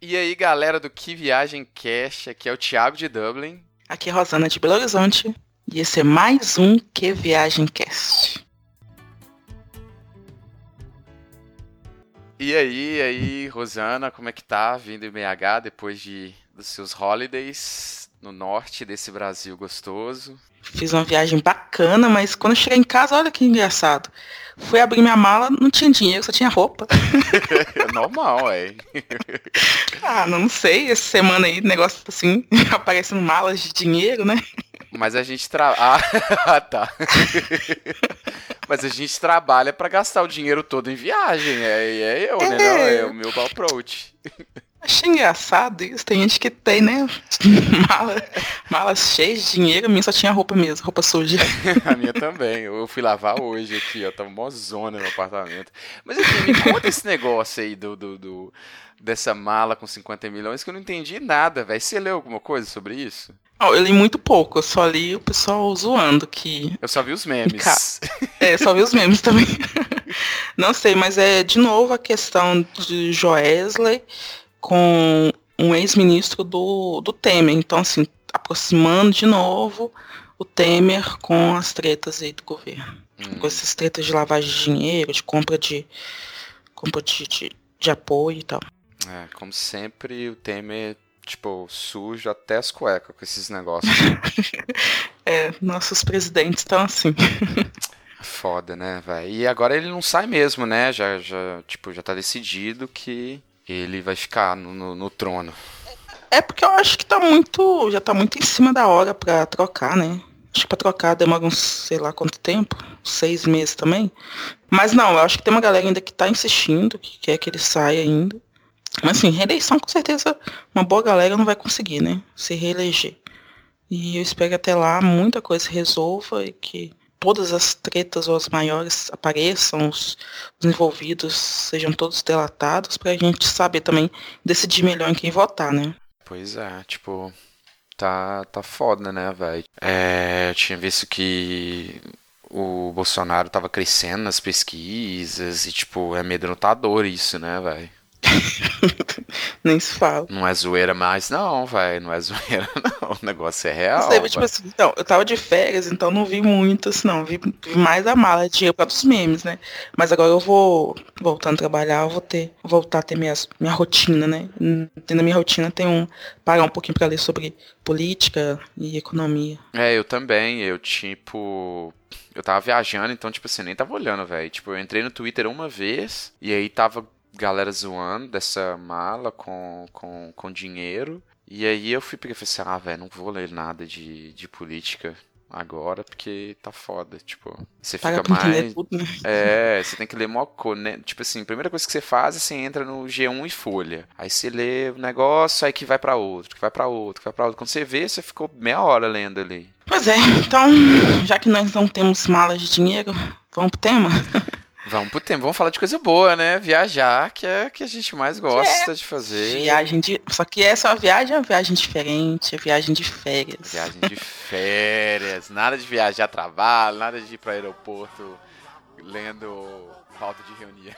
E aí, galera do Que Viagem Cash, aqui é o Thiago de Dublin. Aqui é Rosana de Belo Horizonte. E esse é mais um Que Viagem Cast. E aí, aí, Rosana, como é que tá vindo em BH depois de, dos seus holidays no norte desse Brasil gostoso? Fiz uma viagem bacana, mas quando eu cheguei em casa, olha que engraçado. Fui abrir minha mala, não tinha dinheiro, só tinha roupa. É normal, é. ah, não sei, essa semana aí, negócio assim, aparecendo malas de dinheiro, né? Mas a gente tra... Ah, tá. Mas a gente trabalha para gastar o dinheiro todo em viagem. É, é eu, né? é. né? Não, é o meu approach. Achei engraçado isso. Tem gente que tem, né? Mala, malas cheias de dinheiro, a minha só tinha roupa mesmo, roupa suja. a minha também. Eu fui lavar hoje aqui, ó. Tava mó zona no apartamento. Mas enfim, me conta esse negócio aí do, do, do, dessa mala com 50 milhões que eu não entendi nada, velho. Você leu alguma coisa sobre isso? Oh, eu li muito pouco, eu só li o pessoal zoando que. Eu só vi os memes. É, só vi os memes também. Não sei, mas é de novo a questão de Joesley com um ex-ministro do, do Temer. Então, assim, aproximando de novo o Temer com as tretas aí do governo. Hum. Com essas tretas de lavagem de dinheiro, de compra de compra de, de, de apoio e tal. É, como sempre, o Temer tipo, sujo até as cuecas com esses negócios. é, nossos presidentes estão assim. Foda, né, velho? E agora ele não sai mesmo, né? Já, já, tipo, já tá decidido que ele vai ficar no, no, no trono. É porque eu acho que tá muito. Já tá muito em cima da hora pra trocar, né? Acho que pra trocar demora uns, sei lá quanto tempo. Seis meses também. Mas não, eu acho que tem uma galera ainda que tá insistindo, que quer que ele saia ainda. Mas assim, reeleição com certeza uma boa galera não vai conseguir, né? Se reeleger. E eu espero que até lá muita coisa se resolva e que todas as tretas ou as maiores apareçam, os, os envolvidos sejam todos delatados, pra gente saber também decidir melhor em quem votar, né? Pois é, tipo, tá, tá foda, né, velho? É, eu tinha visto que o Bolsonaro tava crescendo nas pesquisas e, tipo, é amedrontador isso, né, velho? Nem se fala. Não é zoeira mais, não, vai. Não é zoeira, não. O negócio é real. Sei, tipo assim, então, eu tava de férias, então não vi muito, assim, não. Vi, vi mais a mala de dinheiro para os memes, né? Mas agora eu vou, voltando a trabalhar, eu vou ter, voltar a ter minha, minha rotina, né? Dentro da minha rotina tem um, parar um pouquinho para ler sobre política e economia. É, eu também. Eu, tipo, eu tava viajando, então, tipo assim, nem tava olhando, velho. Tipo, eu entrei no Twitter uma vez e aí tava galera zoando dessa mala com, com, com dinheiro. E aí eu fui porque falei assim, ah, velho, não vou ler nada de, de política agora, porque tá foda, tipo, você fica mais... Tudo, né? É, você tem que ler mó né? Tipo assim, a primeira coisa que você faz é você entra no G1 e Folha. Aí você lê o negócio, aí que vai para outro, que vai para outro, que vai para outro. Quando você vê, você ficou meia hora lendo ali. Pois é, então, já que nós não temos malas de dinheiro, vamos pro tema? Vamos pro tempo, vamos falar de coisa boa, né? Viajar, que é o que a gente mais gosta é. de fazer. Viagem de. Só que essa viagem é uma viagem diferente, é viagem de férias. Viagem de férias. nada de viajar a trabalho, nada de ir pro aeroporto lendo pauta de reunião.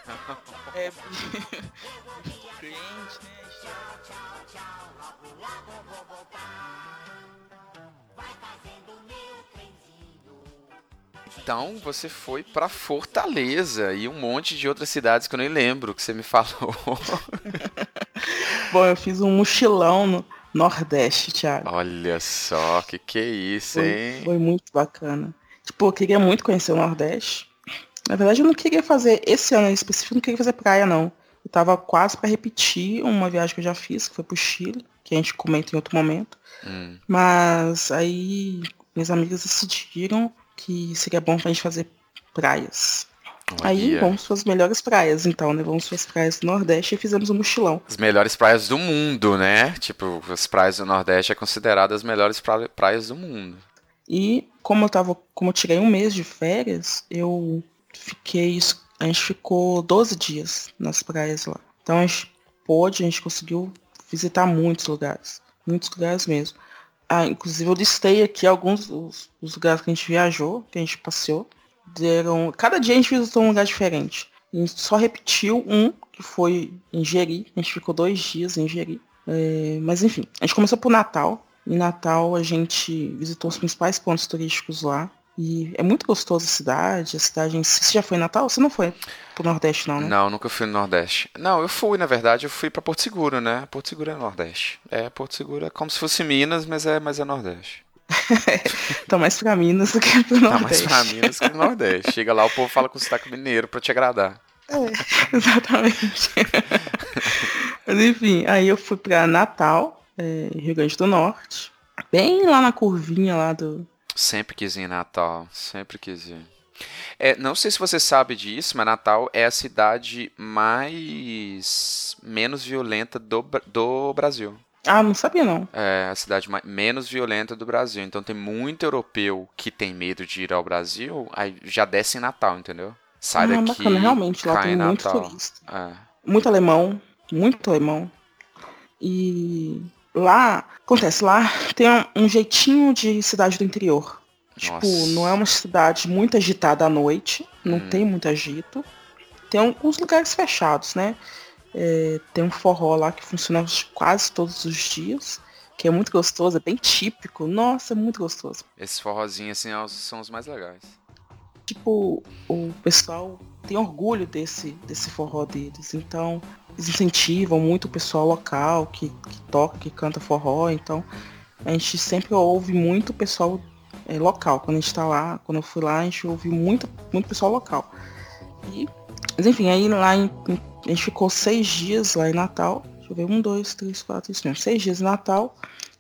É. Cliente, né? Então você foi para Fortaleza e um monte de outras cidades que eu nem lembro que você me falou. Bom, eu fiz um mochilão no Nordeste, Thiago. Olha só, que que é isso, foi, hein? Foi muito bacana. Tipo, eu queria muito conhecer o Nordeste. Na verdade, eu não queria fazer, esse ano em específico, eu não queria fazer praia, não. Eu tava quase para repetir uma viagem que eu já fiz, que foi pro Chile, que a gente comenta em outro momento. Hum. Mas aí minhas amigas decidiram que seria bom pra gente fazer praias. Aí vamos para as melhores praias, então, né? Vamos para as praias do Nordeste e fizemos um mochilão. As melhores praias do mundo, né? Tipo, as praias do Nordeste é considerada as melhores pra praias do mundo. E como eu tava, como eu tirei um mês de férias, eu fiquei, a gente ficou 12 dias nas praias lá. Então a gente pôde, a gente conseguiu visitar muitos lugares, muitos lugares mesmo. Ah, inclusive eu listei aqui alguns dos, lugares que a gente viajou, que a gente passeou. Deram, cada dia a gente visitou um lugar diferente. A gente só repetiu um, que foi em Jeri. A gente ficou dois dias em Jeri. É, mas enfim, a gente começou por Natal. Em Natal a gente visitou os principais pontos turísticos lá. E é muito gostoso a cidade, a cidade em si. Você já foi em Natal? Você não foi pro Nordeste, não, né? Não, nunca fui no Nordeste. Não, eu fui, na verdade, eu fui pra Porto Seguro, né? Porto Seguro é Nordeste. É, Porto Seguro é como se fosse Minas, mas é, mas é Nordeste. tá mais pra Minas do que pro Nordeste. Tá mais pra Minas que pro Nordeste. Chega lá, o povo fala com sotaque mineiro pra te agradar. É, exatamente. mas enfim, aí eu fui pra Natal, é, Rio Grande do Norte. Bem lá na curvinha lá do, Sempre quis ir em Natal, sempre quis ir. É, não sei se você sabe disso, mas Natal é a cidade mais menos violenta do, do Brasil. Ah, não sabia não. É a cidade mais, menos violenta do Brasil. Então tem muito europeu que tem medo de ir ao Brasil, aí já desce em Natal, entendeu? Sai ah, daqui. Bacana. Realmente, lá tem muito turista. É. Muito alemão, muito alemão. E lá, acontece, lá tem um, jeitinho de cidade do interior. Tipo, Nossa. Tipo, não é uma cidade muito agitada à noite, não hum. tem muito agito. Tem alguns lugares fechados, né? É, tem um forró lá que funciona quase todos os dias, que é muito gostoso, é bem típico. Nossa, é muito gostoso. Esses forrozinhos assim são os mais legais. Tipo, o pessoal tem orgulho desse, desse forró deles. Então, incentivam muito o pessoal local que, que toca, que canta forró. Então, a gente sempre ouve muito o pessoal é, local. Quando a gente está lá, quando eu fui lá, a gente ouviu muito, muito pessoal local. E, mas enfim, aí lá em, a gente ficou seis dias lá em Natal. Deixa eu ver, um, dois, três, quatro, cinco, seis dias em Natal.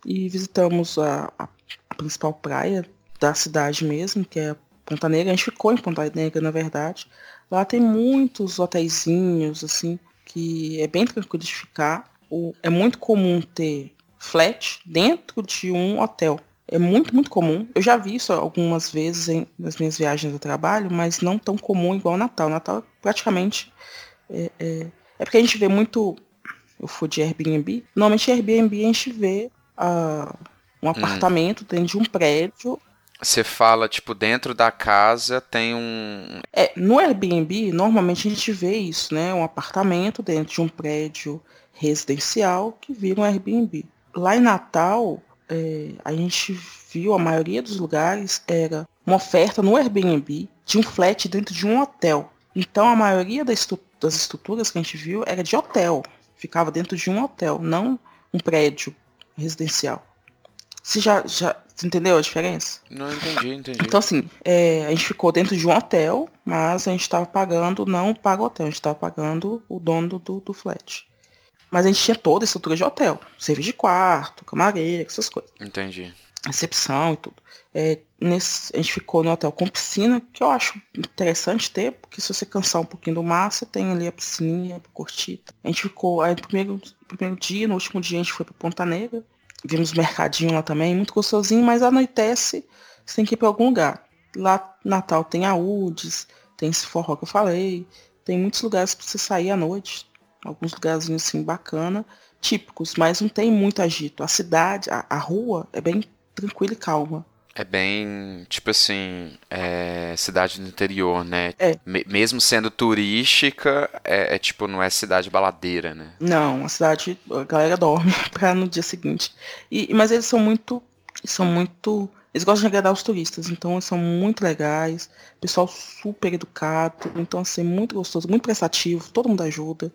E visitamos a, a, a principal praia da cidade mesmo, que é Ponta Negra. A gente ficou em Ponta Negra, na verdade. Lá tem muitos hotéisinhos, assim, que é bem tranquilo de ficar. O, é muito comum ter flat dentro de um hotel. É muito, muito comum. Eu já vi isso algumas vezes em, nas minhas viagens do trabalho, mas não tão comum igual Natal. Natal praticamente é, é, é, porque a gente vê muito. Eu fui de Airbnb. Normalmente Airbnb a gente vê uh, um hum. apartamento dentro de um prédio você fala, tipo, dentro da casa tem um. É, no Airbnb, normalmente a gente vê isso, né? Um apartamento dentro de um prédio residencial que vira um Airbnb. Lá em Natal, é, a gente viu, a maioria dos lugares era uma oferta no Airbnb de um flat dentro de um hotel. Então a maioria das, das estruturas que a gente viu era de hotel. Ficava dentro de um hotel, não um prédio residencial. Você já, já você entendeu a diferença? Não entendi, entendi. Então assim, é, a gente ficou dentro de um hotel, mas a gente estava pagando não paga hotel, a gente estava pagando o dono do, do flat. Mas a gente tinha toda a estrutura de hotel. Serviço de quarto, camareira, essas coisas. Entendi. Recepção e tudo. É, nesse, a gente ficou no hotel com piscina, que eu acho interessante ter, porque se você cansar um pouquinho do mar, você tem ali a piscininha pra curtir. A gente ficou, aí no primeiro, primeiro dia, no último dia a gente foi pra Ponta Negra. Vimos mercadinho lá também, muito gostosinho, mas anoitece, você tem que ir pra algum lugar. Lá Natal tem a UDS, tem esse forró que eu falei, tem muitos lugares para você sair à noite alguns lugarzinhos assim bacana, típicos, mas não tem muito agito. A cidade, a, a rua é bem tranquila e calma. É bem, tipo assim, é, cidade do interior, né? É. mesmo sendo turística, é, é, tipo, não é cidade baladeira, né? Não, a cidade, a galera dorme pra no dia seguinte. E, mas eles são muito, são muito, eles gostam de agradar os turistas, então eles são muito legais, pessoal super educado, então assim, muito gostoso, muito prestativo, todo mundo ajuda.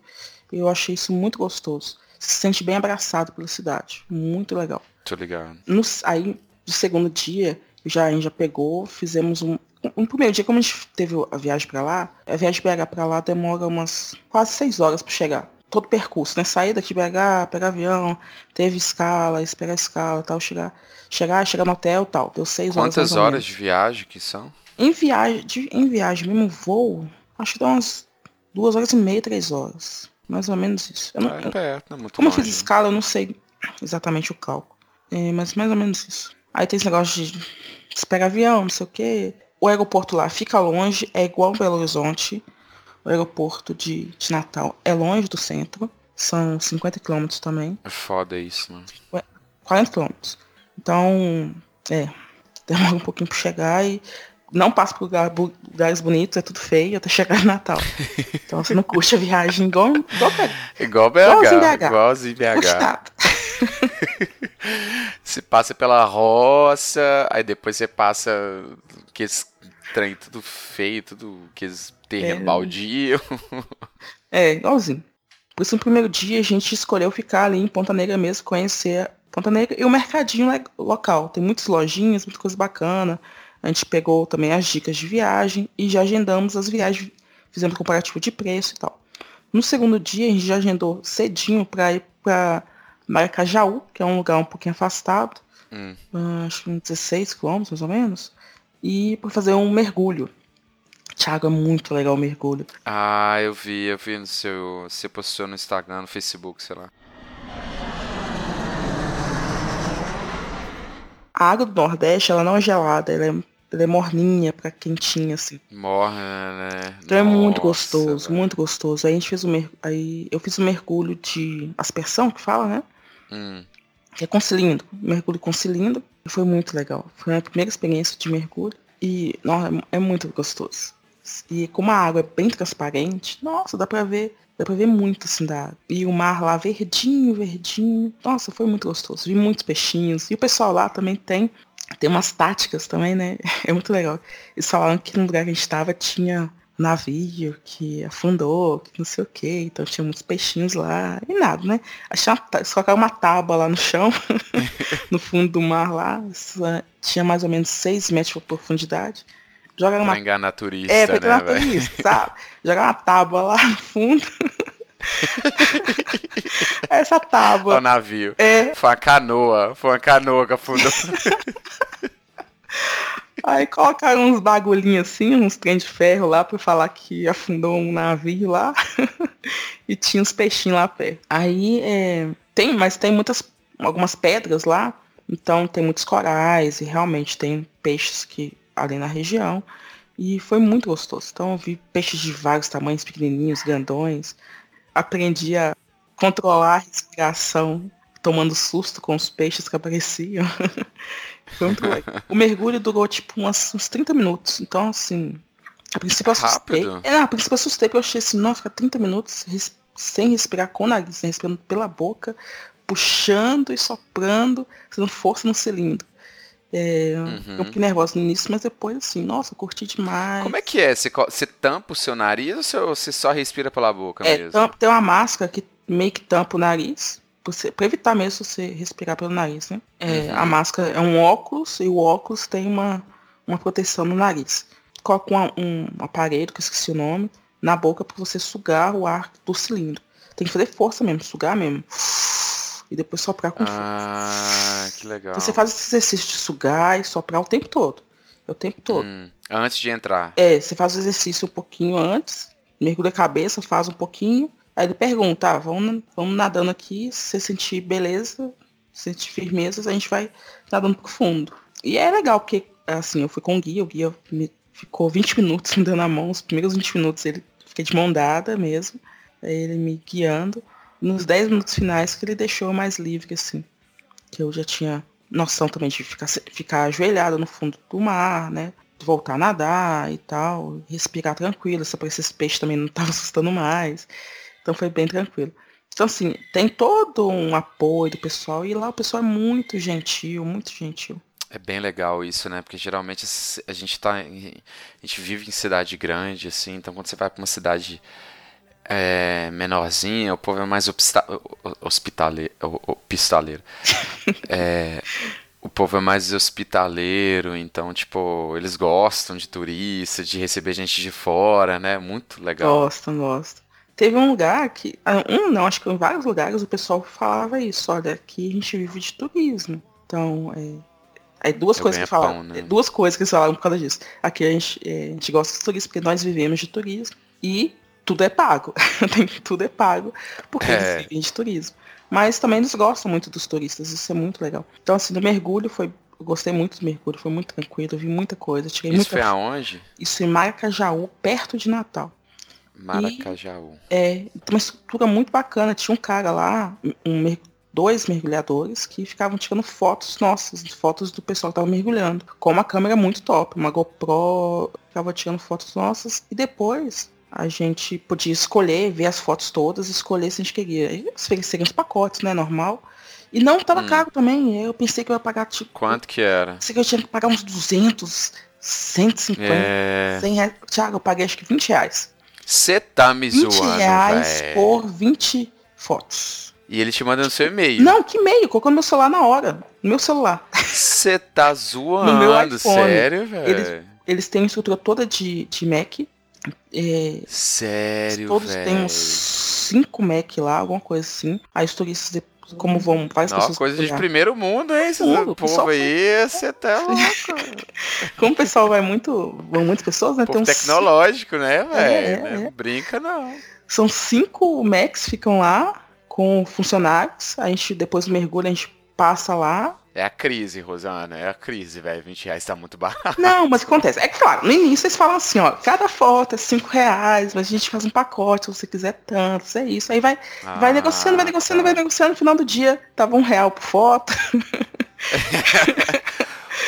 Eu achei isso muito gostoso. Se sente bem abraçado pela cidade. Muito legal. Tô ligado. No, aí, no segundo dia, já, a gente já pegou, fizemos um. Um primeiro dia, como a gente teve a viagem para lá, a viagem de BH para lá demora umas quase seis horas para chegar. Todo o percurso, né? Sair daqui de BH, pegar avião, teve escala, esperar escala tal, chegar, chegar, chegar no hotel tal. Deu seis Quantas horas. Quantas horas de viagem que são? Em viagem, de, em viagem mesmo, voo, acho que dá umas duas horas e meia, três horas. Mais ou menos isso. Eu não, é perto, não é muito Como longe. eu fiz escala, eu não sei exatamente o cálculo. É, mas mais ou menos isso. Aí tem esse negócio de esperar avião, não sei o quê. O aeroporto lá fica longe, é igual Belo Horizonte. O aeroporto de, de Natal é longe do centro. São 50 quilômetros também. É foda isso, mano. 40 quilômetros. Então, é, demora um pouquinho pra chegar e não passa por lugar, lugares bonitos, é tudo feio até chegar no Natal. Então você não curte a viagem igual, igual, igual BH. Igualzinho BH. Igualzinho BH. você passa pela roça, aí depois você passa aqueles trem tudo feio, tudo aqueles terreno é. baldio. É, igualzinho. Por isso no primeiro dia a gente escolheu ficar ali em Ponta Negra mesmo, conhecer Ponta Negra e o mercadinho local. Tem muitas lojinhas, muita coisa bacana. A gente pegou também as dicas de viagem e já agendamos as viagens, fizemos comparativo de preço e tal. No segundo dia, a gente já agendou cedinho para ir para Maracajaú, que é um lugar um pouquinho afastado, hum. uh, acho que 16 quilômetros mais ou menos, e para fazer um mergulho. Thiago, é muito legal o mergulho. Ah, eu vi, eu vi no seu. Você postou no Instagram, no Facebook, sei lá. A água do Nordeste, ela não é gelada, ela é, ela é morninha pra quentinha, assim. Morna, né? Então Nossa, é muito gostoso, velho. muito gostoso. Aí a gente fez o mer... aí eu fiz o um mergulho de aspersão, que fala, né? Hum. Que é com cilindro. Mergulho com cilindro. Foi muito legal. Foi a minha primeira experiência de mergulho. E, nossa, é muito gostoso. E como a água é bem transparente, nossa, dá pra ver Dá pra ver muito, assim, da... E o mar lá verdinho, verdinho. Nossa, foi muito gostoso. Vi muitos peixinhos. E o pessoal lá também tem... Tem umas táticas também, né? É muito legal. Eles falaram que no lugar que a gente estava tinha navio que afundou, que não sei o que, então tinha muitos peixinhos lá, e nada, né? Achei uma, eles colocaram uma tábua lá no chão, no fundo do mar lá, tinha mais ou menos 6 metros de profundidade. Joga uma... Pra enganar turista, é, pra enganar né, turista, sabe? Joga uma tábua lá no fundo. Essa tábua. O navio. É. Foi uma canoa. Foi uma canoa que afundou. Aí colocaram uns bagulhinhos assim, uns trem de ferro lá pra falar que afundou um navio lá. e tinha uns peixinhos lá perto. Aí é, tem, mas tem muitas, algumas pedras lá. Então tem muitos corais e realmente tem peixes que ali na região. E foi muito gostoso. Então eu vi peixes de vários tamanhos, pequenininhos, grandões. Aprendi a controlar a respiração, tomando susto com os peixes que apareciam. O mergulho durou tipo uns, uns 30 minutos. Então, assim, a princípio eu assustei. É, a princípio eu assustei porque eu achei assim, nossa, fica 30 minutos res sem respirar com o nariz, respirando pela boca, puxando e soprando, fazendo força no cilindro. É, uhum. Eu fiquei nervosa no início, mas depois, assim, nossa, curti demais. Como é que é? Você, você tampa o seu nariz ou você só respira pela boca é, mesmo? Tampa, tem uma máscara que meio que tampa o nariz, para evitar mesmo você respirar pelo nariz, né? É, uhum. A máscara é um óculos e o óculos tem uma, uma proteção no nariz. Coloca um, um aparelho, que eu esqueci o nome, na boca para você sugar o ar do cilindro. Tem que fazer força mesmo, sugar mesmo e depois soprar com força. Ah, que legal. Então você faz esse exercício de sugar e soprar o tempo todo. É o tempo todo. Hum, antes de entrar. É, você faz o exercício um pouquinho antes, mergulha a cabeça, faz um pouquinho. Aí ele pergunta, ah, vamos, vamos nadando aqui, se você sentir beleza, sentir firmeza, a gente vai nadando pro fundo. E é legal, porque assim, eu fui com o guia, o guia me ficou 20 minutos me dando a mão, os primeiros 20 minutos ele fiquei de mão dada mesmo, ele me guiando nos 10 minutos finais que ele deixou mais livre, assim. Que eu já tinha noção também de ficar, ficar ajoelhada no fundo do mar, né? Voltar a nadar e tal, respirar tranquilo, se aparecesse peixe também não estava assustando mais. Então foi bem tranquilo. Então, assim, tem todo um apoio do pessoal e lá o pessoal é muito gentil, muito gentil. É bem legal isso, né? Porque geralmente a gente tá. A gente vive em cidade grande, assim, então quando você vai para uma cidade é, menorzinha, o povo é mais hospitaleiro. hospitaleiro. é, o povo é mais hospitaleiro, então, tipo, eles gostam de turista, de receber gente de fora, né? Muito legal. Gostam, gostam. Teve um lugar que. Ah, um não, acho que em vários lugares o pessoal falava isso, olha, aqui a gente vive de turismo. Então, é. Aí duas coisas que falaram. Né? Duas coisas que eles falaram por causa disso. Aqui a gente, é, a gente gosta de turismo porque nós vivemos de turismo. E tudo é pago. tudo é pago, porque é. eles vivem de turismo. Mas também eles gostam muito dos turistas, isso é muito legal. Então, assim, no mergulho foi. Eu gostei muito do mergulho, foi muito tranquilo, vi muita coisa. Tirei isso muita... foi aonde? Isso em Maracajaú, perto de Natal. Maracajaú. E, é, uma estrutura muito bacana. Tinha um cara lá, um dois mergulhadores que ficavam tirando fotos nossas, fotos do pessoal que estava mergulhando, com uma câmera muito top, uma GoPro ficava tirando fotos nossas e depois a gente podia escolher, ver as fotos todas, escolher se a gente queria. E ofereceram os pacotes, né, normal. E não tava hum. caro também. Eu pensei que eu ia pagar tipo. Quanto que era? Pensei que eu tinha que pagar uns 200, 150, é... 100 reais. Tiago, eu paguei acho que 20 reais. Você tá me 20 zoando, 20 reais véio. por 20 fotos. E ele te manda no seu e-mail. Não, que e-mail? Colocou no meu celular na hora. No meu celular. Você tá zoando, no meu iPhone. sério, velho? Eles, eles têm estrutura toda de, de Mac. É, sério, Todos véio. têm uns 5 Mac lá, alguma coisa assim. Aí os turistas como vão várias Não, pessoas. coisa de primeiro mundo, hein? Esse mundo, povo aí, você tá louco. como o pessoal vai muito. Vão muitas pessoas, né? Povo Tem tecnológico, né, velho? É, é, é. Brinca não. São cinco Macs ficam lá com funcionários. A gente, depois do mergulho, a gente passa lá. É a crise, Rosana, é a crise, velho. 20 reais tá muito barato. Não, mas o que acontece? É claro, no início vocês falam assim, ó, cada foto é 5 reais, mas a gente faz um pacote, se você quiser tanto, é isso. Aí vai, ah, vai negociando, vai negociando, tá. vai negociando, no final do dia tava um real por foto.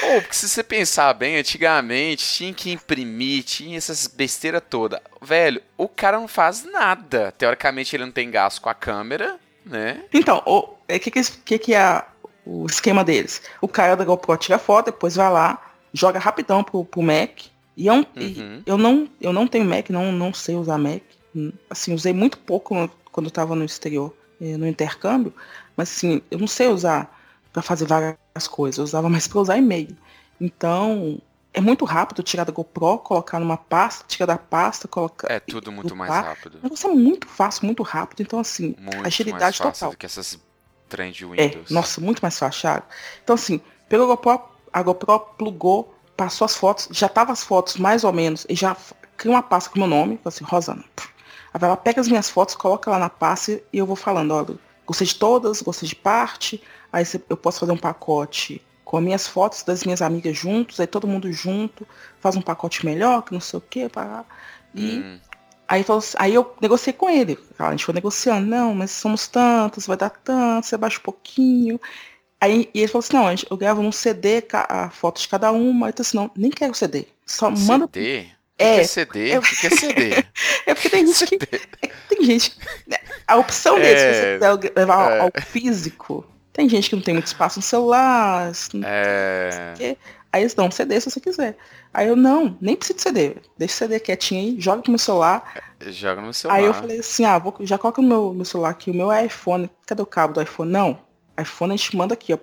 Ou, porque se você pensar bem, antigamente tinha que imprimir, tinha essas besteiras todas. Velho, o cara não faz nada. Teoricamente ele não tem gasto com a câmera, né? Então, o é, que, que, que é o esquema deles? O cara da GoPro tira foto, depois vai lá, joga rapidão pro, pro Mac. E, eu, é uhum. eu, não, eu não tenho Mac, não, não sei usar Mac. Assim, usei muito pouco quando eu tava no exterior, eh, no intercâmbio. Mas assim, eu não sei usar para fazer várias coisas. Eu usava mais para usar e-mail. Então, é muito rápido tirar da GoPro, colocar numa pasta, tirar da pasta, colocar. É tudo muito mais rápido. O negócio é muito fácil, muito rápido. Então, assim, muito agilidade mais fácil total. do que essas trem de é, Windows. É, nossa, muito mais fácil, Thiago. Então, assim, pelo GoPro, a GoPro plugou, passou as fotos, já tava as fotos mais ou menos, e já cria uma pasta com meu nome, assim, Rosana. Aí ela pega as minhas fotos, coloca lá na pasta e eu vou falando, olha, gostei de todas, gostei de parte, aí eu posso fazer um pacote com minhas fotos das minhas amigas juntos, aí todo mundo junto, faz um pacote melhor, que não sei o que, para e hum. Aí, assim, aí eu negociei com ele, a gente foi negociando, não, mas somos tantos, vai dar tanto, você baixa um pouquinho. Aí e ele falou assim, não, eu gravo num CD a foto de cada uma, então assim, não, nem quero CD. Só CD? manda. CD? É, que é CD? É, o que é CD? é porque tem gente que. É, tem gente. A opção é, dele, se você quiser levar é. ao físico, tem gente que não tem muito espaço no celular. É... Aí eles dão CD se você quiser. Aí eu, não, nem preciso de CD. Deixa o CD quietinho aí, joga pro meu celular. Joga no celular. Aí eu falei assim, ah, vou, já coloca no meu, meu celular aqui, o meu é iPhone. Cadê o cabo do iPhone? Não. iPhone a gente manda aqui, ó.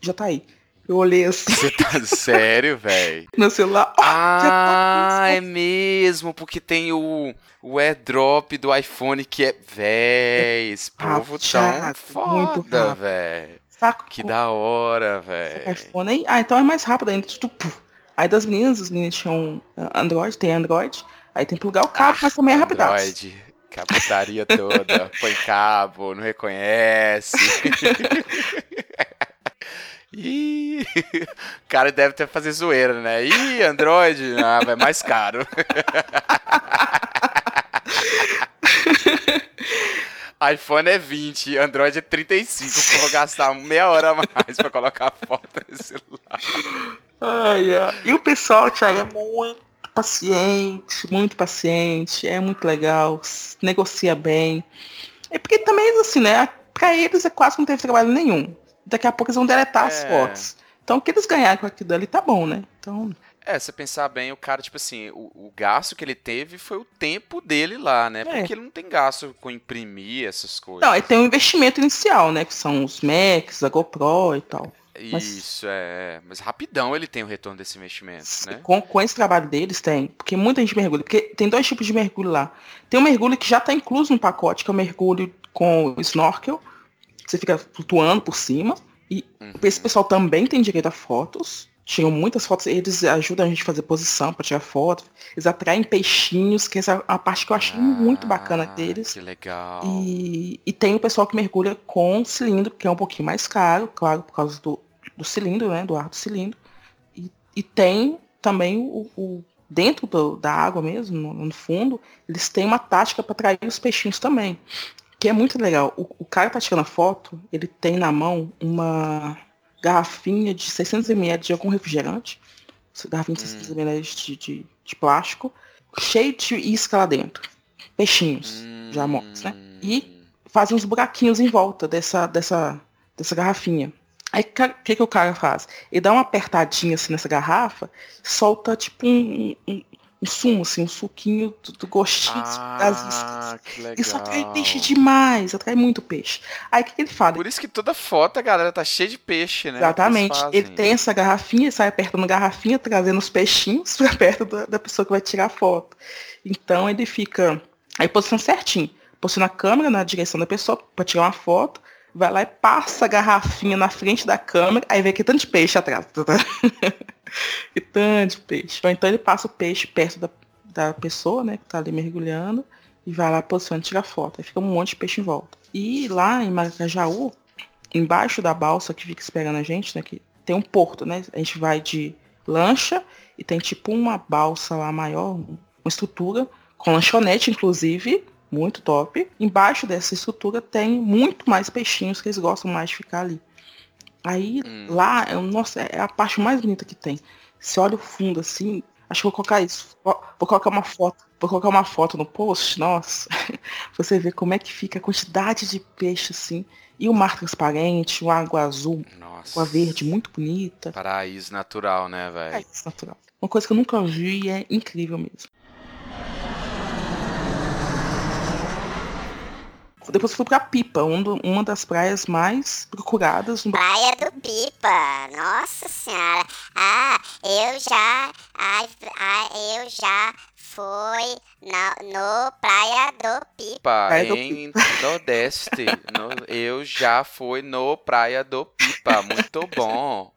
Já tá aí. Eu olhei assim. Você tá sério, velho? Meu celular. Oh, ah, tá é mesmo, porque tem o, o airdrop do iPhone que é. Véi, esse povo tão foda, velho. Saco. Que da hora, velho. iPhone. Ah, então é mais rápido ainda. Tipo, aí das meninas, os meninos tinham Android, tem Android. Aí tem que plugar o cabo, ah, mas também é rápido. Android. Caputaria toda, põe cabo, não reconhece. Ih, o cara deve ter fazer zoeira, né? Ih, Android, ah, vai mais caro. iPhone é 20, Android é 35. Vou gastar meia hora a mais pra colocar a foto no celular. Ai, ai. E o pessoal, Thiago, é muito paciente, muito paciente, é muito legal, negocia bem. É porque também, assim, né? Pra eles é quase que não teve trabalho nenhum. Daqui a pouco eles vão deletar é. as fotos. Então o que eles ganharam com aquilo ali tá bom, né? Então. É, você pensar bem, o cara, tipo assim, o, o, gasto que ele teve foi o tempo dele lá, né? É. Porque ele não tem gasto com imprimir essas coisas. Não, ele tem um investimento inicial, né? Que são os Macs, a GoPro e tal. Isso, mas, é. Mas rapidão ele tem o retorno desse investimento, né? Com, com esse trabalho deles tem. Porque muita gente mergulha. Porque tem dois tipos de mergulho lá. Tem um mergulho que já está incluso no pacote, que é o mergulho com snorkel. Você fica flutuando por cima. E uhum. esse pessoal também tem direito a fotos tinham muitas fotos, eles ajudam a gente a fazer posição para tirar foto, eles atraem peixinhos, que essa é a parte que eu achei ah, muito bacana deles. Que legal. E, e tem o pessoal que mergulha com cilindro, que é um pouquinho mais caro, claro, por causa do, do cilindro, né, do ar do cilindro. E, e tem também o, o dentro do, da água mesmo, no, no, fundo, eles têm uma tática para atrair os peixinhos também. que é muito legal. O, o cara tá tirando a foto, ele tem na mão uma garrafinha de 600ml de algum refrigerante. Garrafinha de 600ml de, de, de, plástico, cheio de isca lá dentro. Peixinhos, hum, já mortos, né? E fazem uns buraquinhos em volta dessa, dessa, dessa garrafinha. Aí o que, que o cara faz? Ele dá uma apertadinha assim nessa garrafa, solta tipo um, um, um sumo, assim, um suquinho do, do gostinho ah, das iscas. Que legal. Isso atrai peixe demais, atrai muito peixe. Aí o que, que, ele fala? Por isso que toda foto a galera tá cheia de peixe, né? Exatamente. Ele tem essa garrafinha, sai apertando a garrafinha, trazendo os peixinhos pra perto da, da pessoa que vai tirar a foto. Então ele fica. Aí posiciona certinho. Posiciona a câmera na direção da pessoa para tirar uma foto vai lá e passa a garrafinha na frente da câmera, aí vê que tanto de peixe atrás. e tanto peixe. Ou então ele passa o peixe perto da, da pessoa, né, que tá ali mergulhando, e vai lá posiciona e tira foto. Aí fica um monte de peixe em volta. E lá em Maracajaú, embaixo da balsa que fica esperando a gente, né, que tem um porto, né? A gente vai de lancha e tem tipo uma balsa lá maior, uma estrutura, com lanchonete, inclusive, muito top. Embaixo dessa estrutura tem muito mais peixinhos que eles gostam mais de ficar ali. Aí hum. lá, é, nossa, é a parte mais bonita que tem. Você olha o fundo assim, acho que vou colocar isso. Vou colocar uma foto. Vou colocar uma foto no post, nossa. Você vê como é que fica a quantidade de peixe assim. E o mar transparente, o água azul, nossa. água verde, muito bonita. Paraíso natural, né, velho? Paraíso natural. Uma coisa que eu nunca vi e é incrível mesmo. Depois fui pra Pipa, um do, uma das praias mais procuradas. No... Praia do Pipa, nossa senhora. Ah, eu já, ah, eu já fui no, no Praia do Pipa. Praia do em Pipa. Nordeste. no, eu já fui no Praia do Pipa, muito bom.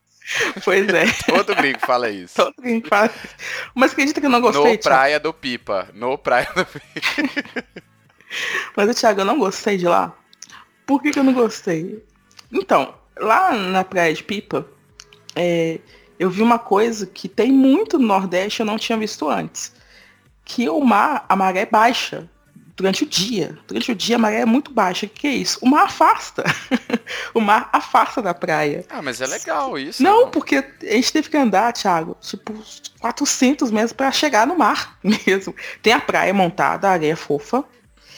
Pois é. Todo gringo fala isso. Todo gringo fala isso. Mas acredita que eu não gostei, No Praia do Pipa. No Praia do Pipa. Mas, o Thiago, eu não gostei de lá. Por que, que eu não gostei? Então, lá na Praia de Pipa, é, eu vi uma coisa que tem muito no Nordeste eu não tinha visto antes. Que o mar, a maré é baixa durante o dia. Durante o dia a maré é muito baixa. O que é isso? O mar afasta. o mar afasta da praia. Ah, mas é legal isso. Não, porque a gente teve que andar, Thiago, tipo 400 metros para chegar no mar mesmo. Tem a praia montada, a areia fofa.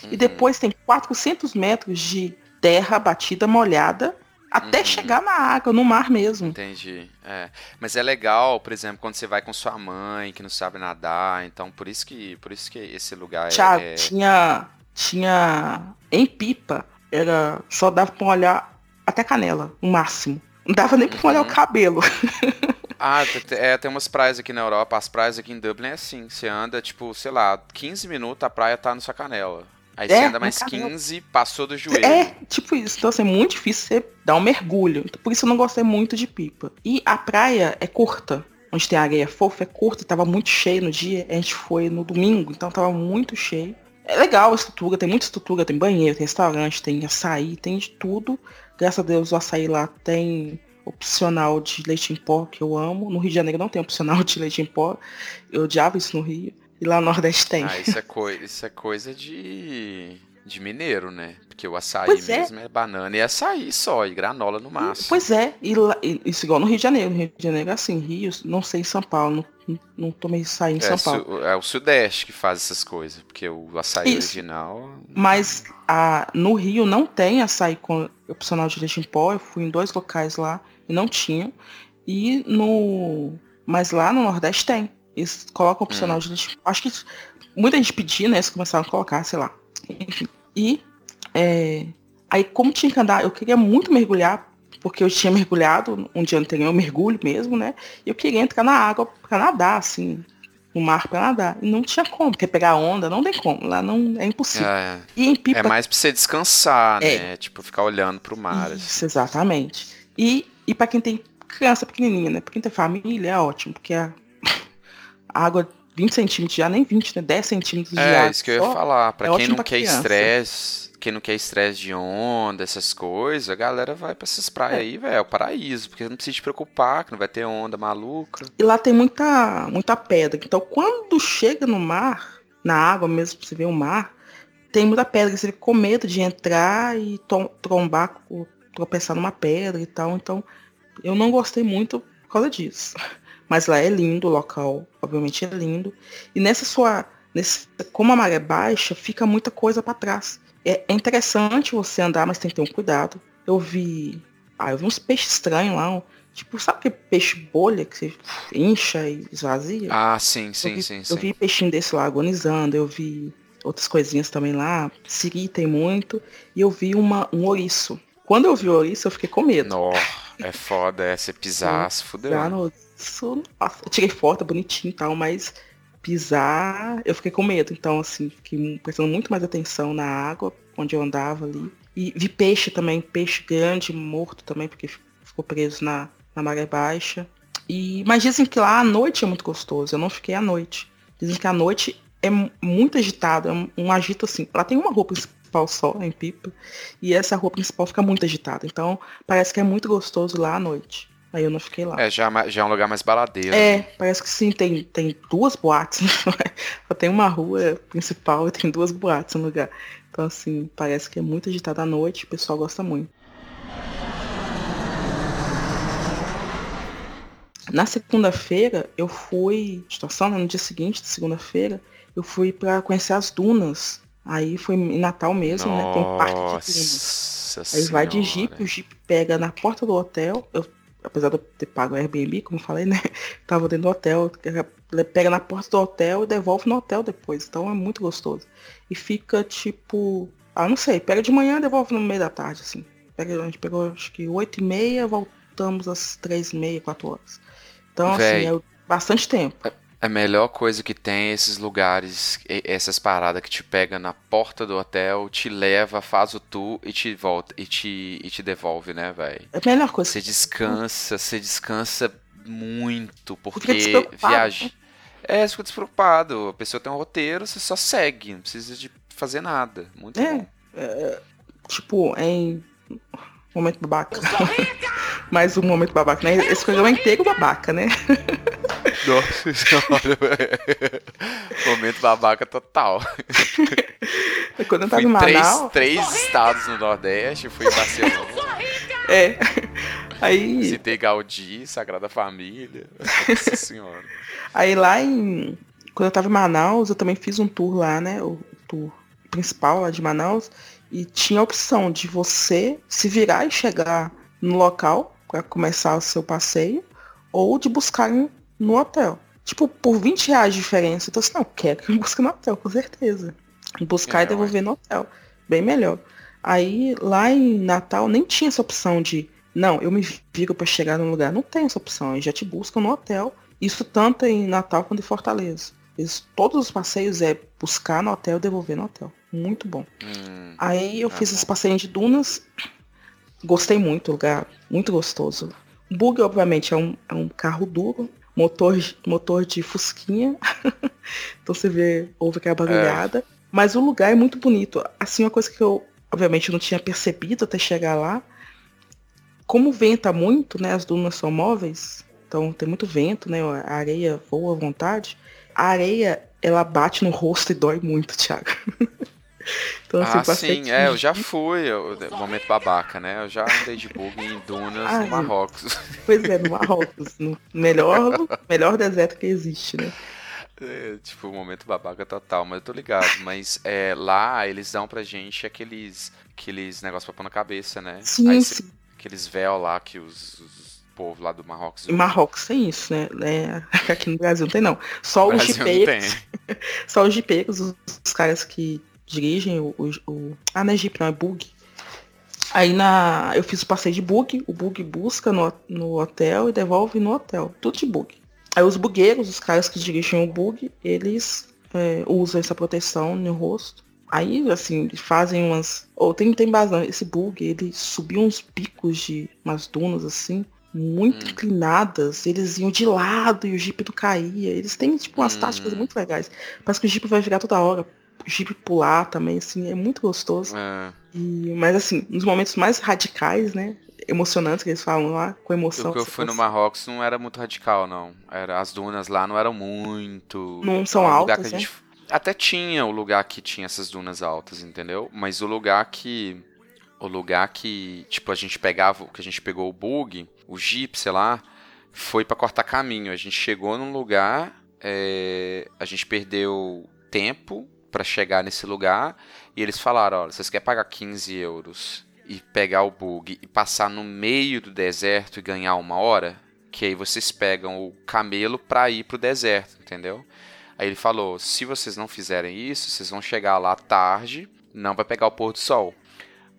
Uhum. E depois tem 400 metros de terra batida, molhada, até uhum. chegar na água, no mar mesmo. Entendi. É. Mas é legal, por exemplo, quando você vai com sua mãe, que não sabe nadar, então por isso que, por isso que esse lugar é, é... tinha tinha em pipa, era só dava para olhar até canela, no máximo. Não dava nem para uhum. olhar o cabelo. Ah, é, tem umas praias aqui na Europa, as praias aqui em Dublin é assim, você anda, tipo, sei lá, 15 minutos, a praia tá na sua canela. Aí é, você anda mais 15, passou do joelho. É, tipo isso. Então, assim, é muito difícil você dar um mergulho. Então, por isso eu não gostei muito de pipa. E a praia é curta. Onde tem areia fofa, é curta. Tava muito cheio no dia. A gente foi no domingo, então tava muito cheio. É legal a estrutura, tem muita estrutura. Tem banheiro, tem restaurante, tem açaí, tem de tudo. Graças a Deus o açaí lá tem opcional de leite em pó, que eu amo. No Rio de Janeiro não tem opcional de leite em pó. Eu odiava isso no Rio. E lá no Nordeste tem. Ah, isso é, co isso é coisa de, de mineiro, né? Porque o açaí pois é. mesmo é. é. banana e açaí só, e granola no máximo. Pois é, e, lá, isso igual no Rio de Janeiro. No Rio de Janeiro é assim, Rio, não sei em São Paulo, não, não tomei açaí em é, São Paulo. é o Sudeste que faz essas coisas, porque o açaí isso. original... Mas a, no Rio não tem açaí com opcional de leite em pó, eu fui em dois locais lá e não tinha. E no... Mas lá no Nordeste tem. Eles colocam opcional hum. de leite. Acho que muita gente pedia, né? Eles começaram a colocar, sei lá. Enfim. E é, aí, como tinha que andar, eu queria muito mergulhar, porque eu tinha mergulhado um dia anterior, eu mergulho mesmo, né? E eu queria entrar na água para nadar, assim, no mar para nadar. E não tinha como, porque pegar onda não tem como. Lá não é impossível. É, e em Pipa, é mais pra você descansar, é, né? Tipo, ficar olhando pro mar. Isso, assim. exatamente. E, e para quem tem criança pequenininha, né? Pra quem tem família é ótimo, porque a água 20 centímetros, já nem 20, né? 10 centímetros de é, água. É, isso que eu ia falar. Pra é quem não quer estresse, quem não quer estresse de onda, essas coisas, a galera vai pra essas praias é. aí, velho. É o paraíso, porque não precisa te preocupar, que não vai ter onda maluca. E lá tem muita, muita pedra. Então, quando chega no mar, na água mesmo, pra você ver o mar, tem muita pedra, você fica com medo de entrar e trombar, tropeçar numa pedra e tal. Então, eu não gostei muito por causa disso. Mas lá é lindo, o local, obviamente, é lindo. E nessa sua. Nesse, como a maré baixa, fica muita coisa para trás. É, é, interessante você andar, mas tem que ter um cuidado. Eu vi. Ah, eu vi uns peixes estranhos lá. Um, tipo, sabe aquele peixe bolha que você incha e esvazia? Ah, sim, sim, eu vi, sim, Eu sim. vi peixinho desse lá agonizando, eu vi outras coisinhas também lá. Siri tem muito. E eu vi uma, um ouriço. Quando eu vi o ouriço, eu fiquei com medo. Nó, é foda, é você pisar, se fudeu. No nossa, eu tirei foto, bonitinho e tal, mas pisar, eu fiquei com medo. Então, assim, fiquei prestando muito mais atenção na água, onde eu andava ali. E vi peixe também, peixe grande, morto também, porque ficou preso na, na maré baixa. E, mas dizem que lá à noite é muito gostoso. Eu não fiquei à noite. Dizem que à noite é muito agitado, é um, um agito assim. Lá tem uma rua principal só, em Pipa, e essa rua principal fica muito agitada. Então, parece que é muito gostoso lá à noite. Aí eu não fiquei lá. É, já, já é um lugar mais baladeiro. É, né? parece que sim, tem, tem duas boates. Só tem uma rua principal e tem duas boates no lugar. Então, assim, parece que é muito agitado à noite, o pessoal gosta muito. Na segunda-feira, eu fui, situação, né, no dia seguinte, segunda-feira, eu fui para conhecer as dunas. Aí foi em Natal mesmo, Nossa né? Tem um parque de dunas. Aí vai de jeep, o jeep pega na porta do hotel. Eu, apesar de eu ter pago Airbnb, como falei, né? Tava dentro do hotel. Pega na porta do hotel e devolve no hotel depois. Então é muito gostoso. E fica tipo. Ah, não sei, pega de manhã e devolve no meio da tarde, assim. Pega, a gente pegou acho que 8 e meia, voltamos às 3 e meia, 4 horas. Então, Véi. assim, é bastante tempo. A melhor coisa que tem é esses lugares, essas paradas que te pega na porta do hotel, te leva, faz o tour e te volta e te, e te devolve, né, velho? É a melhor coisa. Você descansa, você descansa muito, porque viaja. É, você fica despreocupado. A pessoa tem um roteiro, você só segue, não precisa de fazer nada. Muito É. bom. Tipo, em momento babaca. Mais um momento babaca, né? Esse programa é inteiro babaca, né? Nossa senhora, Momento babaca total. Quando eu tava Fui em três, Manaus, três estados no Nordeste, fui em Barcelona, é. Aí, visitei Gaudí, Sagrada Família. Nossa senhora. aí lá em. Quando eu tava em Manaus, eu também fiz um tour lá, né? O tour principal lá de Manaus. E tinha a opção de você se virar e chegar no local para começar o seu passeio, ou de buscar em- no hotel. Tipo, por 20 reais de diferença. Então, assim, não, quero que me busque no hotel, com certeza. Buscar e devolver no hotel. Bem melhor. Aí, lá em Natal, nem tinha essa opção de, não, eu me viro para chegar no lugar. Não tem essa opção. Eles já te buscam no hotel. Isso tanto em Natal quanto em Fortaleza. Eles, todos os passeios é buscar no hotel e devolver no hotel. Muito bom. Hum, Aí eu Ah, fiz bom. esse passeio de dunas. Gostei muito, lugar muito gostoso. O bug, obviamente, é um, é um carro duro, motor, motor de fusquinha. então você vê, ouve aquela barulhada. Mas o lugar é muito bonito. Assim, uma coisa que eu, obviamente, não tinha percebido até chegar lá. Como venta muito, né? As dunas são móveis. Então tem muito vento, né? A areia voa à vontade. A areia, ela bate no rosto e dói muito, Thiago. então, Ah, passei sim, é, eu já fui, eu- momento babaca, né? Eu já andei de bug em dunas Ai. no Marrocos. Pois é, no Marrocos, no melhor, melhor deserto que existe, né? É, tipo, momento babaca total, mas eu tô ligado. Mas é, lá eles dão pra gente aqueles, aqueles negócios pra pôr na cabeça, né? Sim, Aí sim. aqueles véu lá que os, os povos lá do Marrocos Marrocos tem isso, né? né? Aqui no Brasil não tem não. Só os jipeiros, só os jipeiros, os, os caras que dirigem o, o, o- Ah, não é jeep, não, é bug. Aí na. Eu fiz o passeio de bug, o bug busca no, no hotel e devolve no hotel. Tudo de bug. Aí os bugueiros, os caras que dirigem o bug, eles é, usam essa proteção no rosto. Aí, assim, fazem umas. Ou tem, tem bazão. Esse bug, ele subiu uns picos de umas dunas, assim, muito Hum. inclinadas. Eles iam de lado e o Jeep não caía. Eles têm, tipo, umas Hum. táticas muito legais. Parece que o Jeep vai virar toda hora. Jeep pular também, assim, é muito gostoso. É, E, mas assim, nos momentos mais radicais, né? Emocionantes que eles falam lá, com emoção. o que eu fui no Marrocos não era muito radical, não. Era, as dunas lá não eram muito. Não são altas, né? Até tinha o lugar que tinha essas dunas altas, entendeu? Mas o lugar que. O lugar que, tipo, a gente pegava, que a gente pegou o bug, o jeep, sei lá, foi para cortar caminho. A gente chegou num lugar, é, a gente perdeu tempo para chegar nesse lugar e eles falaram: olha, vocês querem pagar 15 euros e pegar o bug e passar no meio do deserto e ganhar uma hora? Que aí vocês pegam o camelo para ir pro deserto, entendeu? Aí ele falou: se vocês não fizerem isso, vocês vão chegar lá tarde, não vai pegar o pôr do sol.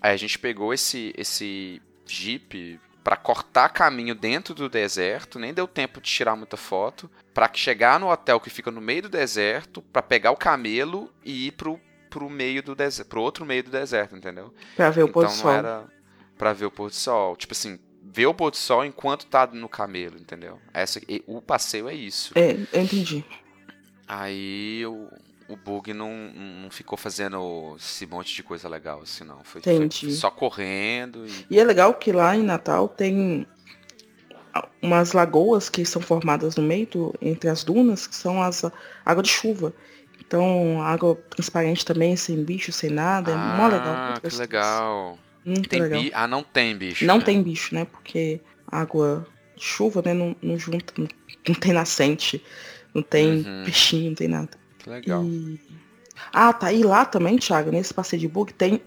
Aí a gente pegou esse esse jeep para cortar caminho dentro do deserto, nem deu tempo de tirar muita foto, para chegar no hotel que fica no meio do deserto, para pegar o camelo e ir pro, pro meio do deserto, pro outro meio do deserto, entendeu? Pra ver o pôr do Então sol. não era pra ver o pôr do sol, tipo assim, ver o pôr do sol enquanto tá no camelo, entendeu? Essa o passeio é isso. É, eu entendi. Aí o, o bug não, não ficou fazendo esse monte de coisa legal, assim, não. Foi, foi só correndo e. E é legal que lá em Natal tem umas lagoas que são formadas no meio do, entre as dunas, que são as água de chuva. Então, água transparente também, sem bicho, sem nada. É mó legal. Ah, muito que legal. Muito Tem legal. bi... Ah, não tem bicho. Não né? tem bicho, né? Porque água de chuva, né? Não, não junta, não, não tem nascente, não tem Uhum. peixinho, não tem nada. Que legal. E... Ah, tá. E lá também, Thiago, nesse passeio de bug, tem.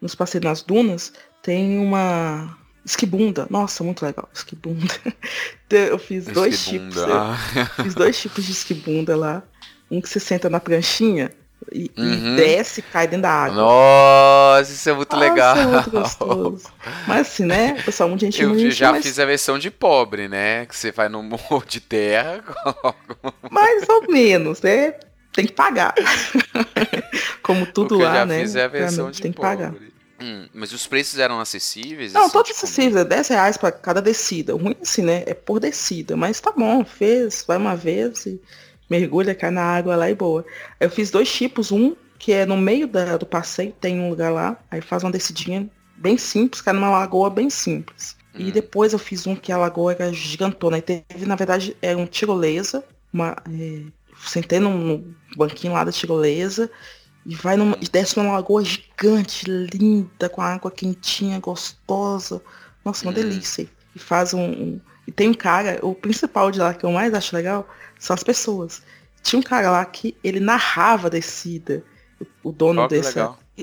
Nos passeios nas dunas, tem uma. Esquibunda. Nossa, muito legal. Esquibunda. Eu fiz dois Esquibunda. tipos. eu Ah, Fiz dois tipos de esquibunda lá. Um que você senta na pranchinha e, e Uhum. desce e cai dentro da água. Nossa, isso é muito Nossa, legal. é muito gostoso. Mas assim, né? Pessoal, muita gente Eu não já mas fiz a versão de pobre, né? Que você vai no morro de terra, coloca mais ou menos, né? Tem que pagar. Como tudo lá, né? fiz é a versão Realmente de tem que pobre. pagar. Hum, mas os preços eram acessíveis? Não, assim, todos tipo, acessíveis, é 10 reais pra cada descida. O ruim assim, né? É por descida. Mas tá bom, fez, vai uma vez e mergulha, cai na água lá e boa. Eu fiz dois tipos, um que é no meio da- do passeio, tem um lugar lá, aí faz uma descidinha bem simples, cai numa lagoa bem simples. E Hum. depois eu fiz um que a lagoa era gigantona. E teve, na verdade, era um tirolesa, uma. É, sentei num, banquinho lá da tirolesa e vai numa, e desce numa lagoa gigante, linda, com a água quentinha, gostosa. Nossa, uma Hum. delícia. E faz um, um- E tem um cara, o principal de lá que eu mais acho legal são as pessoas. Tinha um cara lá que ele narrava a descida. O, o dono que desse.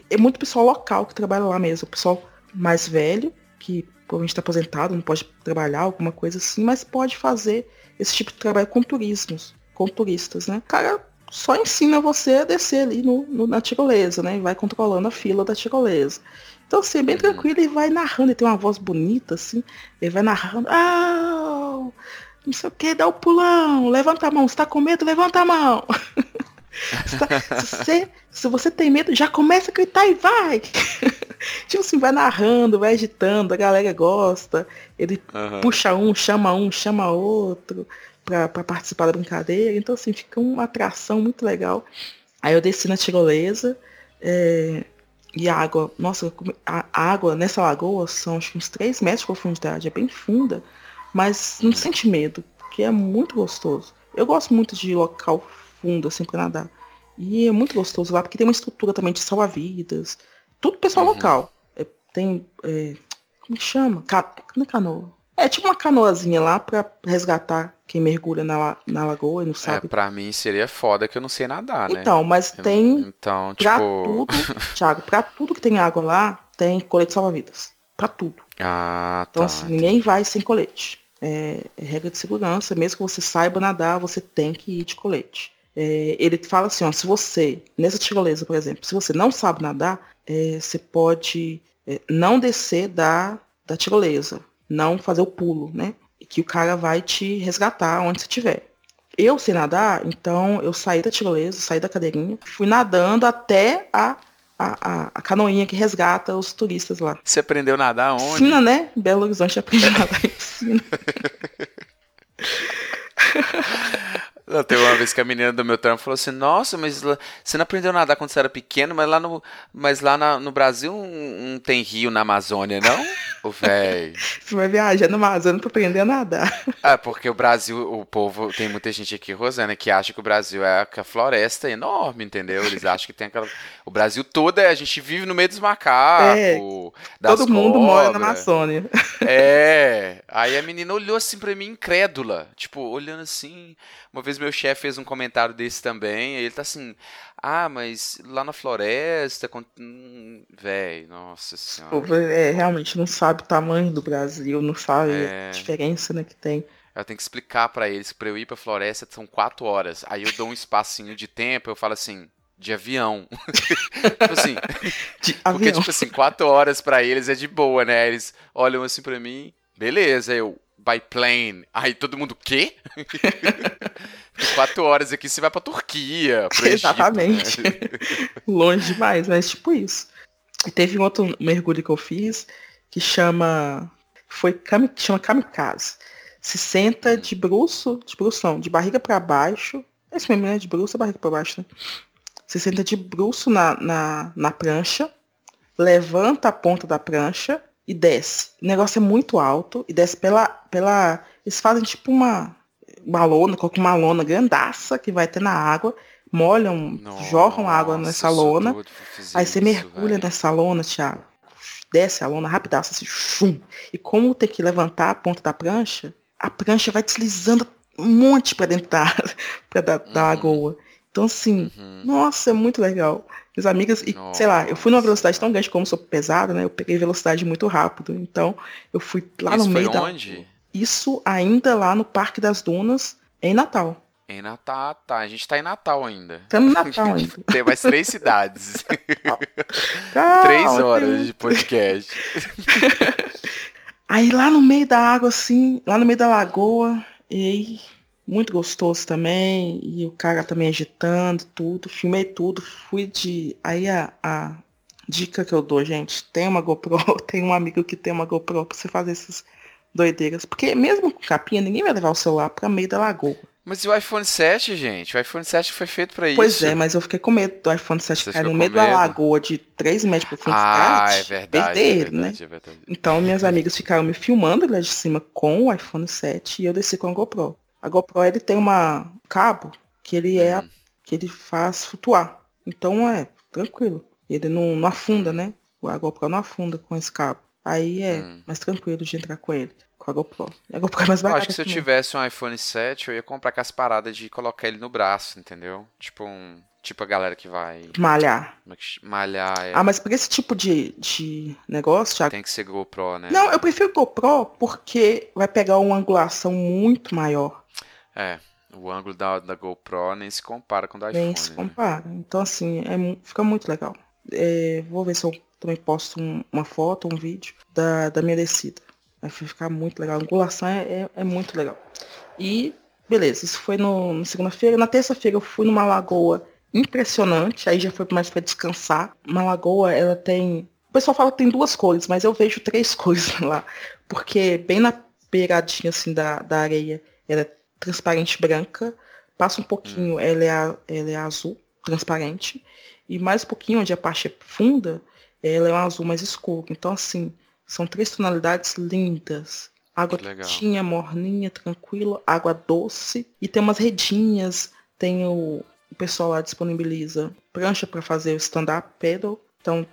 É muito pessoal local que trabalha lá mesmo. O pessoal mais velho, que provavelmente está aposentado, não pode trabalhar, alguma coisa assim, mas pode fazer esse tipo de trabalho com turismos, com turistas, né? O cara só ensina você a descer ali no, no- na tirolesa, né? E vai controlando a fila da tirolesa. Então, assim, é bem Uhum. tranquilo, ele vai narrando, ele tem uma voz bonita, assim, ele vai narrando, ah, não sei o que, dá o pulão, levanta a mão, você tá com medo, levanta a mão. Se tá- se, você, se você tem medo, já começa a gritar e vai. tipo assim, vai narrando, vai agitando, a galera gosta. Ele Aham. puxa um, chama um, chama outro pra participar da brincadeira. Então, assim, fica uma atração muito legal. Aí eu desci na tirolesa é, e a água, nossa, a a água nessa lagoa são acho que uns 3 metros de profundidade, é bem funda, mas não sente medo, porque é muito gostoso. Eu gosto muito de local fundo, assim, pra nadar. E é muito gostoso lá, porque tem uma estrutura também de salva-vidas. Tudo pessoal Uhum. local. É, tem. é, como que chama? Ca... Não é canoa. É tipo uma canoazinha lá pra resgatar quem mergulha na, na lagoa e não É, sabe. pra mim seria foda que eu não sei nadar, né? então, mas tem Então, pra tipo. tudo, Thiago, pra tudo que tem água lá, tem colete salva-vidas. Pra tudo. Ah, Então, tá. assim, ninguém vai sem colete. É, é regra de segurança, mesmo que você saiba nadar, você tem que ir de colete. É, ele fala assim, ó, se você, nessa tirolesa, por exemplo, se você não sabe nadar, é, você pode é, não descer da, da tirolesa, não fazer o pulo, né? E que o cara vai te resgatar onde você estiver. Eu sei nadar, então eu saí da tirolesa, saí da cadeirinha, fui nadando até a, a, a, a canoinha que resgata os turistas lá. Você aprendeu a nadar onde? Piscina, né? Belo Horizonte aprende a nadar em piscina. Teve uma vez que a menina do meu trampo falou assim: Nossa, mas você não aprendeu a nadar quando você era pequeno, mas lá no, mas lá na, no Brasil não, não tem rio na Amazônia, não? O véi. Você vai viajar na Amazônia pra aprender a nadar. É, porque o Brasil, o povo, tem muita gente aqui, Rosana, que acha que o Brasil é a floresta enorme, entendeu? Eles acham que tem aquela. O Brasil todo é. A gente vive no meio dos macacos. É, todo mundo mora na Amazônia. É. Aí a menina olhou assim pra mim, incrédula. Tipo, olhando assim. Uma vez meu chefe fez um comentário desse também. Ele tá assim. Ah, mas lá na floresta. Hum, véi, nossa senhora. É, realmente não sabe o tamanho do Brasil, não sabe é... a diferença né, que tem. Eu tenho que explicar para eles que pra eu ir pra floresta são quatro horas. Aí eu dou um espacinho de tempo, eu falo assim, de avião. tipo assim. De porque, avião. tipo assim, quatro horas para eles é de boa, né? Eles olham assim para mim, beleza, eu, by plane. Aí todo mundo, quê? quatro horas aqui você vai pra Turquia, pro Exatamente. né? Longe demais, mas tipo isso. E teve um outro mergulho que eu fiz que chama. Foi chama kamikaze. Se senta de bruço, de bruço não, de barriga para baixo. Esse mesmo, né? De bruço, barriga para baixo, né? Se senta de bruço na, na, na prancha, levanta a ponta da prancha e desce. O negócio é muito alto e desce pela. pela eles fazem tipo uma, uma lona, colocam uma lona grandaça que vai ter na água, molham, Nossa, jorram água nessa lona. Aí você mergulha nessa lona, Thiago. Desce a lona rapidaço, assim, chum. E como tem que levantar a ponta da prancha, a prancha vai deslizando um monte para dentro da, pra da, uhum. da lagoa. Então, assim, uhum. nossa, é muito legal. Minhas amigas, e nossa. sei lá, eu fui numa velocidade tão grande como sou pesada, né? Eu peguei velocidade muito rápido. Então, eu fui lá Isso no meio foi onde? Isso ainda lá no Parque das Dunas, em Natal. Em Natal, tá. A gente tá em Natal ainda. Estamos em Natal ainda. Tem mais três cidades. Calma, três horas tem... de podcast. aí lá no meio da água, assim, lá no meio da lagoa, e aí muito gostoso também. E o cara também agitando tudo. Filmei tudo. Fui de. Aí a, a dica que eu dou, gente, tem uma GoPro, tem um amigo que tem uma GoPro pra você fazer essas doideiras. Porque mesmo com capinha, ninguém vai levar o celular pra meio da lagoa. Mas e o iPhone 7, gente? O iPhone 7 foi feito para isso. Pois é, mas eu fiquei com medo do iPhone 7 cair no meio da lagoa de 3 metros por frente Ah, é verdade, perder, é né? é verdade. Então minhas amigas ficaram me filmando lá de cima com o iPhone 7 e eu desci com a GoPro. A GoPro ele tem uma cabo que ele é hum. que ele faz flutuar. Então é tranquilo. Ele não, não afunda, né? A GoPro não afunda com esse cabo. Aí é hum. mais tranquilo de entrar com ele. Com a GoPro. A GoPro é mais barata. Eu acho que se eu tivesse um iPhone 7, eu ia comprar com as paradas de colocar ele no braço, entendeu? Tipo um. Tipo a galera que vai. Malhar. É malhar. É... Ah, mas por esse tipo de, de negócio, Thiago. Tem que ser GoPro, né? Não, eu prefiro GoPro porque vai pegar uma angulação muito maior. É, o ângulo da, da GoPro nem se compara com o da iPhone. Nem se né? compara. Então, assim, é, fica muito legal. É, vou ver se eu também posto um, uma foto, um vídeo da, da minha descida. Vai ficar muito legal. A angulação é, é, é muito legal. E, beleza, isso foi no, no segunda-feira. Na terça-feira eu fui numa lagoa impressionante. Aí já foi mais para descansar. Uma lagoa, ela tem. O pessoal fala que tem duas cores, mas eu vejo três cores lá. Porque bem na beiradinha assim da, da areia, ela transparente branca, passa um pouquinho, hum. ela, é, ela é azul, transparente, e mais um pouquinho, onde a parte é funda, ela é um azul mais escuro. Então, assim, são três tonalidades lindas. Água quentinha, morninha, tranquila, água doce, e tem umas redinhas, tem o, o pessoal lá disponibiliza prancha para fazer o stand-up pedal, então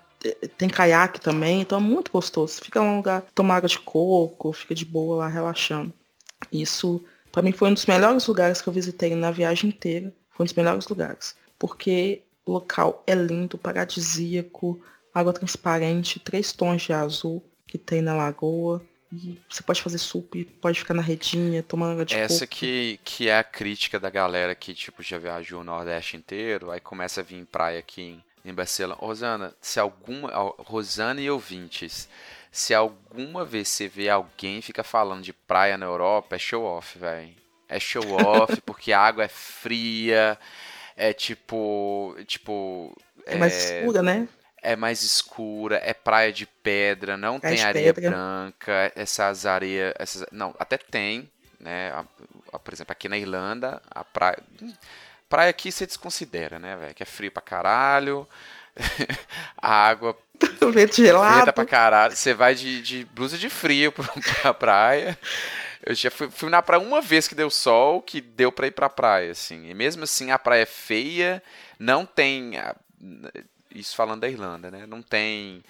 tem caiaque também, então é muito gostoso. Fica um lugar, toma água de coco, fica de boa lá relaxando. Isso para mim foi um dos melhores lugares que eu visitei na viagem inteira. Foi um dos melhores lugares. Porque o local é lindo, paradisíaco, água transparente, três tons de azul que tem na lagoa. E você pode fazer sup, pode ficar na redinha, tomar água de Essa que, que é a crítica da galera que, tipo, já viajou o Nordeste inteiro, aí começa a vir em praia aqui em, em Barcelona. Rosana, se alguma... Rosana e ouvintes, se alguma vez você vê alguém fica falando de praia na Europa, é show off, velho. É show off porque a água é fria, é tipo, tipo, é, é mais escura, né? É mais escura, é praia de pedra, não é tem areia pedra. branca, essas areias, essas, não, até tem, né? A, a, por exemplo, aqui na Irlanda, a praia. Praia aqui você desconsidera, né, velho? Que é frio pra caralho. a água. Vento gelado. pra caralho. Você vai de, de blusa de frio pra praia. Eu já fui, fui, na praia uma vez que deu sol, que deu pra ir pra praia, assim. E mesmo assim a praia é feia, não tem. Isso falando da Irlanda, né? Não tem.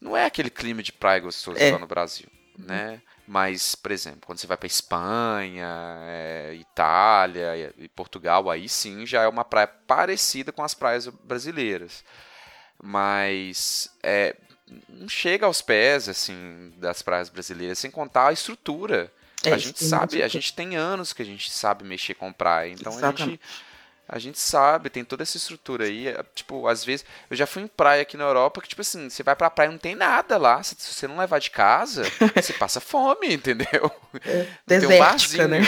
Não é aquele clima de praia gostoso é. lá no Brasil, né? Mas, por exemplo, quando você vai para Espanha, é, Itália e Portugal, aí sim já é uma praia parecida com as praias brasileiras. Mas é, não chega aos pés assim das praias brasileiras, sem contar a estrutura. É, a gente sabe, a gente tem anos que a gente sabe mexer com praia, então Exatamente. a gente a gente sabe, tem toda essa estrutura aí. É, tipo, às vezes. Eu já fui em praia aqui na Europa que, tipo assim, você vai pra praia e não tem nada lá. Se você não levar de casa, você passa fome, entendeu? É, desértica, um né?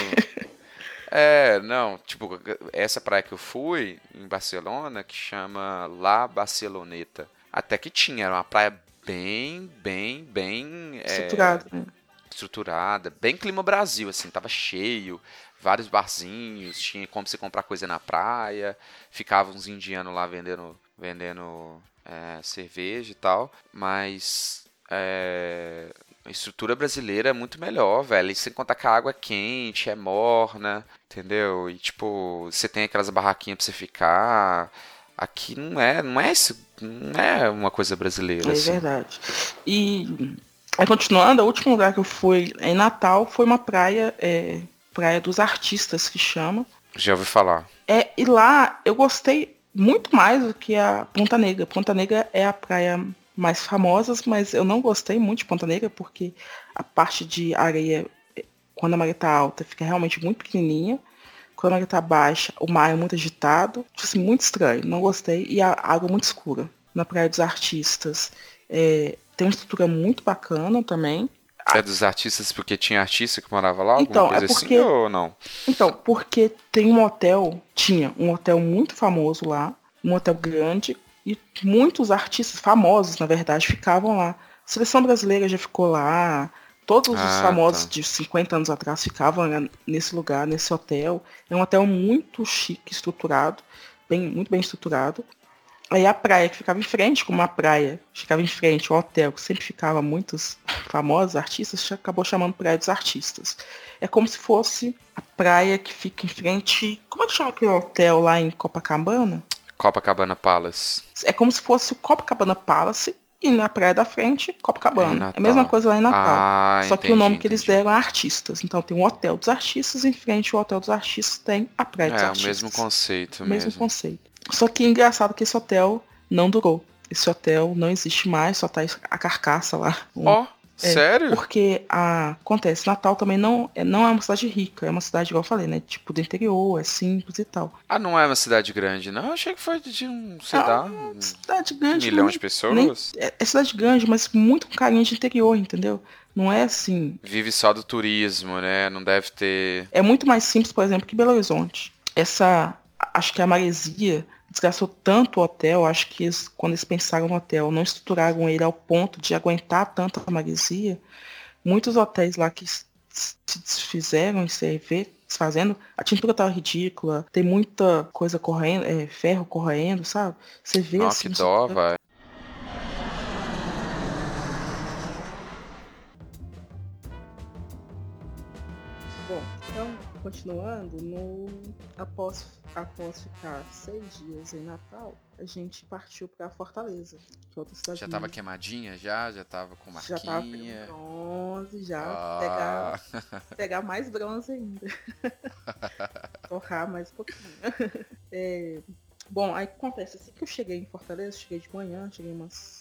É, não, tipo, essa praia que eu fui em Barcelona, que chama La Barceloneta, até que tinha, era uma praia bem, bem, bem. Estruturada, é? Estruturada, bem clima Brasil, assim, tava cheio vários barzinhos, tinha como você comprar coisa na praia, ficavam uns indianos lá vendendo, vendendo é, cerveja e tal, mas é, a estrutura brasileira é muito melhor, velho. E sem contar que a água é quente, é morna, entendeu? E tipo, você tem aquelas barraquinhas pra você ficar. Aqui não é, não é isso, não é uma coisa brasileira. É assim. verdade. E aí, continuando, o último lugar que eu fui em Natal foi uma praia é, Praia dos Artistas, que chama. Já ouvi falar. É, e lá eu gostei muito mais do que a Ponta Negra. Ponta Negra é a praia mais famosa, mas eu não gostei muito de Ponta Negra porque a parte de areia, quando a maré tá alta, fica realmente muito pequenininha. Quando a maré tá baixa, o mar é muito agitado. Tipo assim, muito estranho, não gostei. E a água é muito escura. Na Praia dos Artistas. É, tem uma estrutura muito bacana também. É dos artistas porque tinha artista que morava lá? Então, é assim porque, assim, ou não? Então, porque tem um hotel, tinha um hotel muito famoso lá, um hotel grande, e muitos artistas famosos, na verdade, ficavam lá. A seleção brasileira já ficou lá, todos ah, os famosos tá. de 50 anos atrás ficavam nesse lugar, nesse hotel. É um hotel muito chique, estruturado, bem, muito bem estruturado. Aí a praia que ficava em frente, como a praia ficava em frente, o hotel que sempre ficava muitos famosos artistas, acabou chamando Praia dos Artistas. É como se fosse a praia que fica em frente. Como é que chama aquele hotel lá em Copacabana? Copacabana Palace. É como se fosse o Copacabana Palace e na praia da frente, Copacabana. É, a mesma coisa lá em Natal. Ah, Só entendi, que o nome entendi. que eles deram é artistas. Então tem o Hotel dos Artistas, em frente o Hotel dos Artistas tem a Praia dos é, Artistas. É, o mesmo conceito mesmo. mesmo. conceito. Só que é engraçado que esse hotel não durou. Esse hotel não existe mais, só tá a carcaça lá. Ó, oh, é, sério? Porque a, acontece, Natal também não é, não é uma cidade rica, é uma cidade, igual eu falei, né? Tipo do interior, é simples e tal. Ah, não é uma cidade grande, não? Eu achei que foi de um, sei lá, um cidade grande. milhão nem, de pessoas. Nem, é, é, cidade grande, mas muito com carinho de interior, entendeu? Não é assim. Vive só do turismo, né? Não deve ter. É muito mais simples, por exemplo, que Belo Horizonte. Essa. Acho que a maresia desgastou tanto o hotel, acho que eles, quando eles pensaram no hotel, não estruturaram ele ao ponto de aguentar tanta maresia. Muitos hotéis lá que se desfizeram em CV, desfazendo, a tintura tava ridícula, tem muita coisa correndo, é, ferro correndo, sabe? Você vê Não, assim. que dó, vai. Bom, então, continuando, no após após ficar seis dias em Natal, a gente partiu para Fortaleza, que é outra cidade. Já tava queimadinha já? Já tava com marquinha? Já tava com bronze, já. Ah. Pegar, pegar mais bronze ainda. Torrar mais um pouquinho. É, bom, aí o que acontece? Assim que eu cheguei em Fortaleza, cheguei de manhã, cheguei umas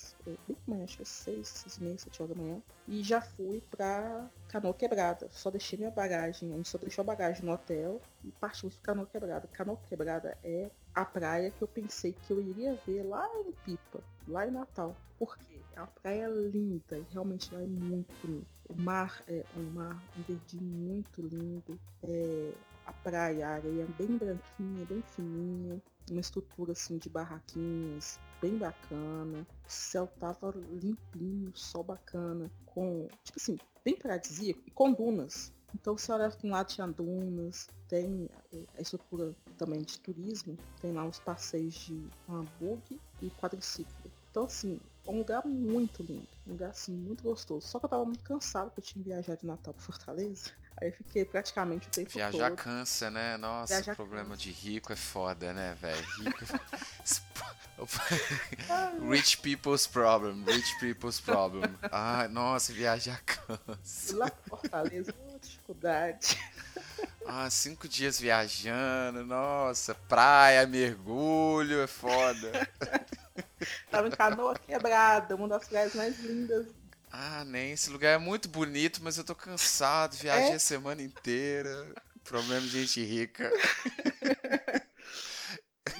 bem manhã, acho que é 6, 6 e meia, 7 horas da manhã. E já fui pra Canoa Quebrada. Só deixei minha bagagem, a gente só deixou a bagagem no hotel e partimos pra Canoa Quebrada. Canoa Quebrada é a praia que eu pensei que eu iria ver lá em Pipa, lá em Natal. Por quê? É uma praia linda e realmente lá é muito bonito. O mar é um mar, um verdinho muito lindo. É, a praia, a areia é bem branquinha, bem fininha. Uma estrutura assim de barraquinhas, bem bacana. Céu tava limpinho, sol bacana, com, tipo assim, bem paradisíaco e com dunas. Então você olha assim, lá tinha dunas, tem eh, a estrutura também de turismo, tem lá uns passeios de bug e quadriciclo. Então assim, é um lugar muito lindo, um lugar assim muito gostoso. Só que eu tava muito cansado porque eu tinha viajado de Natal para Fortaleza. Aí fiquei praticamente o tempo Viajar todo. cansa, né? Nossa, Viajar problema cansa. de rico é foda, né, velho? Rico... Rich people's problem, rich people's problem. Ah, nossa, viajar cansa. Lá Fortaleza, uma dificuldade. Ah, cinco dias viajando, nossa, praia, mergulho, é foda. Tava em canoa quebrada, uma das praias mais lindas. Ah, nem, esse lugar é muito bonito, mas eu tô cansado, viajei É? a semana inteira. Problema de gente rica.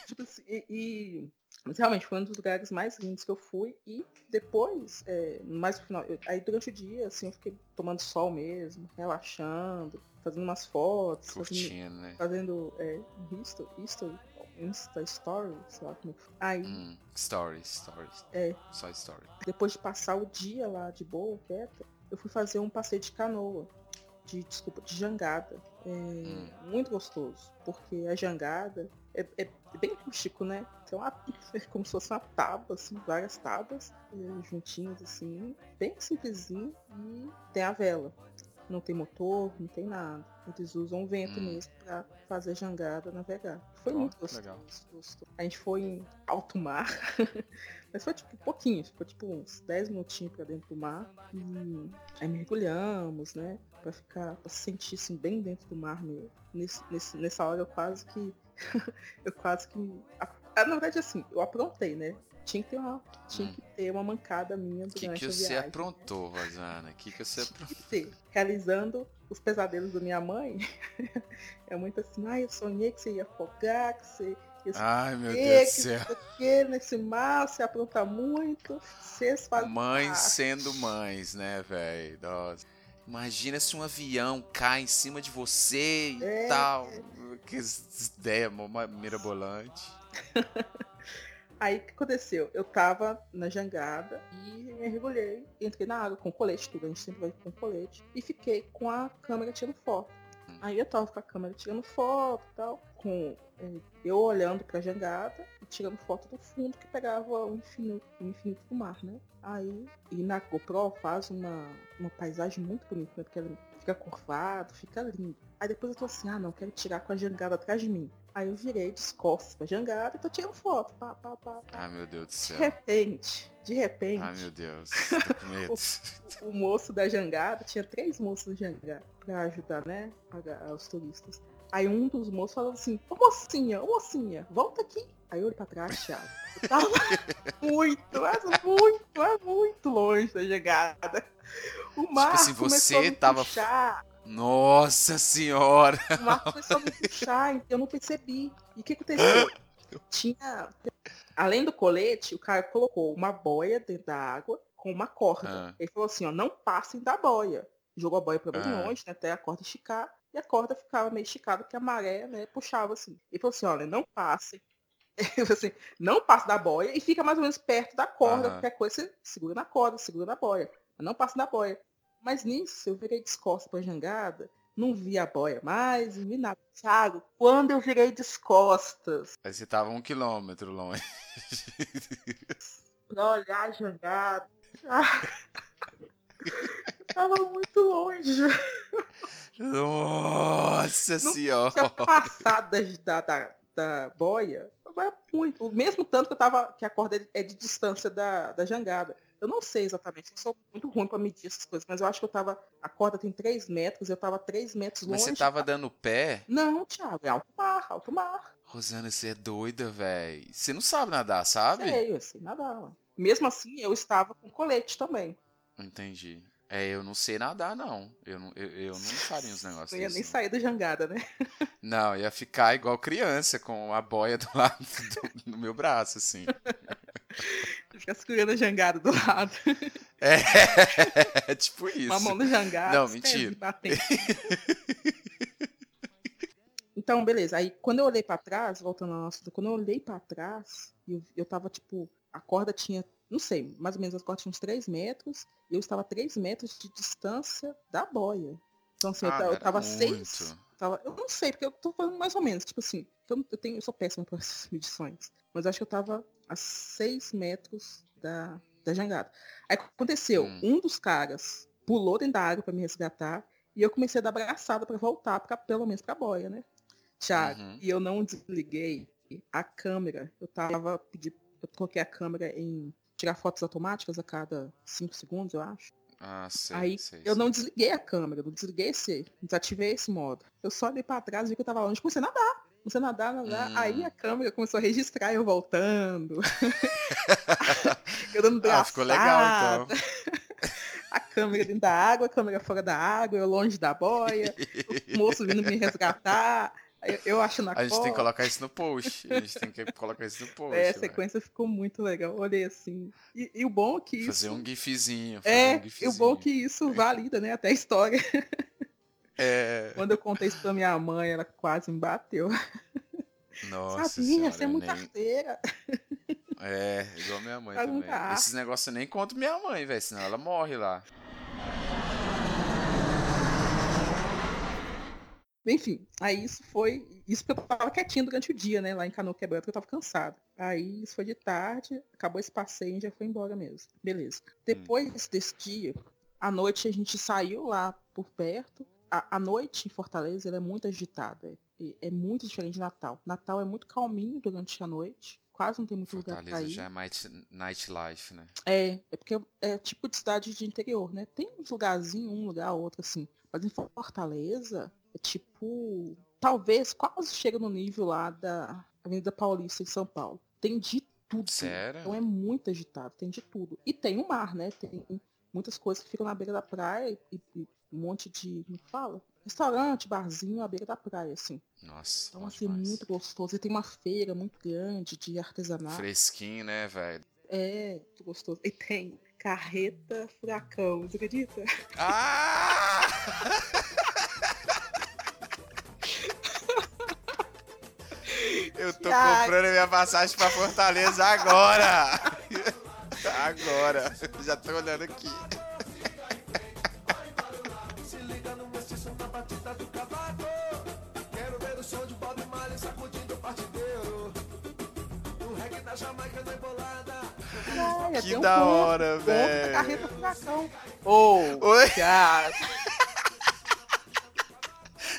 Tipo assim, e, e- mas realmente foi um dos lugares mais lindos que eu fui. E depois, é, mais no final, eu- aí durante o dia, assim, eu fiquei tomando sol mesmo, relaxando, fazendo umas fotos, fazendo, Curtindo, né? fazendo é, history, history, Insta Story, sei lá como é. Aí, Hum, stories, stories. É. Só story. depois de passar o dia lá de boa, quieta, eu fui fazer um passeio de canoa. De, desculpa, de jangada. É, Hum. Muito gostoso. Porque a jangada é, é bem rústico, né? Uma, é como se fosse uma tábua, assim, várias tábuas é, juntinhas, assim, bem simplesinho. E tem a vela. Não tem motor, não tem nada. Eles usam o vento Hum. mesmo pra fazer jangada, navegar. Foi Ó, muito gostoso, legal. gostoso. A gente foi em alto mar. Mas foi tipo pouquinho, foi tipo uns 10 minutinhos pra dentro do mar. E aí mergulhamos, né? Pra ficar, pra se sentir assim, bem dentro do mar mesmo. Nesse, nesse- nessa hora eu quase que. eu quase que. Ah, na verdade assim, eu aprontei, né? Tinha que ter uma, tinha Hum. que ter uma mancada minha O que, durante que a você viagem. aprontou, Rosana? O que, que você aprontou? Que. Realizando os pesadelos da minha mãe. é muito assim, ai, eu sonhei que você ia afogar, que você ia Ai, meu que, Deus do que céu. o que, nesse mar, você apronta muito, vocês fazem Mães parte. sendo mães, né, velho? Imagina se um avião cai em cima de você e É. tal. Que ideia mirabolante. Aí o que aconteceu? Eu tava na jangada e mergulhei, entrei na água com colete, tudo, a gente sempre vai com colete, e fiquei com a câmera tirando foto. Hum. Aí eu tava com a câmera tirando foto e tal, com é, eu olhando pra jangada e tirando foto do fundo que pegava o infinito, o infinito do mar, né? Aí, e na GoPro faz uma, uma paisagem muito bonita, né? Porque ela fica curvado, fica lindo. Aí depois eu tô assim, ah não, quero tirar com a jangada atrás de mim. Aí eu virei de costas pra jangada e tô tirando foto. Pá, pá, pá. Ai, meu Deus do De céu. repente, de repente, Ai, meu Deus. Medo. o moço da jangada, tinha três moços da jangada pra ajudar, né, a- os turistas. Aí um dos moços falou assim, ô mocinha, ô mocinha, volta aqui. Aí eu olhei pra trás, Thiago. Eu tava muito, mas muito, mas muito longe da jangada. O mar assim, começou você a me tava- puxar, Nossa senhora! o mar começou a me puxar, eu não percebi. E o que aconteceu? Tinha, além do colete, o cara colocou uma boia dentro da água com uma corda. Ah. Ele falou assim, ó, não passem da boia. Jogou a boia pra bem Ah. longe, né, até a corda esticar. E a corda ficava meio esticada, porque a maré, né, puxava assim. Ele falou assim, olha, não passem. Ele falou assim, não passe da boia e fica mais ou menos perto da corda. Aham. Qualquer coisa, você segura na corda, segura na boia. Mas não passe da boia. Mas nisso, eu virei de costas pra jangada, não vi a boia mais, não vi nada. Thiago, quando eu virei de costas Aí você tava um quilômetro longe. pra olhar a jangada, tava muito longe. Nossa Não senhora! tinha passado da, da, da boia, mas muito. O mesmo tanto que eu tava, que a corda é de distância da, da jangada. Eu não sei exatamente, eu sou muito ruim pra medir essas coisas, mas eu acho que eu tava, a corda tem 3 metros, eu tava 3 metros Mas longe. você tava dando pé? Não, Thiago, é alto mar, alto mar. Rosana, você é doida, velho. Você não sabe nadar, sabe? Sei, eu sei nadar. Mesmo assim, eu estava com colete também. Entendi. É, eu não sei nadar, não. Eu não, eu, eu não faria uns negócios Não ia nem não. sair da jangada, né? Não, ia ficar igual criança, com a boia do lado do, no meu braço, assim. Ficar segurando a jangada do lado. É, tipo isso. Uma mão na jangada. Não, mentira. Então, beleza. Aí, quando eu olhei pra trás, voltando ao nosso, quando eu olhei pra trás, eu, eu tava, tipo, a corda tinha, não sei, mais ou menos as cordas tinham uns 3 metros, e eu estava a 3 metros de distância da boia. Então, assim, eu, Ah, eu era tava muito. seis. Tava, eu não sei, porque eu tô falando mais ou menos, tipo assim, eu, eu, tenho, eu sou péssima para essas medições. Mas eu acho que eu tava a seis metros da, da jangada. Aí aconteceu? Hum. Um dos caras pulou dentro da água para me resgatar e eu comecei a dar abraçada para voltar, pra, pelo menos pra boia, né? Thiago, Uhum. e eu não desliguei a câmera. Eu tava pedi, eu coloquei a câmera em tirar fotos automáticas a cada cinco segundos, eu acho. Ah, sei, Aí sei, eu sei. não desliguei a câmera, não desliguei esse, desativei esse modo. Eu só olhei pra trás, vi que eu tava longe, comecei a nadar. Comecei a nadar, nadar. Hum. Aí a câmera começou a registrar eu voltando. eu dando Ah, ficou legal então. A câmera dentro da água, a câmera fora da água, eu longe da boia, o moço vindo me resgatar, eu, eu achando a, A gente tem que colocar isso no post. A gente tem que colocar isso no post. É, a sequência ficou muito legal. Olhei assim. E, e o bom é que Fazer isso. um gifzinho. Fazer É, um e o gifzinho. bom é que isso valida, né? Até a história. É. Quando eu contei isso pra minha mãe, ela quase me bateu. Nossa Sabia, senhora, você é muito nem... arteira. É, igual minha mãe Faz também. Esses negócios eu nem conto minha mãe, velho, senão ela morre lá. Enfim, aí isso foi. Isso porque eu tava quietinho durante o dia, né? Lá em Canoa Quebrada, porque eu tava cansado. Aí isso foi de tarde, acabou esse passeio e já foi embora mesmo. Beleza. Depois desse dia, à noite a gente saiu lá por perto. A, a noite em Fortaleza ela é muito agitada. É, é muito diferente de Natal. Natal é muito calminho durante a noite. Quase não tem muito lugar pra Fortaleza ir. já é mais nightlife, né? É, é porque é tipo de cidade de interior, né? Tem uns lugarzinhos, um lugar, outro, assim. Mas em Fortaleza, é tipo. Talvez quase chega no nível lá da Avenida Paulista em São Paulo. Tem de tudo. Sério? Então é muito agitado, tem de tudo. E tem o mar, né? Tem muitas coisas que ficam na beira da praia e, e um monte de. Como fala? Restaurante, barzinho à beira da praia, assim. Nossa, Então, assim, demais. muito gostoso. E tem uma feira muito grande de artesanato. Fresquinho, né, velho? É, muito gostoso. E tem carreta furacão, você acredita? Ah! Eu tô Ai. comprando a minha passagem pra Fortaleza agora! Agora! Já tô olhando aqui. Que tem um da ponto, hora, velho. carreta furacão. Ô, Oi? cara.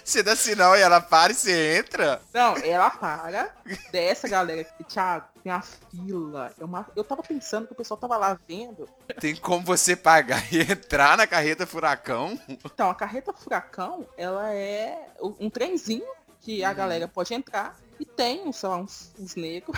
Você dá sinal e ela para e você entra? Não, ela para, desce a galera aqui. Thiago, tem uma fila. É uma... Eu tava pensando que o pessoal tava lá vendo. Tem como você pagar e entrar na carreta furacão? Então, a carreta furacão, ela é um trenzinho que a Uhum. galera pode entrar. E tem, sei lá, uns, uns negros,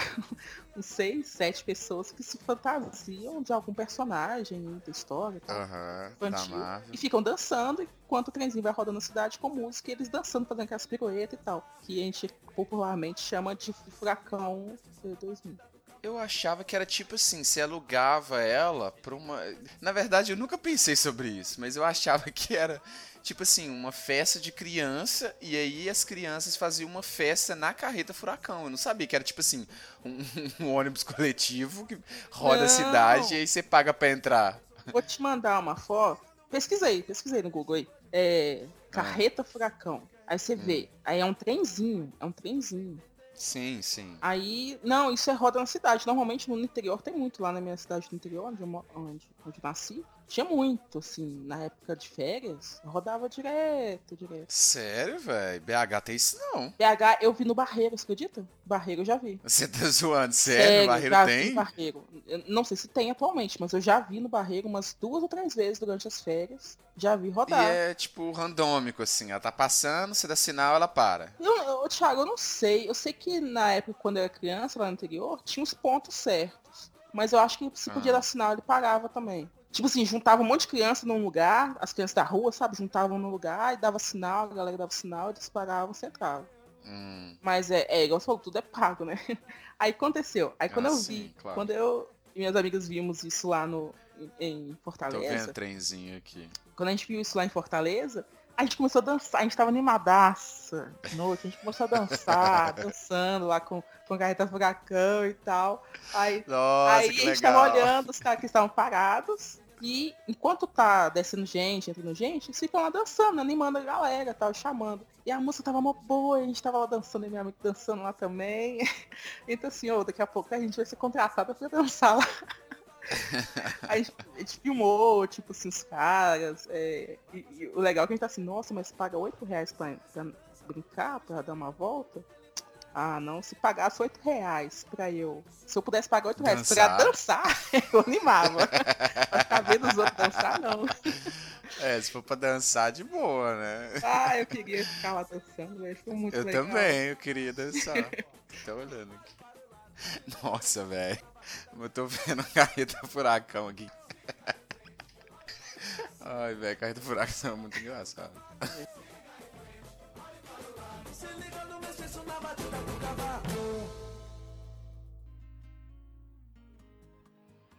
seis, sete pessoas que se fantasiam de algum personagem da história e tal. Aham, da infantil, e ficam dançando enquanto o trenzinho vai rodando na cidade com música e eles dançando, fazendo aquelas piruetas e tal. Que a gente popularmente chama de furacão 2000. Eu achava que era tipo assim, você alugava ela pra uma. Na verdade, eu nunca pensei sobre isso, mas eu achava que era tipo assim, uma festa de criança, e aí as crianças faziam uma festa na carreta furacão. Eu não sabia que era tipo assim, um, um ônibus coletivo que roda Não. a cidade e aí você paga pra entrar. Vou te mandar uma foto. Pesquisei, pesquisei no Google aí. É. Carreta furacão. Aí você vê. Aí é um trenzinho. É um trenzinho. Sim, sim. Aí. Não, isso é roda na cidade. Normalmente no interior tem muito lá na minha cidade do interior, onde eu, onde, onde eu nasci. Tinha muito, assim, na época de férias. Rodava direto, direto. Sério, velho? BH tem isso não. BH eu vi no Barreiro, você acredita? Barreiro eu já vi. Você tá zoando, sério? Barreiro já vi tem? Barreiro. Eu não sei se tem atualmente, mas eu já vi no Barreiro umas duas ou três vezes durante as férias. Já vi E rodar. é tipo randômico, assim. Ela tá passando, você dá sinal, ela para. Eu, eu, Thiago, eu não sei. Eu sei que na época, quando eu era criança, lá no interior, tinha os pontos certos. Mas eu acho que se podia Ah. dar sinal, ele parava também. Tipo assim, juntava um monte de criança num lugar, as crianças da rua, sabe? Juntavam num lugar e dava sinal, a galera dava sinal, eles paravam, você entrava. Hum. Mas é, é igual você falou, tudo é pago, né? Aí aconteceu. Aí quando Ah, eu sim, vi, claro. quando eu e minhas amigas vimos isso lá no, em, em Tô vendo Fortaleza, trenzinho aqui. quando a gente viu isso lá em Fortaleza, a gente começou a dançar, a gente tava animadaça. de Noite, a gente começou a dançar, dançando lá com, com carreta furacão e tal. Aí, Nossa, aí a gente legal. tava olhando os caras que estavam parados. E enquanto tá descendo gente, entrando gente, eles ficam lá dançando, animando a galera, tal, chamando. E a música tava mó boa, a gente tava lá dançando, e minha amiga dançando lá também. então assim, ô, daqui a pouco a gente vai ser contratada pra dançar lá. a, gente, a gente filmou, tipo assim, os caras. é, e, e o legal é que a gente tá assim, nossa, mas paga 8 reais pra, pra brincar, pra dar uma volta. Ah, não, se pagasse 8 reais pra eu. Se eu pudesse pagar 8 reais pra Dançar. eu animava. pra ficar vendo os outros dançar, não. É, se for pra dançar, de boa, né? Ah, eu queria ficar lá dançando, velho. Foi muito Eu legal. também, eu queria dançar. Tô olhando aqui. Nossa, velho. Eu tô vendo a carreta furacão aqui. Ai, velho, carreta furacão é muito engraçado.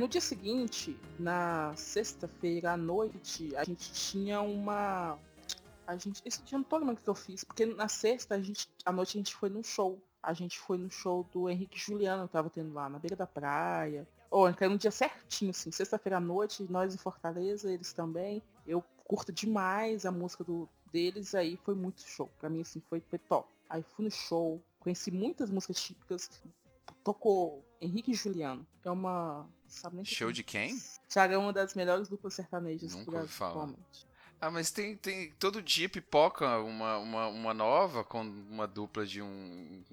No dia seguinte, na sexta-feira à noite, a gente tinha uma. A gente. Esse dia não tô lembrando que eu fiz, porque na sexta, a gente, à noite, a gente foi num show. A gente foi no show do Henrique Juliano, que tava tendo lá, na beira da praia. Ou, oh, no dia certinho, assim, sexta-feira à noite, nós em Fortaleza, eles também. Eu curto demais a música do, deles, aí foi muito show. Pra mim, assim, foi, foi top. Aí fui no show, conheci muitas músicas típicas. Tocou Henrique Juliano, que é uma. Sabe nem que Show de quem? Thiago é uma das melhores duplas sertanejas Nunca do Brasil atualmente. Ah, mas tem, tem. Todo dia pipoca uma, uma, uma nova com uma dupla de um.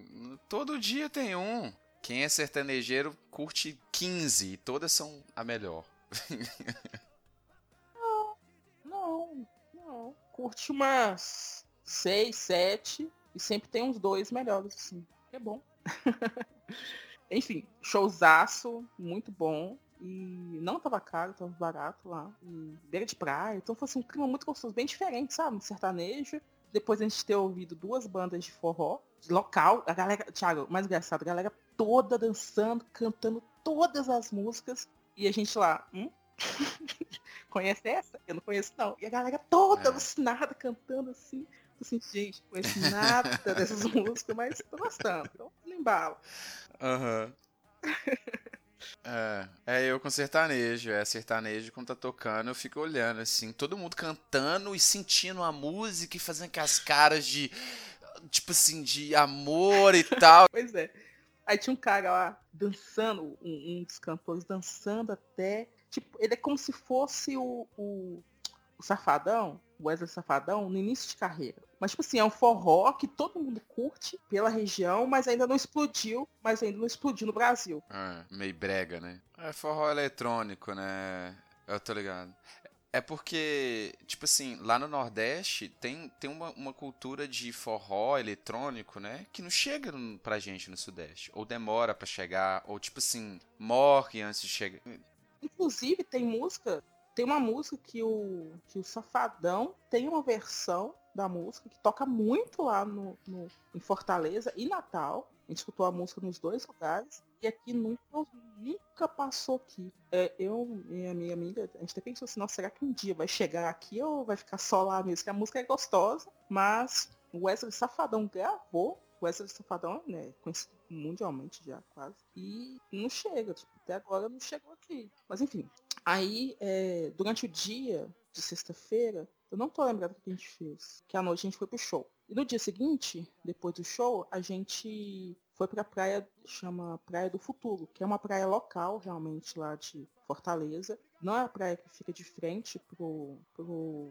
Todo dia tem um. Quem é sertanejeiro curte 15 e todas são a melhor. Não, não. Curte umas seis, sete e sempre tem uns dois melhores, assim. É bom. Enfim, showzaço, muito bom. E não tava caro, tava barato lá. E beira de praia. Então foi assim, um clima muito gostoso, bem diferente, sabe? Um sertanejo. Depois a gente ter ouvido duas bandas de forró, de local. A galera, Thiago, mais engraçado, a galera toda dançando, cantando todas as músicas. E a gente lá, hum? Conhece essa? Eu não conheço não. E a galera toda É. alucinada, cantando assim. Eu Assim, gente, não conheço nada dessas músicas, mas tô gostando. Então, não embala. Aham. É, é eu com sertanejo, é sertanejo quando tá tocando, eu fico olhando assim, todo mundo cantando e sentindo a música e fazendo aquelas caras de tipo assim, de amor e tal. Pois é. Aí tinha um cara lá dançando, um, um dos cantores dançando até. Tipo, ele é como se fosse o, o, o Safadão, Wesley Safadão, no início de carreira. Mas, tipo assim, é um forró que todo mundo curte pela região, mas ainda não explodiu, mas ainda não explodiu no Brasil. É, meio brega, né? É forró eletrônico, né? Eu tô ligado. É porque, tipo assim, lá no Nordeste tem, tem uma, uma cultura de forró eletrônico, né? Que não chega pra gente no Sudeste. Ou demora pra chegar, ou tipo assim, morre antes de chegar. Inclusive, tem música, tem uma música que o, que o Safadão tem uma versão da música que toca muito lá no, no- em Fortaleza e Natal. A gente escutou a música nos dois lugares. E aqui nunca, nunca passou aqui. É, eu e a minha amiga, a gente até pensou assim, nossa, será que um dia vai chegar aqui ou vai ficar só lá mesmo? Que a música é gostosa, mas o Wesley Safadão gravou. O Wesley Safadão né, conhecido mundialmente já, quase. E não chega, tipo, até agora não chegou aqui. Mas enfim. Aí, é, durante o dia de sexta-feira, eu não tô lembrando o que a gente fez. Que à noite a gente foi pro show. E no dia seguinte, depois do show, a gente foi pra praia, chama Praia do Futuro, que é uma praia local, realmente, lá de Fortaleza. Não é a praia que fica de frente pro, pro,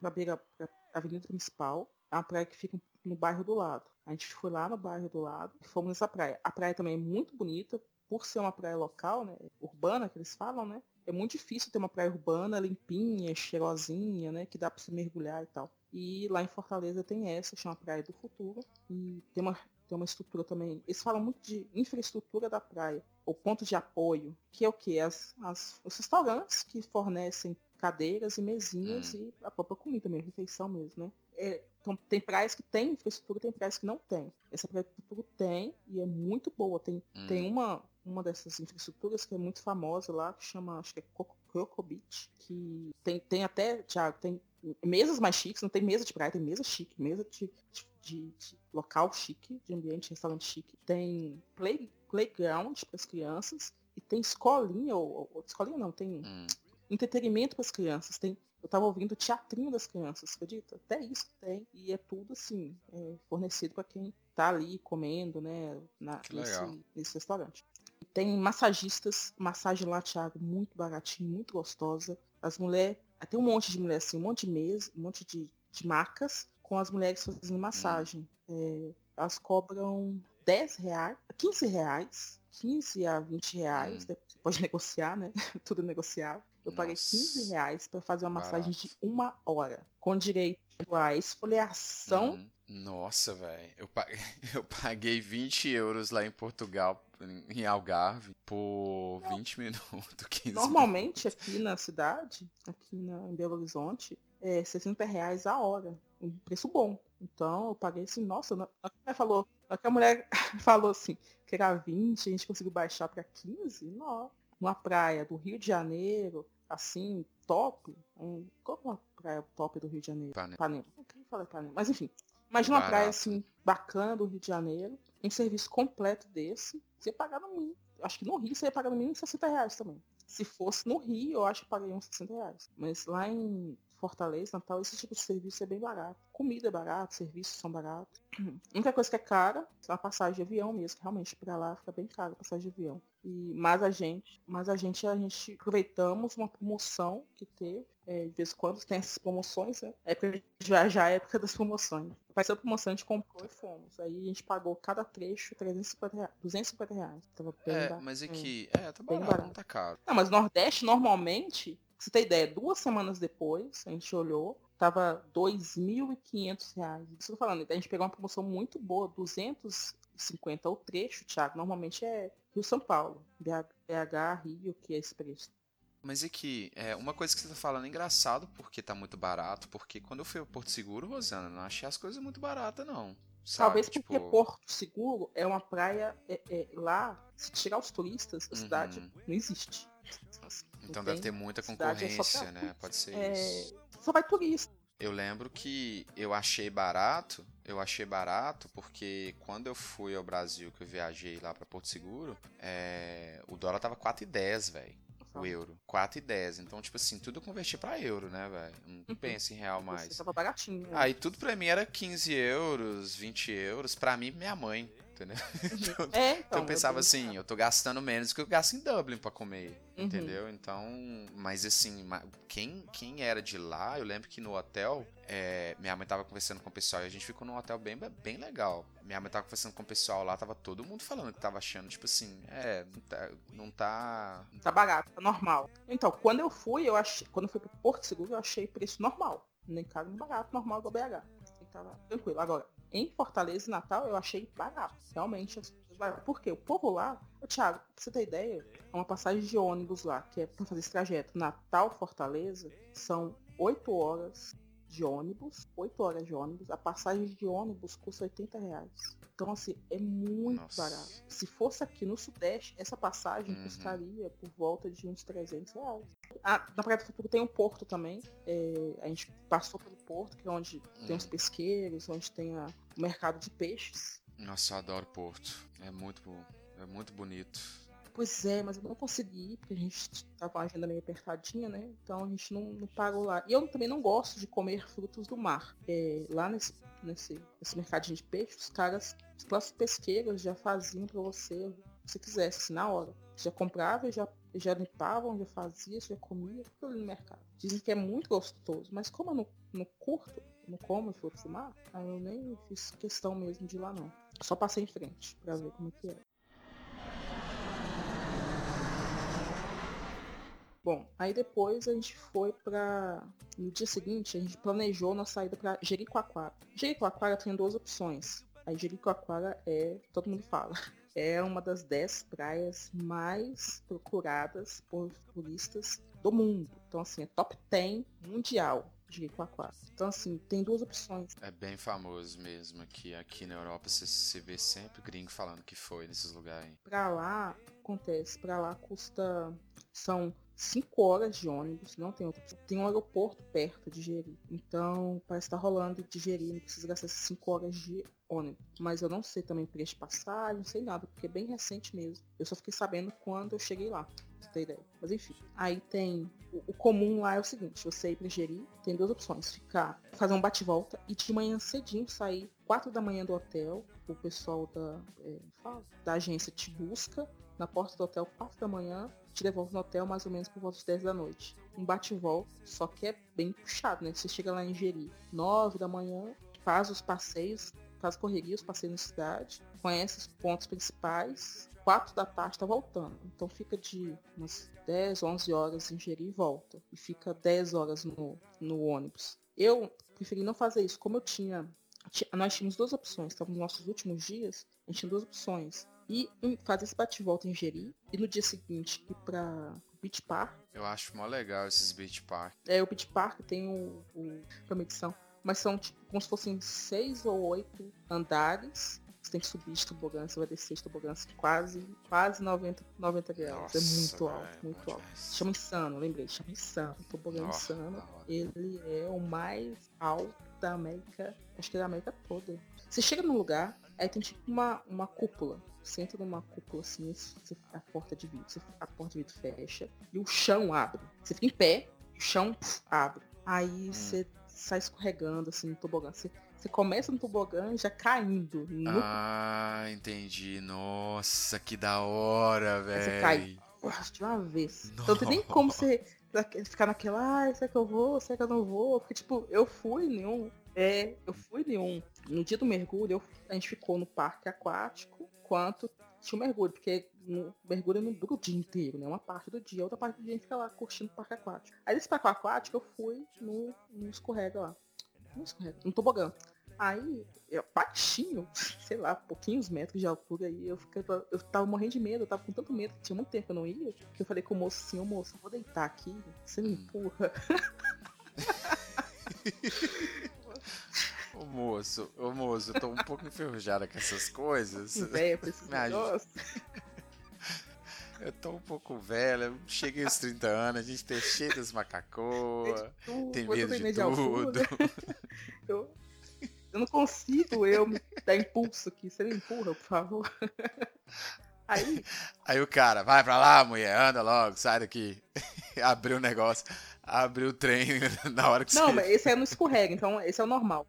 pra beira, pra avenida principal. É uma praia que fica no bairro do lado. A gente foi lá no bairro do lado e fomos nessa praia. A praia também é muito bonita, por ser uma praia local, né? Urbana, que eles falam, né? É muito difícil ter uma praia urbana, limpinha, cheirosinha, né? Que dá pra se mergulhar e tal. E lá em Fortaleza tem essa, chama Praia do Futuro. E tem uma, tem uma estrutura também. Eles falam muito de infraestrutura da praia. O ponto de apoio, que é o quê? As, as, os restaurantes que fornecem cadeiras e mesinhas e a própria comida mesmo, refeição mesmo, né? É, então, tem praias que tem infraestrutura, tem praias que não tem. Essa praia do futuro tem e é muito boa. Tem, Hum. tem uma, uma dessas infraestruturas que é muito famosa lá, que chama, acho que é Coco- Croco Beach, que tem, tem até, Thiago, tem mesas mais chiques, não tem mesa de praia, tem mesa chique, mesa de, de, de- local chique, de ambiente, restaurante chique. Tem play, playground para as crianças e tem escolinha, ou, ou- escolinha não, tem Hum, entretenimento para as crianças. Tem, eu tava ouvindo o teatrinho das crianças, acredita? Até isso tem. E é tudo assim, é, fornecido para quem tá ali comendo, né? Na, nesse, nesse restaurante. Tem massagistas, massagem lá, Thiago, muito baratinho, muito gostosa. As mulheres, tem um monte de mulher assim, um monte de mesa, um monte de, de macas com as mulheres fazendo massagem. É, elas cobram 10 reais, 15 reais, 15 a 20 reais, Hum. né? você pode negociar, né? Tudo negociável. Eu paguei Nossa. 15 reais para fazer uma massagem de uma hora, com direito à esfoliação. Hum, Nossa, velho. Eu paguei, eu paguei 20 euros lá em Portugal, em Algarve, por 20 minutos, 15 Normalmente aqui na cidade, aqui na, em Belo Horizonte, é 60 reais a hora. Um preço bom. Então eu paguei assim, nossa, na- a mulher falou, a mulher falou assim, que era 20, a gente conseguiu baixar para 15, não. Uma praia do Rio de Janeiro, assim, top. Um, qual é a praia top do Rio de Janeiro? Fala Ipanema? Mas enfim. Imagina uma Barato. praia assim, bacana do Rio de Janeiro, em serviço completo desse, você pagar no mínimo. Acho que no Rio você ia pagar no mínimo 60 reais também. Se fosse no Rio, eu acho que pagaria uns 60 reais. Mas lá em Fortaleza, Natal, esse tipo de serviço é bem barato. Comida é barato, serviços são baratos. A única coisa que é cara é a passagem de avião mesmo, que realmente pra lá fica bem caro a passagem de avião. E, mas a gente, mas a gente, a gente aproveitamos uma promoção que teve. é, de vez em quando tem essas promoções, né? É época de viajar, é época das promoções. Faz a promoção, a gente comprou e fomos. Aí a gente pagou cada trecho 350 reais, 250 reais. Tava bem É, barato. mas É. aqui, é, tá barato, barato. não tá caro. Não, mas Nordeste, normalmente, pra você ter ideia, duas semanas depois, a gente olhou, tava 2.500 reais. Isso que eu tô falando, a gente pegou uma promoção muito boa, 250 o trecho, Thiago. Normalmente é Rio-São Paulo, BH, Rio, que é preço. Mas aqui, é, uma coisa que você tá falando é engraçado porque tá muito barato, porque quando eu fui ao Porto Seguro, Rosana, não achei as coisas muito baratas, não. Sabe? Talvez porque tipo, Porto Seguro é uma praia, é- é, lá, se tirar os turistas, a Uhum. cidade não existe. Então tem- deve ter muita é concorrência, né? Pode ser é, isso. só vai turista. Eu lembro que eu achei barato, eu achei barato porque quando eu fui ao Brasil, que eu viajei lá pra Porto Seguro, é, o dólar tava 4,10, velho. O euro. 4,10. Então, tipo assim, tudo eu converti pra euro, né, velho? Não Uhum. penso em real Você mais. tava baratinho. né? Aí tudo pra mim era 15 euros, 20 euros, pra mim e minha mãe, entendeu? É, Então eu é pensava assim, eu tô gastando menos do que eu gasto em Dublin pra comer, Uhum. entendeu? Então, mas assim, quem, quem era de lá, eu lembro que no hotel, é, minha mãe tava conversando com o pessoal e a gente ficou num hotel bem, bem legal. Minha mãe tava conversando com o pessoal lá, tava todo mundo falando que tava achando, tipo assim, é, não tá. Não tá Tá barato, tá normal. Então, quando eu fui, eu achei. Quando eu fui pro Porto Seguro, eu achei preço normal. Nem caro nem barato, normal igual BH. E tava tranquilo. Agora, em Fortaleza e Natal, eu achei barato. Realmente, as baratas. Por quê? O povo lá, Thiago, pra você ter ideia, é uma passagem de ônibus lá, que é pra fazer esse trajeto. Natal, Fortaleza, são 8 horas de ônibus, 8 horas de ônibus. A passagem de ônibus custa 80 reais. Então, assim, é muito Nossa. barato. Se fosse aqui no Sudeste, essa passagem Uhum. custaria por volta de uns 300 reais. Ah, na Praia do Futuro tem um porto também. É, a gente passou pelo porto, que é onde tem Hum. os pesqueiros, onde tem a- o mercado de peixes. Nossa, eu adoro Porto. É muito, é muito bonito. Pois é, mas eu não consegui ir, porque a gente tava com a agenda meio apertadinha, né? Então a gente não, não pagou lá. E eu também não gosto de comer frutos do mar. É, lá nesse, nesse, nesse mercadinho de peixe, os caras, os próprios pesqueiros já faziam pra você, se quisesse, na hora. Já comprava, já, já limpavam, já fazia, já comia, tudo ali no mercado. Dizem que é muito gostoso, mas como eu não, não curto, não como frutos do mar, aí eu nem fiz questão mesmo de ir lá não. Só passei em frente pra ver como que é. Bom, aí depois a gente foi pra. No dia seguinte, a gente planejou nossa saída pra Jericoacoara. Jericoacoara tem duas opções. A Jericoacoara é, todo mundo fala, é uma das 10 praias mais procuradas por turistas do mundo. Então, assim, é top 10 mundial. Jericoacoara. Então, assim, tem duas opções. É bem famoso mesmo aqui. Aqui na Europa você, você vê sempre gringo falando que foi nesses lugares. Pra lá, acontece, pra lá custa. São 5 horas de ônibus, não tem outra opção. Tem um aeroporto perto de Jeri. Então, parece que tá rolando de Jeri, não precisa gastar essas 5 horas de ônibus. Mas eu não sei também preço de passagem, não sei nada, porque é bem recente mesmo. Eu só fiquei sabendo quando eu cheguei lá. você ter ideia. Mas enfim. Aí tem. O, o comum lá é o seguinte, você ir pra Jeri, tem duas opções. Ficar, fazer um bate-volta e de manhã cedinho sair 4 da manhã do hotel. O pessoal da, é, da agência te busca na porta do hotel 4 da manhã, te devolve no hotel mais ou menos por volta de 10 da noite. Um bate-volta, só que é bem puxado, né? Você chega lá em Jeri 9 da manhã, faz os passeios, faz correrias, passeios na cidade, conhece os pontos principais, 4 da tarde tá voltando. Então fica de umas 10, 11 horas em Jeri e volta. E fica 10 horas no, no ônibus. Eu preferi não fazer isso. Como eu tinha. ti- Nós tínhamos duas opções. Estava nos nossos últimos dias. A gente tinha duas opções. E fazer esse bate-volta em Jeri. E no dia seguinte ir pra Beach Park. Eu acho mó legal esses beach park. É, o Beach Park tem o, o. Mas são tipo, como se fossem seis ou oito andares. Você tem que subir de tobogã, você vai descer de tobogã assim, quase, quase 90, 90 graus. é muito alto, muito bom alto. demais. Chama Insano, lembrei, chama Insano. O tobogã Insano. Ele é o mais alto da América, acho que é da América toda. Você chega num lugar, aí tem tipo uma, uma cúpula. Entra numa cúpula assim, a porta de vidro, a porta de vidro fecha e o chão abre. Você fica em pé, o chão puf, abre. Aí você sai escorregando assim no tobogã. Você, você começa no tobogã já caindo. No, Ah, entendi. Nossa, que da hora, Aí você cai. velho. De uma vez. Então não tem nem como você ficar naquela, ai, será que eu vou? Será que eu não vou? Porque, tipo, eu fui em um. É, eu fui em um. No dia do mergulho, eu- a gente ficou no parque aquático enquanto tinha o mergulho, porque no mergulho não dura o dia inteiro, né? Uma parte do dia, outra parte do dia a gente fica lá curtindo o parque aquático. Aí desse parque aquático eu fui no, no escorrega lá. No escorrega, no tobogã. Aí, eu, baixinho, sei lá, pouquinhos metros de altura aí, eu, ficava, eu tava morrendo de medo, eu tava com tanto medo, que tinha muito tempo que eu não ia, que eu falei com o moço assim, ô moço, eu vou deitar aqui, você me empurra. Ô moço, ô moço, eu tô um pouco enferrujada com essas coisas. Véia, Me ajuda. Eu tô um pouco velha, cheguei aos 30 anos, a gente tá cheio das macacoas, tem medo de medo de altura? tudo. Eu, eu não consigo eu dar impulso aqui, você me empurra, por favor. Aí, Aí o cara, vai pra lá, mulher, anda logo, sai daqui. Abriu o negócio, abriu o trem na hora que não, você. mas esse é no escorrega, então esse é o normal.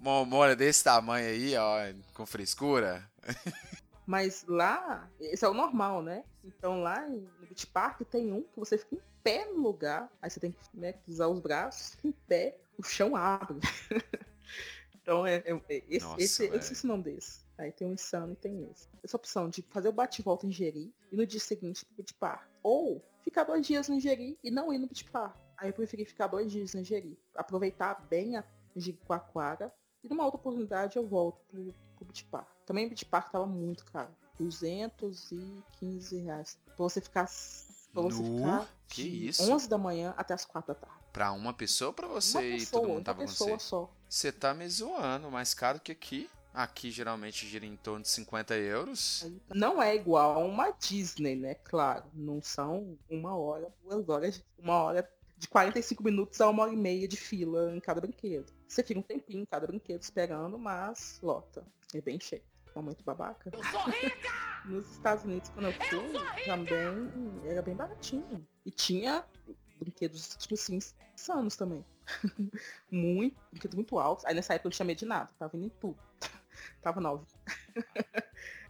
Uma mora desse tamanho aí, ó, com frescura. Mas lá, esse é o normal, né? Então lá no Beach Park tem um que você fica em pé no lugar, aí você tem que né, cruzar os braços, em pé, o chão abre. então é, é- é- esse, Nossa, esse, esqueci o nome desse. Aí tem o Insano e tem esse. Essa opção de fazer o bate-volta em Jeri e no dia seguinte pro Beach Park. Ou ficar dois dias no Jeri e não ir no Beach Park. Aí eu preferi ficar dois dias no Jeri. Aproveitar bem a Jericoacoara. E numa outra oportunidade eu volto pro, pro Park. Também o Park tava muito caro. 215 reais. Pra você ficar. Pra você Nu? ficar Que isso? 11 da manhã até as 4 da tarde. Pra uma pessoa ou pra você uma e pessoa, todo mundo uma tava com pessoa você? só. Você tá me zoando, mais caro que aqui. Aqui geralmente gira em torno de 50 euros. Aí, Não é igual a uma Disney, né? Claro. Não são uma hora, duas horas, uma hora de 45 minutos a uma hora e meia de fila em cada brinquedo. Você fica um tempinho em cada brinquedo esperando, mas lota. É bem cheio. É muito babaca. Nos Estados Unidos, quando eu fui, também era bem baratinho. E tinha brinquedos, tipo assim, insanos também. muito, brinquedos muito altos. Aí nessa época eu não tinha medo de nada, tava indo em tudo. tava nova.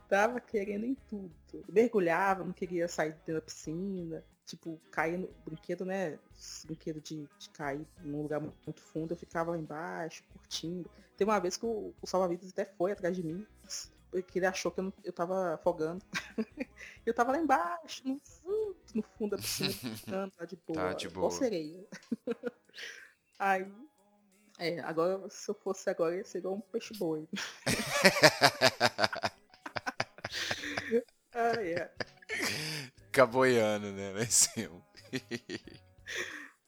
tava querendo em tudo. Eu mergulhava, não queria sair da piscina. Tipo, cair no brinquedo, né? Brinquedo de, de cair num lugar muito, fundo, eu ficava lá embaixo, curtindo. Tem uma vez que o, o salva-vidas até foi atrás de mim, porque ele achou que eu, não, eu tava afogando. eu tava lá embaixo, no fundo, no fundo da piscina, ficando lá de boa. Tá de boa. sereia. Aí, é, agora, se eu fosse agora, ia ser igual um peixe-boi. ah, é. Fica boiando, né? Lá em cima.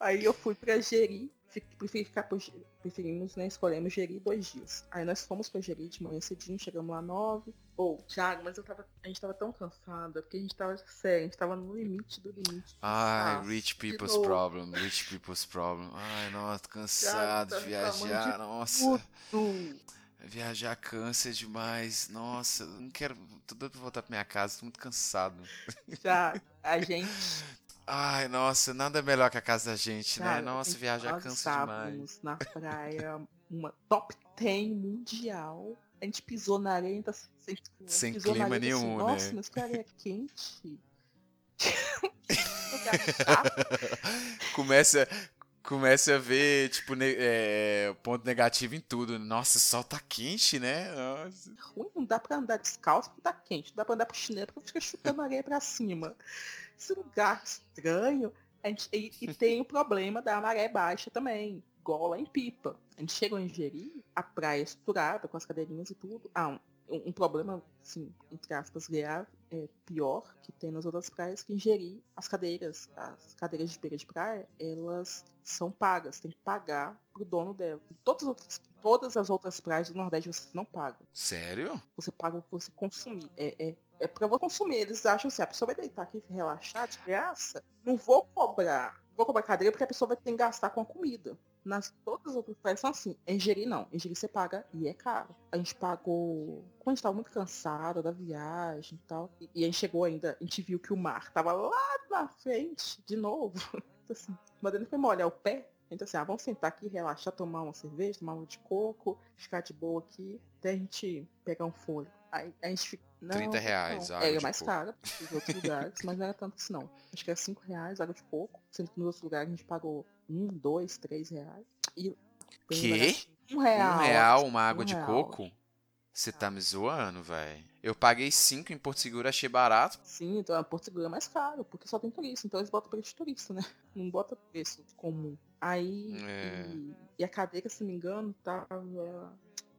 Aí eu fui pra Jeri, fi- preferi ficar por, preferimos, né, escolhemos Jeri dois dias. Aí nós fomos pra Jeri de manhã cedinho, chegamos lá nove. Ou, Thiago, mas eu tava, a gente tava tão cansada, porque a gente tava, sério, a gente tava no limite do limite. Ai, Nossa, rich people's problem, rich people's problem. Ai, nossa, cansado tá de viajar, nossa. Tudo. Viajar cansa demais. Nossa, não quero. Tô doido pra voltar pra minha casa, tô muito cansado. Já a gente. Ai, nossa, nada melhor que a casa da gente, Cara, né? Nossa, gente- viajar cansa demais. na praia, uma top 10 mundial. A gente pisou na areia, então, assim, a gente Sem na clima assim, nenhum, Nossa, né? mas que areia quente. Começa, começa a ver, tipo, ne- é, ponto negativo em tudo. Nossa, o sol tá quente, né? Nossa. não dá pra andar descalço porque tá quente, não dá pra andar pro chinelo porque fica chutando areia pra cima. Esse lugar estranho, gente, e, e tem o problema da maré baixa também, lá em Pipa. A gente chegou em Jeri, a praia estruturada, com as cadeirinhas e tudo. Ah, um, um problema, assim, entre aspas, grave, é, pior que tem nas outras praias, que Jeri, as cadeiras, as cadeiras de beira de praia, elas são pagas, tem que pagar pro dono dela. Todas as outras, todas as outras praias do Nordeste você não paga Sério? você paga pra você consumir. É, é, é pra você consumir. Eles acham assim, a pessoa vai deitar aqui e relaxar de graça. Não vou cobrar. Vou cobrar cadeira porque a pessoa vai ter que gastar com a comida. Nas todas as outras praias são assim. Jeri não. Jeri você paga e é caro. A gente pagou. Quando a gente tava muito cansado da viagem e tal. E, e a gente chegou ainda, a gente viu que o mar tava lá na frente, de novo. Então, assim, mas ele foi molhar o pé. Então assim, ah, vamos sentar aqui, relaxar, tomar uma cerveja, tomar uma de coco, ficar de boa aqui, até a gente pegar um fôlego. Aí a gente fica. Não, 30 reais não. água Era de mais coco. cara que os outros lugares, mas não era tanto assim não. Acho que era 5 reais água de coco, sendo que nos outros lugares a gente pagou 1, 2, 3 reais. E baratinho. Um real. Um real uma água Um de real. coco? Você tá me zoando, velho. Eu paguei 5 em Porto Seguro, achei barato. Sim, então a Porto Seguro é mais caro, porque só tem turista, então eles botam preço de turista, né? Não bota preço comum. Aí, É. e, e a cadeira, se não me engano, tava.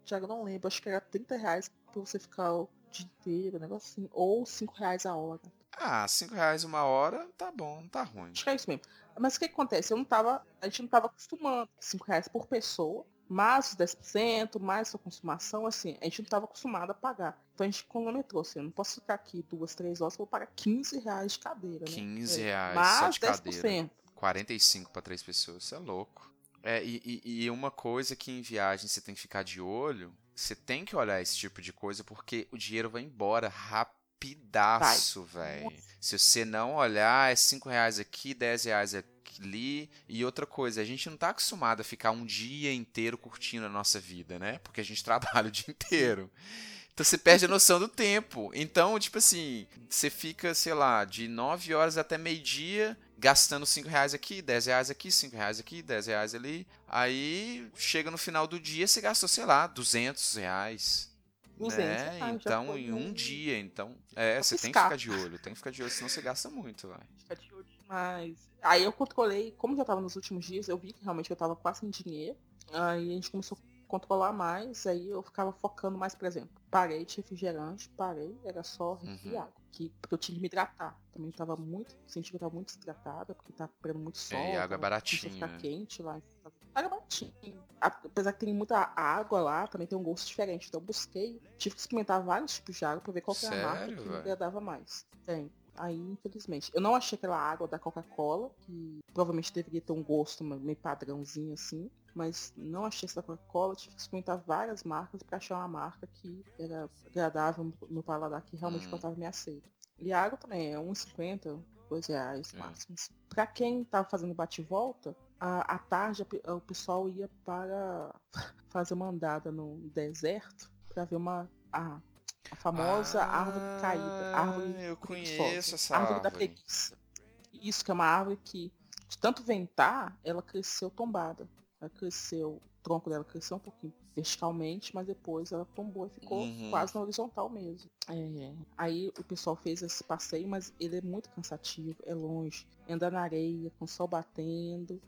Já não lembro, acho que era 30 reais pra você ficar o dia inteiro, um negócio assim. Ou 5 reais a hora. Ah, 5 reais uma hora, tá bom, não tá ruim. Acho que é isso mesmo. Mas o que acontece? Eu não tava. A gente não tava acostumando. 5 reais por pessoa, mais os 10%, mais sua consumação, assim, a gente não tava acostumado a pagar. Então a gente cronometrou, assim, eu não posso ficar aqui duas, três horas, eu vou pagar 15 reais de cadeira, né? 15 É. reais Mais só de 10%. cadeira. 45 pra três pessoas, isso é louco. É, e, e- e uma coisa que em viagem você tem que ficar de olho, você tem que olhar esse tipo de coisa porque o dinheiro vai embora rapidaço, velho. Se você não olhar, é 5 reais aqui, 10 reais ali. E outra coisa, a gente não tá acostumado a ficar um dia inteiro curtindo a nossa vida, né? Porque a gente trabalha o dia inteiro. Então você perde a noção do tempo. Então, tipo assim, você fica, sei lá, de 9 horas até meio-dia, gastando 5 reais aqui, 10 reais aqui, 5 reais aqui, 10 reais ali. Aí chega no final do dia, você gastou, sei lá, 200 reais. 200 né? reais, Então, em um dia. Então, é, Pra você tem que piscar. ficar de olho. Tem que ficar de olho, senão você gasta muito, vai. Ficar de olho demais. Aí eu controlei, como já tava nos últimos dias, eu vi que realmente eu tava quase sem dinheiro. Aí a gente começou a controlar mais, aí eu ficava focando mais, por exemplo. Parei de refrigerante, parei, era só refri Uhum. água. Que, porque eu tinha que me hidratar. Também tava muito, senti que eu tava muito desidratada, porque tava pegando muito sol. e água é tava- baratinha, ficar quente lá. Baratinha. Apesar que tem muita água lá, também tem um gosto diferente. Então eu busquei, tive que experimentar vários tipos de água pra ver qual que era a marca que me agradava mais. Tem. Aí, infelizmente. Eu não achei aquela água da Coca-Cola, que provavelmente deveria ter um gosto meio padrãozinho assim. Mas não achei essa da Coca-Cola. Tive que experimentar várias marcas pra achar uma marca que era agradável no- paladar, que realmente Hum. botava me aceito. E a água também é R$1,50, dois reais É. máximo. assim. Pra quem tava fazendo bate-volta, à à tarde o pessoal ia para fazer uma andada no deserto pra ver uma a, a famosa árvore caída, árvore Ah, eu conheço essa árvore da árvore. preguiça. Isso que é uma árvore que de tanto ventar, ela cresceu tombada. Ela cresceu, o tronco dela cresceu um pouquinho verticalmente, mas depois ela tombou e ficou Uhum. quase na horizontal mesmo. É, aí o pessoal fez esse passeio, mas ele é muito cansativo, é longe, anda na areia, com o sol batendo.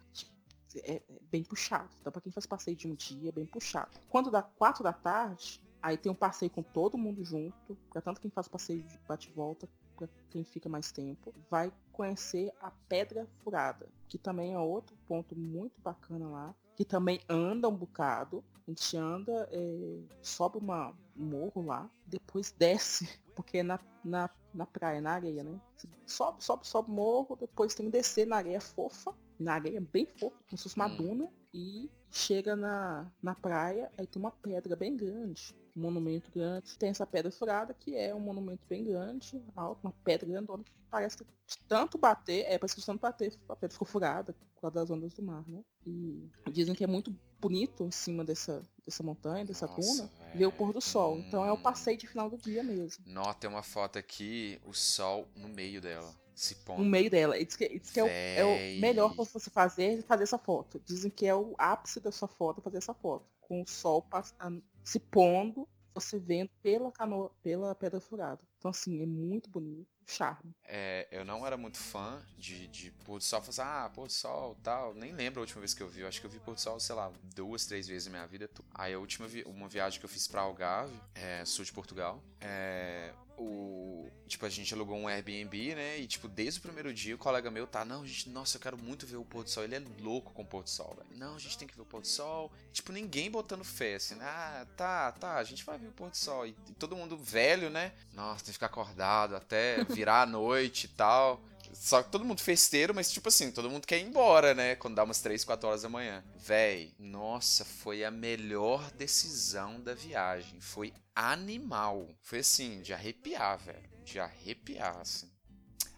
É, é bem puxado. Então, pra quem faz passeio de um dia, é bem puxado. Quando dá quatro da tarde, aí tem um passeio com todo mundo junto. Pra tanto quem faz passeio de bate-volta, pra quem fica mais tempo, vai conhecer a Pedra Furada, que também é outro ponto muito bacana lá. Que também anda um bocado. A gente anda, é, sobe uma, um morro lá, depois desce, porque é na, na, na praia, na areia, né? Sobe, sobe, sobe o morro, depois tem que descer na areia fofa, na areia bem fofa, como se fosse uma Hum. duna. e chega na, na praia, aí tem uma pedra bem grande, monumento grande. Tem essa pedra furada, que é um monumento bem grande, alto, uma pedra grandona, que parece que tanto bater, é, parece que tanto bater, a pedra ficou furada por causa das ondas do mar, né? E dizem que é muito bonito em cima dessa, dessa montanha, dessa Nossa, velho. ver o pôr do sol. Então é o passeio de final do dia mesmo. Nó, tem uma foto aqui, o sol no meio dela, se No pondo. meio dela. Diz que, diz que é, o, é o melhor que você fazer é fazer essa foto. Dizem que é o ápice da sua foto fazer essa foto. Com o sol passando, se pondo, você vendo pela canoa, pela pedra furada. Então, assim, é muito bonito. Charme. É, eu não era muito fã de, de pôr do sol. Falei assim, ah, pôr do sol tal. Nem lembro a última vez que eu vi. Eu acho que eu vi pôr do sol, sei lá, duas, três vezes na minha vida. Aí a última vi uma viagem que eu fiz pra Algarve, é, sul de Portugal. É, o, tipo, a gente alugou um Airbnb, né? E, tipo, desde o primeiro dia, o colega meu tá, não, gente, nossa, eu quero muito ver o pôr do sol. Ele é louco com o pôr do sol, velho. Não, a gente tem que ver o pôr do sol. Tipo, ninguém botando fé, assim, né? ah, tá, tá, a gente vai ver o pôr do sol. E, e todo mundo velho, né? Nossa, tem que ficar acordado até virar a noite e tal. Só que todo mundo festeiro, mas tipo assim, todo mundo quer ir embora, né? Quando dá umas 3, 4 horas da manhã. Véi, nossa, foi a melhor decisão da viagem. Foi animal. Foi assim, de arrepiar, velho. De arrepiar, assim.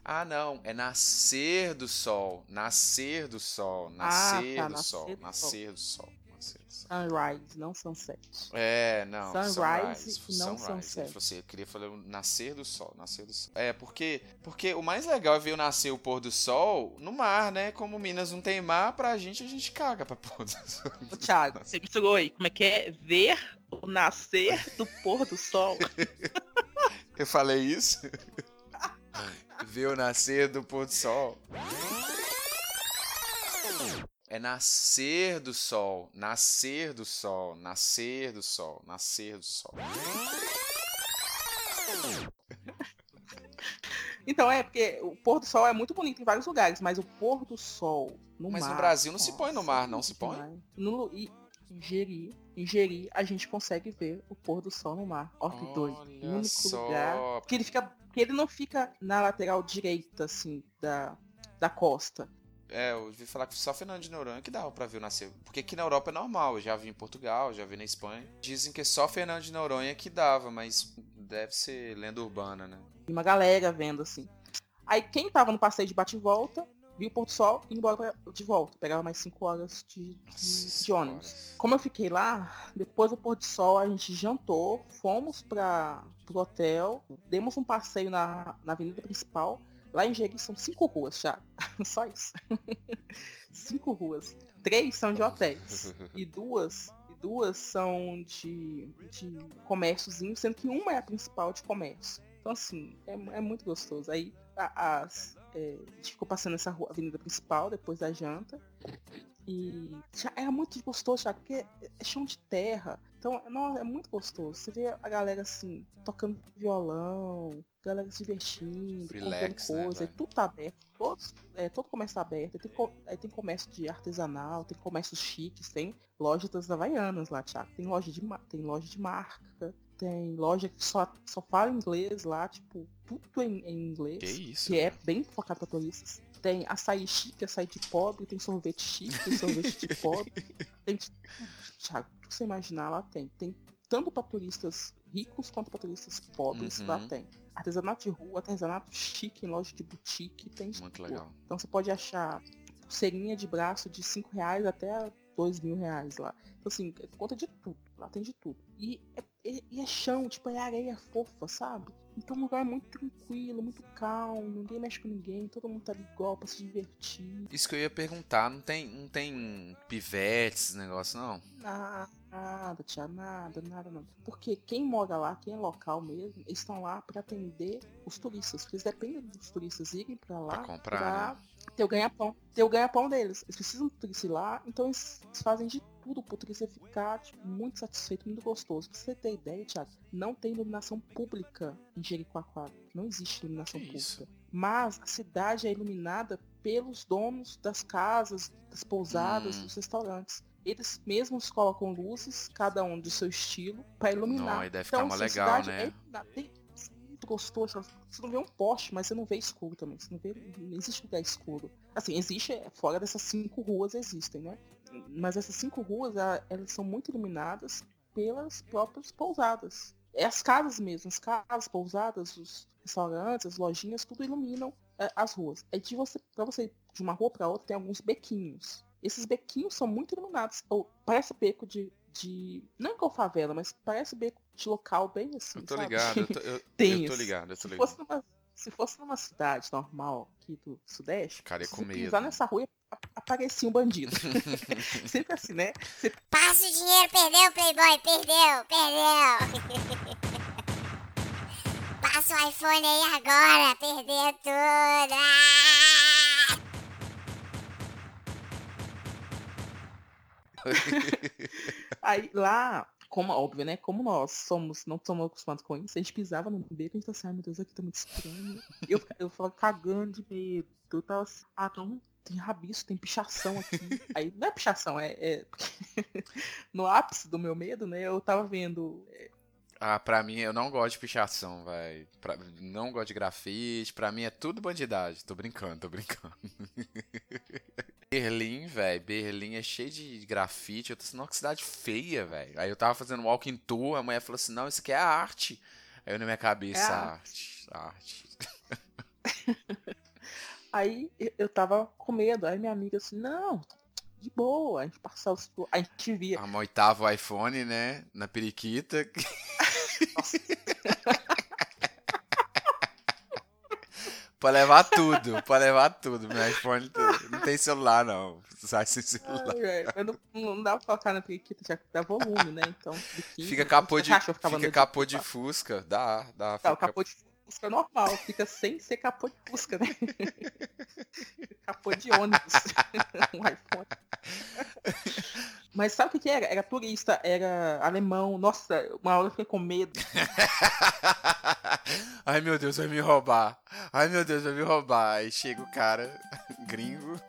Ah, não, é nascer do sol. Nascer do sol. Nascer tá, do nascer sol. do sol. Nascer do sol. Nascer do sol. Sunrise, não sunset. É, não. Sunrise sunrise, não sunrise. sunset. Assim, eu queria falar o nascer do sol, nascer do sol. É, porque, porque o mais legal é ver o nascer o pôr do sol no mar, né? Como Minas não tem mar, pra gente, a gente caga pra pôr do sol. Ô, Thiago, você misturou aí. Como é que é? Ver o nascer do pôr do sol. Eu falei isso? ver o nascer do pôr do sol. É nascer do sol, nascer do sol, nascer do sol, nascer do sol. Então é, porque o pôr do sol é muito bonito em vários lugares, mas o pôr do sol no Mas mar. no Brasil não se põe no nossa, mar, não é se põe? No, e, em Jeri, a gente consegue ver o pôr do sol no mar. Ó que doido. Único só. lugar. Porque ele fica. Porque ele não fica na lateral direita, assim, da, da costa. É, eu ouvi falar que só Fernando de Noronha que dava pra ver o nascer. Porque aqui na Europa é normal, eu já vi em Portugal, já vi na Espanha. Dizem que é só Fernando de Noronha que dava, mas deve ser lenda urbana, né? Uma galera vendo, assim. Aí quem tava no passeio de bate e volta, viu o pôr do sol e embora pra- de volta. Pegava mais 5 horas de, de, de ônibus. senhora. Como eu fiquei lá, depois do pôr do sol a gente jantou, fomos para pro hotel, demos um passeio na, na avenida principal. Lá em Jeri são cinco ruas, já. Só isso. cinco ruas. Três são de hotéis. E duas, duas são de, de comérciozinho, sendo que uma é a principal de comércio. Então assim, é, é muito gostoso. Aí a, as, é, a gente ficou passando essa rua, avenida principal depois da janta. E já é muito gostoso, já, porque é chão de terra. Então, não, é muito gostoso. Você vê a galera assim, tocando violão, galera se divertindo, Relax, comprando né, coisa, velho? tudo tá aberto. Todos, é, todo comércio tá aberto. Aí tem, aí tem comércio de artesanal, tem comércio chiques, tem loja das Havaianas lá, Thiago. Tem loja de, tem loja de marca, tem loja que só, só fala inglês lá, tipo, tudo em, em inglês. Que isso? Que é bem focado para turistas. Tem açaí chique, açaí de pobre, tem sorvete chique, tem sorvete de pobre. Tem Thiago, tudo que você imaginar lá tem. Tem tanto para turistas ricos quanto para turistas pobres, Uhum. lá tem. Artesanato de rua, artesanato chique em loja de boutique, tem Muito tudo. legal. Então você pode achar pulseirinha de braço de 5 reais até 2 mil reais lá. Então assim, conta de tudo, lá tem de tudo. E é, e- é chão, tipo, é areia fofa, sabe? Então o lugar é muito tranquilo, muito calmo, ninguém mexe com ninguém, todo mundo tá ali igual pra se divertir. Isso que eu ia perguntar, não tem, não tem pivetes, esse negócio, não? Nada, nada, tia, nada, nada, nada. Porque quem mora lá, quem é local mesmo, eles estão lá pra atender os turistas. Porque eles dependem dos turistas irem pra lá Pra comprar, pra né? ter o ganha-pão. Ter o ganha-pão deles. Eles precisam do turista ir lá, então eles fazem de tudo pro turista ficar tipo, muito satisfeito, muito gostoso. Pra você ter ideia, Thiago, não tem iluminação pública em Jericoacoara. Não existe iluminação Que pública. isso? Mas a cidade é iluminada pelos donos das casas, das pousadas, Hum. dos restaurantes. Eles mesmos colocam luzes, cada um do seu estilo, para iluminar. Não, aí deve ficar mó sua legal, né? é. Tem, muito gostoso. Você não vê um poste, mas você não vê escuro também. Você não vê. Não existe lugar escuro. Assim, existe. é, Fora dessas cinco ruas existem, né? Mas essas cinco ruas, a- elas são muito iluminadas pelas próprias pousadas. É as casas mesmo, as casas, pousadas, os restaurantes, as lojinhas, tudo iluminam é, as ruas. Aí de você, pra você ir de uma rua pra outra, tem alguns bequinhos. Esses bequinhos são muito iluminados. Ou parece beco de. de não igual favela, mas parece beco de local bem assim. Eu tô sabe? ligado, eu tô, eu, Tem eu tô ligado, eu tô Se ligado. fosse, numa, se fosse numa cidade normal aqui do Sudeste, Cara, ia se com pisar nessa rua, aparecia um bandido. Sempre assim, né? Você Passa o dinheiro, perdeu, Playboy, perdeu, perdeu. Passa o iPhone aí agora, perdeu tudo. Ah! Aí lá, como óbvio, né? Como nós somos, não somos acostumados com isso, a gente pisava no beco e a gente tá assim, ai meu Deus, aqui tá muito estranho. Eu, eu falava cagando de medo. Eu tava assim, ah, não, tem rabiço, tem pichação aqui. Aí não é pichação, é. é- no ápice do meu medo, né? Eu tava vendo. é, Ah, pra mim, eu não gosto de pichação, vai. Não gosto de grafite. Pra mim é tudo bandidagem. Tô brincando, tô brincando. Berlim, velho. Berlim é cheio de grafite. Eu tô assim, que cidade feia, velho. Aí eu tava fazendo walking tour, a mulher falou assim: não, isso aqui é arte. Aí eu na minha cabeça, É arte, arte. Aí eu- tava com medo. Aí minha amiga assim, não, de boa. A gente passava, os- a gente via. A oitavo iPhone, né? Na periquita. Pode levar tudo, pode levar tudo. Meu iPhone não tem celular, não. Sai sem celular. Ai, não, não dá pra colocar na periquita, já que dá volume, né? Então, Fica capô de, fica capô de de Fusca. Dá, dá. Tá, fica o capô de Fusca normal, fica sem ser capô de Fusca, né? capô de ônibus. um iPhone. Mas sabe o que era? Era turista, era alemão. Nossa, uma hora eu fiquei com medo. Ai meu Deus, vai me roubar. Ai meu Deus, vai me roubar. Aí chega o cara, gringo.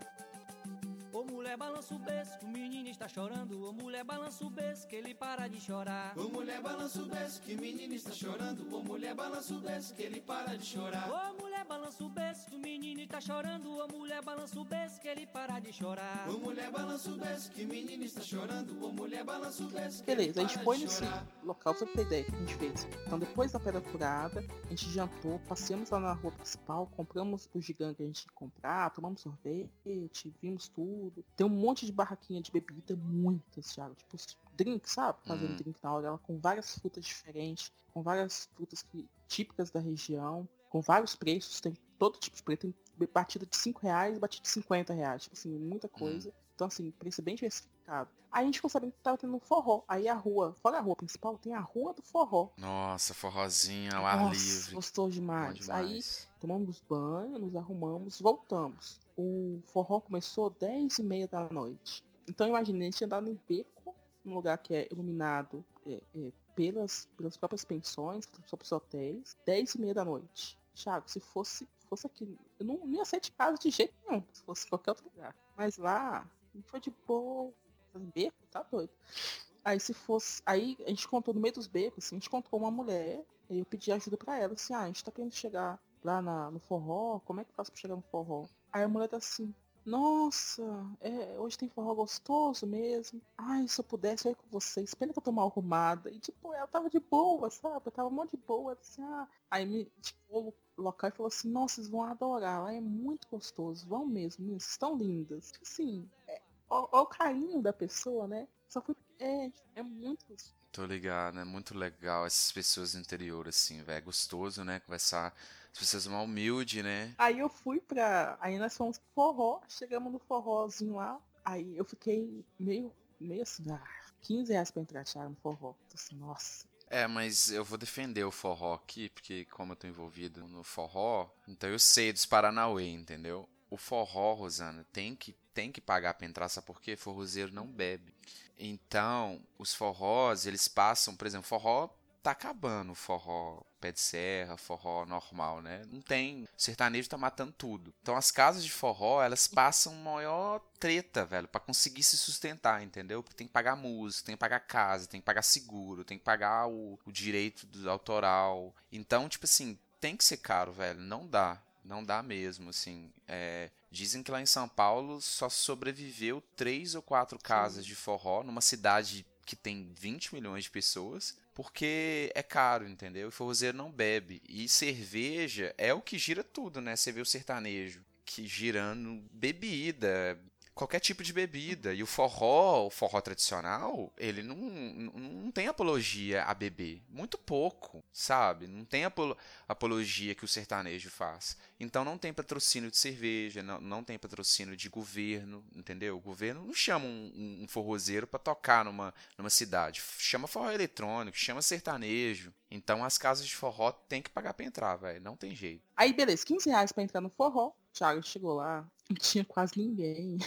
Mulher, balança o berço, que o menino está chorando. Ô mulher, balança o berço, que ele para de chorar. Ô mulher balança o berço, que menino está chorando. Ô mulher balança o berço, que ele para de chorar. Ô mulher, balança o berço, que o menino está chorando. Ô mulher, balança o berço, que ele para de chorar. Ô mulher balança o berço, que menino está chorando. Ô mulher balança o que Beleza, a ele gente foi nesse chorar. local, pra você ter ideia que a gente fez. Então depois da pedra furada, a gente jantou, passeamos lá na rua principal, compramos o gigante que a gente que comprar, tomamos sorvete, vimos tudo. Tem um monte de barraquinha de bebida, muitas, Thiago. Tipo, drink, sabe? Fazendo Hum. drink na hora, ela com várias frutas diferentes, com várias frutas que, típicas da região, com vários preços, tem todo tipo de preço, tem batida de 5 reais, batida de 50 reais, tipo assim, muita coisa. Então, assim, preço bem diversificado. Aí a gente ficou sabendo que tava tendo um forró. Aí a rua, fora a rua principal, tem a rua do forró. Nossa, forrozinho ao ar Nossa, livre. gostou Bom demais. Aí demais. tomamos banho, nos arrumamos, voltamos. O forró começou 10 e meia da noite. Então imagine, a gente andava em beco, num lugar que é iluminado é, é, pelas, pelas próprias pensões, pelos próprios hotéis, 10 e meia da noite. Thiago, se fosse, fosse aqui, eu não, não ia sair de casa de jeito nenhum, se fosse qualquer outro lugar. Mas lá, foi de boa, beco, tá doido. Aí se fosse. Aí a gente contou no meio dos becos, assim, a gente encontrou uma mulher, e eu pedi ajuda pra ela, assim, ah, a gente tá querendo chegar lá na- no forró, como é que faço pra chegar no forró? Aí a mulher tá assim, nossa, é, hoje tem forró gostoso mesmo. Ai, se eu pudesse, eu ia com vocês. Pena que eu tô mal arrumada. E tipo, ela tava de boa, sabe? Eu tava mó de boa, assim, ah. Aí me, tipo, o local e falou assim, nossa, vocês vão adorar, lá é muito gostoso, vão mesmo, estão lindas. Tipo assim, ó o carinho da pessoa, né? Só foi, é, é muito. Tô ligado, é muito legal essas pessoas do interior, assim, velho. É gostoso, né? Conversar. As pessoas mais humildes, né? Aí eu fui pra. Aí nós fomos pro forró, chegamos no forrozinho lá. Aí eu fiquei meio, meio assim, ah, 15 reais pra entrar, no forró. Tô assim, nossa. É, mas eu vou defender o forró aqui, porque como eu tô envolvido no forró, então eu sei dos Paranauê, entendeu? O forró, Rosana, tem que, tem que pagar pra entrar, sabe por quê? Forrozeiro não bebe. Então, os forrós, eles passam, por exemplo, forró tá acabando, forró pé de serra, forró normal, né? Não tem, o sertanejo tá matando tudo. Então as casas de forró, elas passam maior treta, velho, pra conseguir se sustentar, entendeu? Porque tem que pagar música, tem que pagar casa, tem que pagar seguro, tem que pagar o, o direito do autoral. Então, tipo assim, tem que ser caro, velho. Não dá. Não dá mesmo, assim. É, dizem que lá em São Paulo só sobreviveu três ou quatro casas de forró numa cidade que tem 20 milhões de pessoas, porque é caro, entendeu? E forrozeiro não bebe. E cerveja é o que gira tudo, né? Você vê o sertanejo que girando bebida, qualquer tipo de bebida. E o forró, o forró tradicional, ele não, não, tem apologia a beber. Muito pouco, sabe? Não tem apolo, apologia que o sertanejo faz. Então não tem patrocínio de cerveja, não, não tem patrocínio de governo, entendeu? O governo não chama um, um forrozeiro para tocar numa, numa cidade. Chama forró eletrônico, chama sertanejo. Então as casas de forró tem que pagar pra entrar, velho. Não tem jeito. Aí, beleza, 15 reais pra entrar no forró. Thiago chegou lá, não tinha quase ninguém.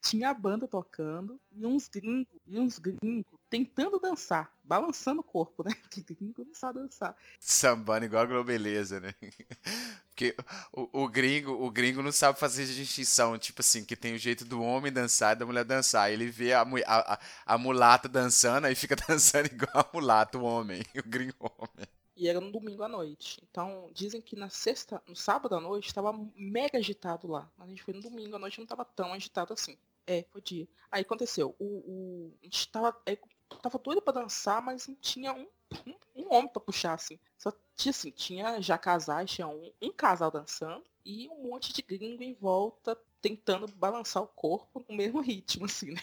Tinha a banda tocando e uns gringos, e uns gringos tentando dançar, balançando o corpo, né? Que gringo não sabe dançar. Sambando igual a Globeleza, né? Porque o, o, gringo, o gringo não sabe fazer distinção, tipo assim, que tem o jeito do homem dançar e da mulher dançar. Ele vê a, a, a mulata dançando, aí fica dançando igual a mulata, o homem, o gringo homem. E era no domingo à noite. Então, dizem que na sexta, no sábado à noite, estava mega agitado lá. Mas a gente foi no domingo à noite não estava tão agitado assim. É, foi dia. Aí aconteceu, o, o a gente tava, é, tava doido pra dançar, mas não tinha um, um, um homem pra puxar, assim. Só tinha assim, tinha já casais, tinha um, um casal dançando e um monte de gringo em volta tentando balançar o corpo no mesmo ritmo, assim, né?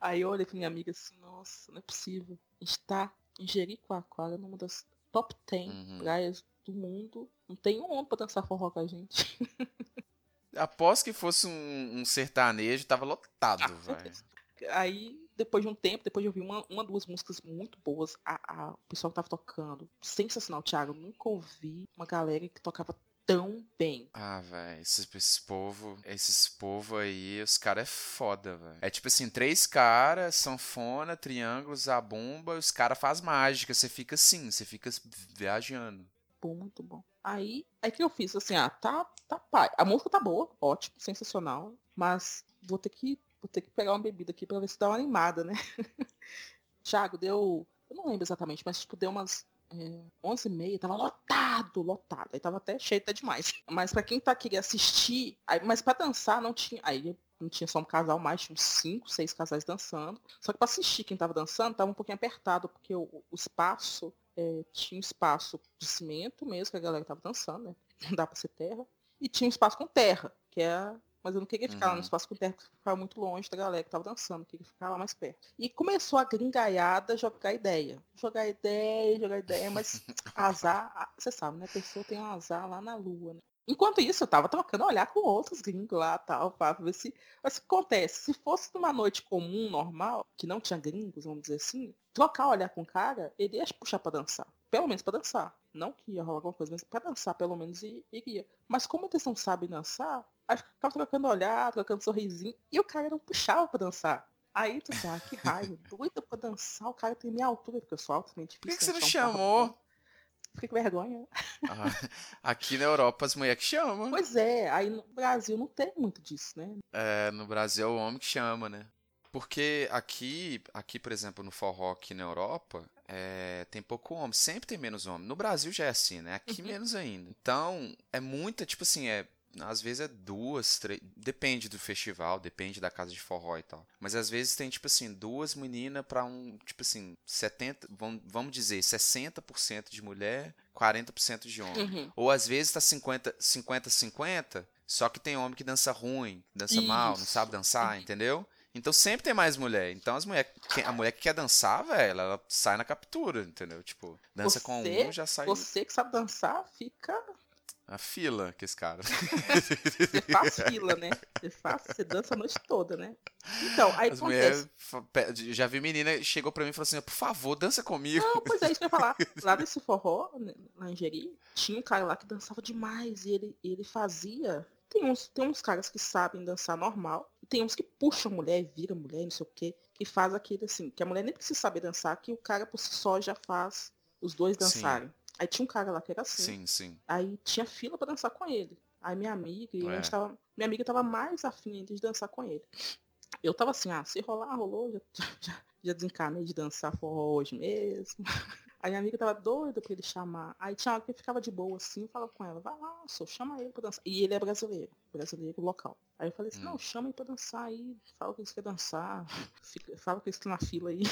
Aí eu olhei pra minha amiga assim, nossa, não é possível. A gente tá em Jericoacoara, numa das top 10 uhum. praias do mundo. Não tem um homem pra dançar forró com a gente. Após que fosse um, um sertanejo, tava lotado, ah, velho. Aí, depois de um tempo, depois de ouvir uma, uma duas músicas muito boas, a, a, o pessoal que tava tocando, sensacional, Thiago. Nunca ouvi uma galera que tocava tão bem. Ah, velho, esses, esses povo, esses povo aí, os caras é foda, velho. É tipo assim, três caras, sanfona, triângulos, a bomba, os caras faz mágica, você fica assim, você fica viajando. Bom, muito bom. Aí, é que eu fiz assim, ah, tá, tá pai. A música tá boa, ótimo, sensacional, mas vou ter que, vou ter que pegar uma bebida aqui pra ver se dá uma animada, né? Thiago, deu, eu não lembro exatamente, mas tipo, deu umas é, 11 e meia, tava lotado, lotado. Aí tava até cheio até demais. Mas para quem tá queria assistir, aí, mas para dançar não tinha. Aí não tinha só um casal mais, tinha uns 5, 6 casais dançando. Só que para assistir quem tava dançando, tava um pouquinho apertado, porque o, o espaço é, tinha um espaço de cimento mesmo, que a galera tava dançando, né? Não dá pra ser terra. E tinha um espaço com terra, que é mas eu não queria ficar uhum. lá no uhum. espaço com terra, porque ficava muito longe da galera que tava dançando, queria ficar lá mais perto. E começou a gringaiada jogar ideia. Jogar ideia, jogar ideia, mas azar, você sabe, né? A pessoa tem um azar lá na lua, né? Enquanto isso, eu tava trocando olhar com outros gringos lá, tal, pra ver se... Mas o que acontece? Se fosse numa noite comum, normal, que não tinha gringos, vamos dizer assim, trocar olhar com o cara, ele ia puxar pra dançar. Pelo menos pra dançar. Não que ia rolar alguma coisa, mas pra dançar, pelo menos, iria. Mas como eles não sabem dançar, Aí ficava trocando olhar, trocando sorrisinho. E o cara não puxava pra dançar. Aí tu ah, que raiva, doido pra dançar, o cara tem minha altura, porque eu sou altamente difícil. Por que, que você não chamou? Fiquei com vergonha. Ah, aqui na Europa as mulheres que chamam. Pois é, aí no Brasil não tem muito disso, né? É, no Brasil é o homem que chama, né? Porque aqui, aqui por exemplo, no forró aqui na Europa, é, tem pouco homem. Sempre tem menos homem. No Brasil já é assim, né? Aqui uhum. menos ainda. Então, é muita, tipo assim, é às vezes é duas, três. Depende do festival, depende da casa de forró e tal. Mas às vezes tem, tipo assim, duas meninas pra um. Tipo assim, 70. Vamos dizer, 60% de mulher, 40% de homem. Uhum. Ou às vezes tá 50, 50, 50, só que tem homem que dança ruim, dança Isso. mal, não sabe dançar, uhum. entendeu? Então sempre tem mais mulher. Então as mulher, a mulher que quer dançar, velho, ela sai na captura, entendeu? Tipo, dança você, com um, já sai. Você que sabe dançar, fica a fila que esse cara. Você faz fila, né? Você faz, você dança a noite toda, né? Então, aí As acontece. Mulher, já vi menina, chegou pra mim e falou assim, por favor, dança comigo. Não, pois é, isso que eu ia falar. Lá nesse forró, né, em Jeri, tinha um cara lá que dançava demais e ele, ele fazia... Tem uns, tem uns caras que sabem dançar normal, e tem uns que puxam a mulher, vira mulher, não sei o quê, que faz aquilo assim, que a mulher nem precisa saber dançar, que o cara por si só já faz os dois dançarem. Sim. Aí tinha um cara lá que era assim. Sim, sim. Aí tinha fila para dançar com ele. Aí minha amiga, e é. a gente tava, minha amiga tava mais afim de dançar com ele. Eu tava assim, ah, se rolar, rolou, já, já, já desencanei de dançar forró hoje mesmo. Aí minha amiga tava doida pra ele chamar. Aí tinha hora que ficava de boa assim, eu falava com ela, vai lá, só chama ele pra dançar. E ele é brasileiro, brasileiro local. Aí eu falei assim, Hum. não, chama ele pra dançar aí, fala que eles querem dançar, fica- fala que eles estão na fila aí.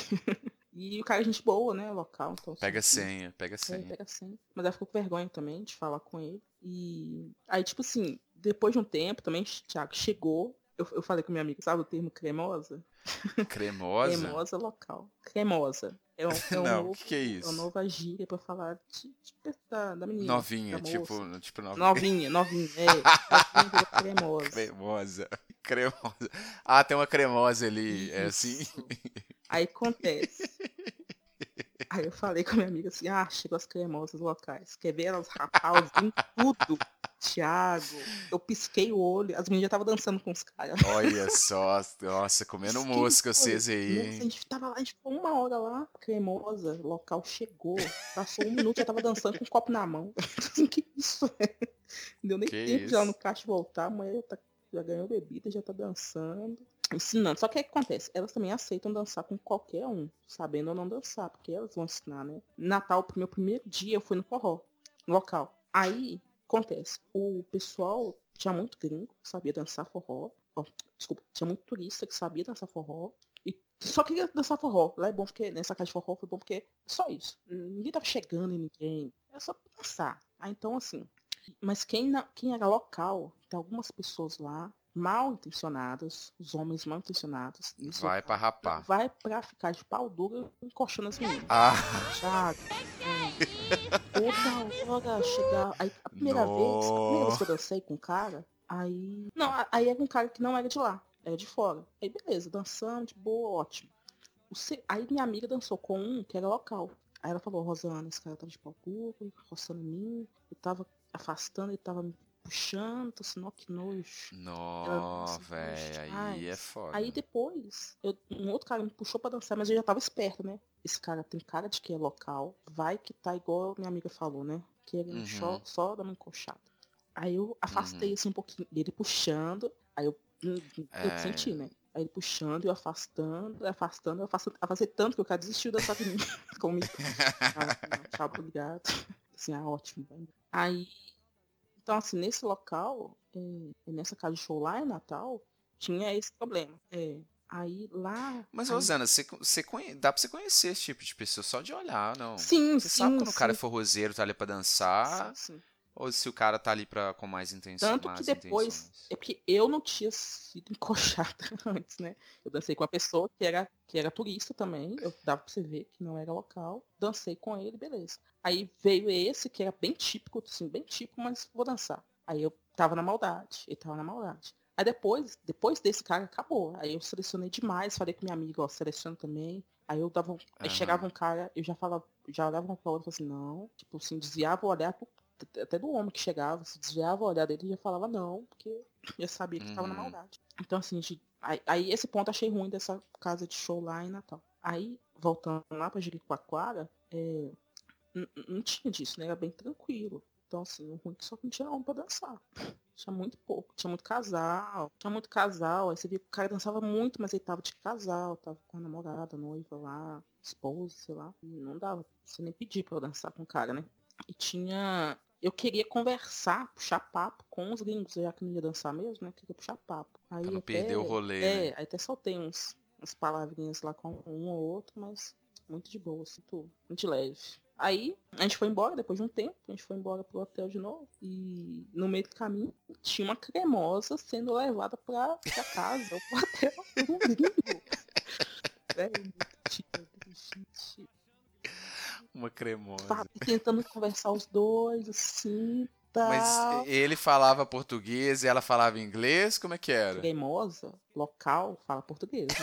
E o cara é gente boa, né, local. Então, Pega assim, senha, pega é, senha. pega sim. Mas ela ficou com vergonha também de falar com ele. E aí, tipo assim, depois de um tempo também, Thiago chegou. Eu, eu falei com minha amiga, sabe o termo cremosa? Cremosa? Cremosa local. Cremosa. É um, é um Não, novo, que, que é é isso? uma nova gíria pra falar de, de- da, da menina. Novinha, da tipo, tipo novinha. Novinha, novinha. É, cremosa. Cremosa. Cremosa. Ah, tem uma cremosa ali. É assim. Isso. Aí acontece. Aí eu falei com a minha amiga assim, ah, chegou as cremosas locais. Quer ver elas rapaz em tudo? Thiago, eu pisquei o olho, as meninas já estavam dançando com os caras. Olha só. Nossa, comendo Pisquei mosca vocês aí, Nossa, a gente tava lá, a gente ficou uma hora lá, cremosa, local chegou, passou um minuto, já tava dançando com um copo na mão. Que isso? é? Não deu nem Que tempo de ela isso? no caixa voltar, a mulher já, tá- já ganhou bebida, já tá dançando. Ensinando. Só que o que acontece? Elas também aceitam dançar com qualquer um, sabendo ou não dançar, porque elas vão ensinar, né? Natal, meu primeiro dia, eu fui no forró, no local. Aí, acontece, o pessoal tinha muito gringo que sabia dançar forró. Ó, desculpa, tinha muito turista que sabia dançar forró. E só queria dançar forró. Lá é bom porque nessa casa de forró foi bom porque é só isso. Ninguém tava chegando em ninguém. Era só dançar. Ah, então assim. Mas quem, não, quem era local, tem algumas pessoas lá mal intencionadas, os homens mal intencionados. nesse Vai pra rapar. Vai pra ficar de pau duro encoxando as meninas. Ah, Thiago, é, toda hora chegava. Aí a primeira vez, a primeira vez que eu dancei com um cara, aí. Não, aí era um cara que não era de lá, era de fora. Aí beleza, dançando, de boa, ótimo. O se- Aí minha amiga dançou com um que era local. Aí ela falou, Rosana, esse cara tava de pau duro, roçando em mim, ele tava afastando, ele tava me puxando, ó, que nojo. Nossa, velho. Aí é foda. Aí depois, eu- um outro cara me puxou pra dançar, mas eu já tava esperto, né? Esse cara tem cara de que é local, vai que tá igual minha amiga falou, né? Querendo Uhum. só, só dar uma encoxada. Aí eu afastei assim um pouquinho dele puxando, aí eu, hum, eu É. senti, né? Aí ele puxando e eu afastando, afastando, eu afastando, afastei tanto que o cara desistiu de mim. Comigo. Tchau, obrigado. Assim, ah, ótimo. Aí, então assim, nesse local, é, nessa casa de show lá em Natal, tinha esse problema. É, aí lá. Mas, aí- Rosana, você, você conhe- dá pra você conhecer esse tipo de pessoa só de olhar, não? Sim, Você sim. sabe quando o cara é sim, forrozeiro, tá ali pra dançar, sim, sim. Ou se o cara tá ali pra, com mais intenção. Tanto que depois. intenções. É porque eu não tinha sido encoxada antes, né? Eu dancei com uma pessoa que era, que era turista também. Eu dava pra você ver que não era local. Dancei com ele, beleza. Aí veio esse, que era bem típico, assim, bem típico, mas vou dançar. Aí eu tava na maldade. Ele tava na maldade. Aí depois, depois desse cara, acabou. Aí eu selecionei demais, falei com minha amiga, ó, seleciona também. Aí eu dava um, aí Aham. chegava um cara, eu já falava, já olhava um pra outro e assim, não, tipo assim, desviava o olhar pro- até do homem que chegava, se desviava o olhar dele e já falava não, porque já sabia que tava na Uhum. maldade. Então assim, gente, aí, aí esse ponto eu achei ruim dessa casa de show lá em Natal. Aí, voltando lá pra Jericoacoara, é, não tinha disso, né? Era bem tranquilo. Então, assim, o ruim é que só não tinha homem pra dançar. Tinha muito pouco. Tinha muito casal. Tinha muito casal. Aí você via que o cara dançava muito, mas ele tava de casal. Tava com a namorada, noiva lá, esposa, sei lá. E não dava. Você nem pedir pra eu dançar com o cara, né? E tinha. Eu queria conversar, puxar papo com os gringos, já que não ia dançar mesmo, né? Queria puxar papo. Aí Pra não até- perder o rolê, É, né? aí até soltei uns, umas palavrinhas lá com um ou outro, mas muito de boa, assim, tudo. Muito leve. Aí a gente foi embora, depois de um tempo, a gente foi embora pro hotel de novo. E no meio do caminho tinha uma cremosa sendo levada pra, pra casa, pro hotel, um gringo. Muito gente. Uma cremosa. Fa- Tentando conversar os dois, assim, tal. Mas ele falava português e ela falava inglês? Como é que era? cremosa, local, fala português?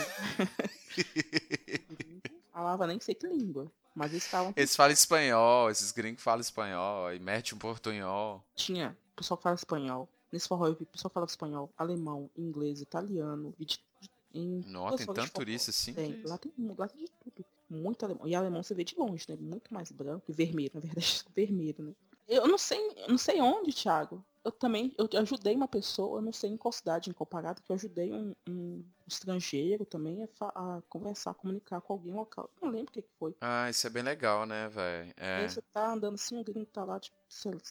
Falava nem sei que língua. Mas eles estavam. Eles falam espanhol, esses gringos falam espanhol e mete um portunhol. Tinha pessoal que fala espanhol. Nesse forró eu vi pessoal que fala espanhol, alemão, inglês, italiano. Vi de, de- em Nossa, tem tanto turista assim? Tem, lá tem, lá tem de tudo. Muito alemão. E alemão você vê de longe, né? Muito mais branco e vermelho, na verdade, vermelho, né? eu não sei, eu não sei onde, Thiago. Eu também, eu ajudei uma pessoa, eu não sei em qual cidade, em qual parada, que eu ajudei um, um estrangeiro também a, a conversar, a comunicar com alguém local. Eu não lembro o que, que foi. Ah, isso é bem legal, né, velho? É. Aí você tá andando assim, o gringo tá lá, tipo,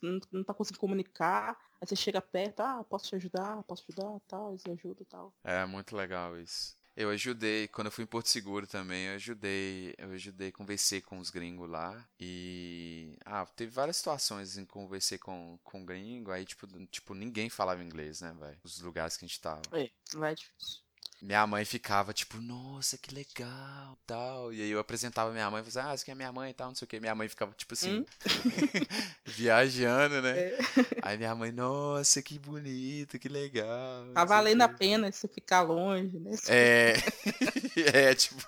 não, não tá conseguindo comunicar, aí você chega perto, ah, posso te ajudar, posso te ajudar, tal, eles ajudam e tal. É muito legal isso. Eu ajudei, quando eu fui em Porto Seguro também, eu ajudei, eu ajudei, conversei com os gringos lá e ah, teve várias situações em conversei com com gringo, aí tipo, tipo ninguém falava inglês, né, velho? Os lugares que a gente tava. É, lá é difícil. Minha mãe ficava tipo, nossa, que legal, tal. E aí eu apresentava minha mãe, falava, ah, essa aqui é minha mãe e tal, não sei o que. Minha mãe ficava tipo assim, Hum? viajando, né? É. Aí minha mãe, nossa, que bonito, que legal. Tá valendo a quê." pena você ficar longe, né? É, é tipo,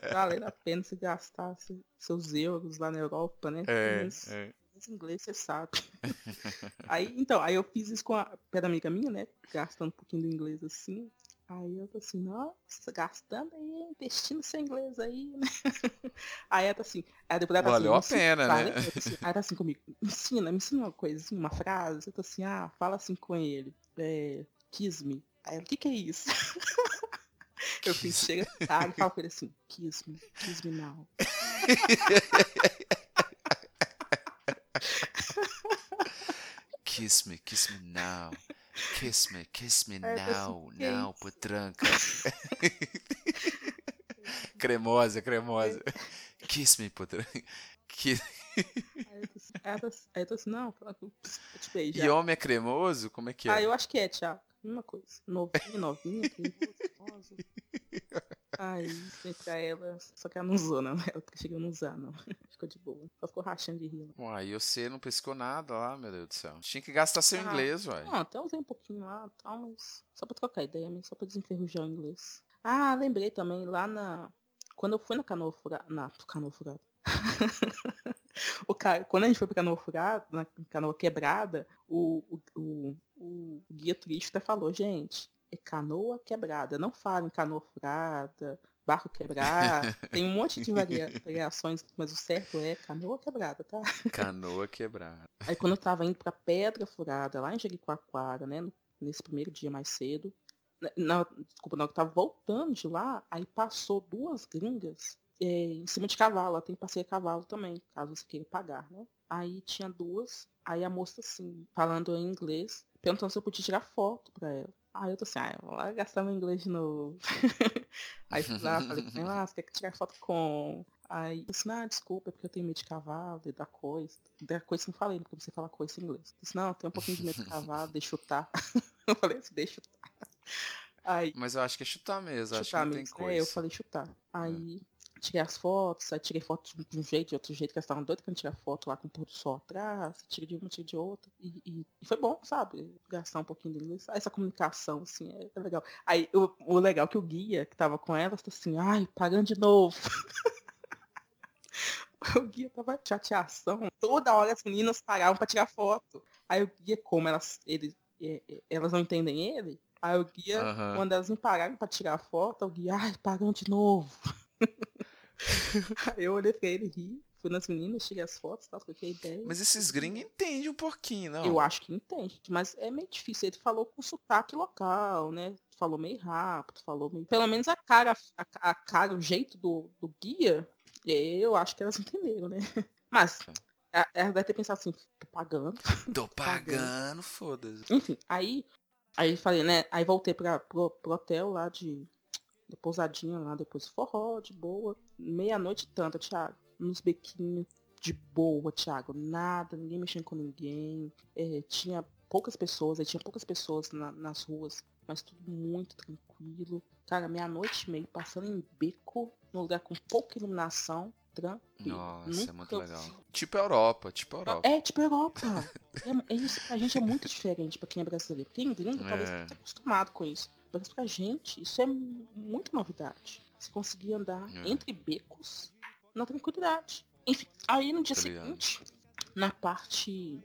Tá valendo a pena você gastar se- seus euros lá na Europa, né? é, Mas- é. Inglês você sabe. aí, então, aí eu fiz isso com a pera amiga minha, né? Gastando um pouquinho do inglês assim. Aí eu tô assim, nossa, gastando aí, investindo seu inglês aí, né? Aí ela tá assim, aí depois ela tá Valeu assim, a pena, né? assim, Aí ela tá assim comigo, me ensina, me ensina uma coisa, assim, uma frase. Eu tô assim, ah, fala assim com ele. É, kiss me. Aí ela, o que que é isso? Eu fiz, chega tarde e falo com ele assim, kiss me, kiss me now. Kiss me, kiss me now. Kiss me, kiss me now, assim, "Que now, isso?" potranca. cremosa, cremosa. Kiss me, potranca. Kiss... Aí eu tô assim, aí eu tô assim- não, te beijo. E homem é cremoso? Como é que é? Ah, eu acho que é, Thiago. Mesma coisa. Novinho, novinha, cremoso. Aí, falei pra ela, só que ela não usou, não. Ela chegou a não usar, não. Ficou de boa. Só ficou rachando de rir. Uai, e você não pescou nada lá, meu Deus do céu. Tinha que gastar seu Ah, inglês, uai. Não, até usei um pouquinho lá tal, mas só pra trocar ideia, mesmo, só pra desenferrujar o inglês. Ah, lembrei também, lá na. Quando eu fui na canoa furada. Na canoa furada. o cara, quando a gente foi pra canoa furada, na canoa quebrada, o, o, o, o guia turístico até falou, gente, é canoa quebrada. Não fala em canoa furada, barco quebrado. Tem um monte de varia- variações, mas o certo é canoa quebrada, tá? Canoa quebrada. Aí quando eu tava indo pra Pedra Furada, lá em Jericoacoara, né? Nesse primeiro dia mais cedo. na- na- desculpa, não, eu tava voltando de lá, aí passou duas gringas é, em cima de cavalo. Lá tem passeio a cavalo também, caso você queira pagar, né? Aí tinha duas, aí a moça assim, falando em inglês, perguntando se eu podia tirar foto pra ela. Aí eu tô assim, ah, eu vou lá gastar meu inglês de novo. aí fui lá, falei com ela, ah, você quer tirar foto com. Aí eu disse, ah, desculpa, é porque eu tenho medo de cavalo e da coisa. Da coisa eu não falei, né? Porque você fala coisa em inglês. Eu disse, não, eu tenho um pouquinho de medo de cavalo, deixa eu chutar. eu falei assim, deixa eu chutar. Aí, Mas eu acho que é chutar mesmo, acho que chutar não tem mesmo. coisa. É, eu falei chutar. Aí tirei as fotos, aí tirei fotos de um jeito, de outro jeito, que elas estavam doidas pra tirar foto lá com o pôr do sol atrás, tira de uma, tira de outra. E, e- e foi bom, sabe? Gastar um pouquinho de inglês. Essa comunicação, assim, é, é legal. Aí o, o legal é que o guia que tava com elas tá assim, ai, pagando de novo. o guia tava chateação. Toda hora as meninas paravam pra tirar foto. Aí o guia, como elas, ele, é, é, elas não entendem ele, aí o guia, Aham. quando elas não pararam pra tirar foto, o guia, ai, pagando de novo. Aí eu olhei pra ele, ri, fui nas meninas, tirei as fotos, tal, troquei ideia. Mas esses gringos entendem um pouquinho, não? Eu acho que entende, mas é meio difícil. Ele falou com sotaque local, né? Falou meio rápido, falou meio. Pelo menos a cara, a, a cara, o jeito do, do guia, eu acho que elas entenderam, né? Mas ela deve ter pensado assim, tô pagando. Tô pagando, foda-se. Enfim, aí, aí falei, né? Aí voltei pra, pro, pro hotel lá de, de pousadinha lá, depois forró, de boa. Meia-noite tanta, Thiago. Nos bequinhos de boa, Thiago. Nada, ninguém mexendo com ninguém. É, tinha poucas pessoas, aí tinha poucas pessoas na- nas ruas, mas tudo muito tranquilo. Cara, meia-noite e meia, passando em beco, num lugar com pouca iluminação, tranquilo. Nossa, é Nunca muito legal. Tipo Europa, tipo Europa. é, tipo Europa. É, é isso pra gente é muito diferente pra quem é brasileiro. Quem é gringo talvez É. não esteja acostumado com isso. Mas pra gente, isso é mu- muito novidade. Você conseguir andar É. entre becos na tranquilidade. Enfim, aí no dia ligado. seguinte, na parte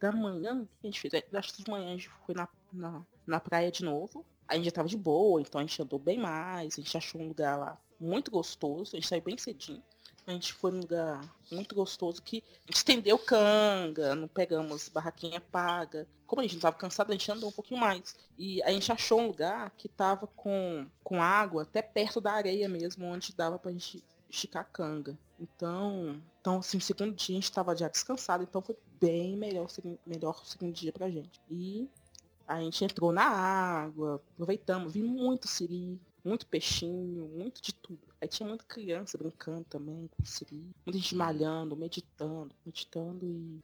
da manhã, o que a gente fez? É, Das de manhã a gente foi na, na, na praia de novo. A gente já tava de boa, então a gente andou bem mais. A gente achou um lugar lá muito gostoso. A gente saiu bem cedinho. A gente foi num lugar muito gostoso que estendeu canga, não pegamos barraquinha paga. Como a gente tava cansado, a gente andou um pouquinho mais. E a gente achou um lugar que tava com, com água até perto da areia mesmo, onde dava pra gente esticar canga. Então, então assim, no segundo dia a gente tava já descansado, então foi bem melhor, melhor o segundo dia pra gente. E a gente entrou na água, aproveitamos, vi muito siri, muito peixinho, muito de tudo. Aí tinha muita criança brincando também siri, muita gente malhando, meditando, meditando e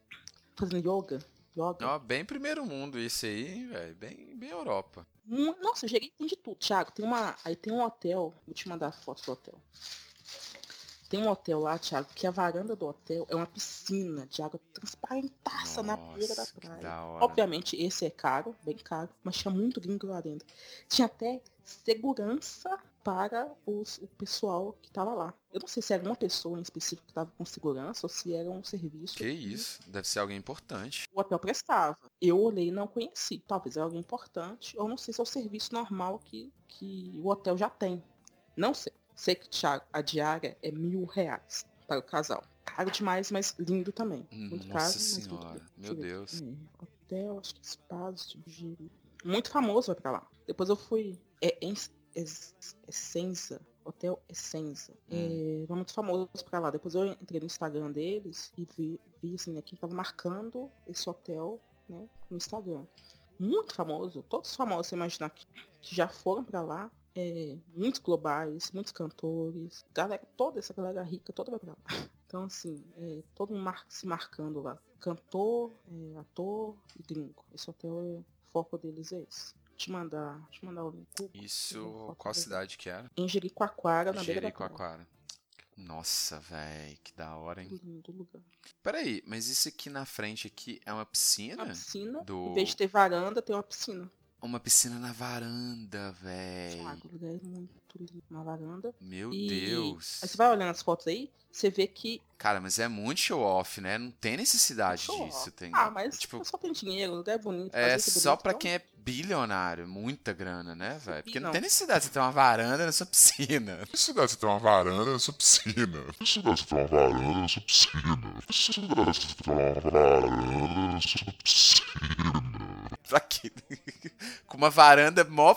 fazendo yoga. Yoga. Ó, bem primeiro mundo isso aí, velho. Bem, bem Europa. Nossa, eu cheguei de tudo, Thiago. Tem uma. Aí tem um hotel. Vou te mandar a foto do hotel. Tem um hotel lá, Thiago, que a varanda do hotel é uma piscina de água transparentaça na beira da praia. Obviamente, esse é caro, bem caro, mas tinha muito gringo lá dentro. Tinha até segurança para os- o pessoal que tava lá. Eu não sei se era uma pessoa em específico que tava com segurança ou se era um serviço. Que isso? Deve ser alguém importante. O hotel prestava. Eu olhei e não conheci. Talvez era alguém importante, ou não sei se é o serviço normal que, que o hotel já tem. Não sei. Sei que, Thiago, a diária é mil reais para o casal. Caro demais, mas lindo também. Muito caro, Nossa mas muito senhora, meu. Deus. É, hotel, acho que espaço de giro. Muito famoso vai pra lá. Depois eu fui. É, Essenza. Hotel Essenza. Hum. É, muito famoso pra lá. Depois eu entrei no Instagram deles e vi, vi assim, né, que tava marcando esse hotel, né, no Instagram. Muito famoso. Todos famosos, você imaginar que, que já foram pra lá. É, muitos globais, muitos cantores. Galera, toda essa galera rica, toda vai pra lá. Então, assim, é, todo mundo mar- se marcando lá. Cantor, é, ator e gringo. Esse hotel, é, o foco deles é esse. Te mandar, te mandar o link. Isso, qual dele. cidade que era? Em Jericoacoara, na beira da. Jericoacoara. Nossa, velho, que da hora, hein? Lindo lugar. Peraí, mas isso aqui na frente aqui é uma piscina? Uma piscina, Do- em vez de ter varanda, tem uma piscina. Uma piscina na varanda, véi. Thiago, o lugar é muito lindo. Uma varanda. Meu E Deus. Aí você vai olhando as fotos aí, você vê que. Cara, mas é muito show off, né? Não tem necessidade Show disso. off. Tem... Ah, mas tipo, só tem dinheiro, o lugar é bonito. é só bonito, pra então- quem é bilionário, muita grana, né, velho? Porque não Não. tem necessidade de você ter uma varanda na sua piscina. necessidade de você ter uma varanda na sua piscina. Necessidade de você ter uma varanda na sua piscina. Necessidade de você ter uma varanda na sua piscina. Pra quê? Com uma varanda mó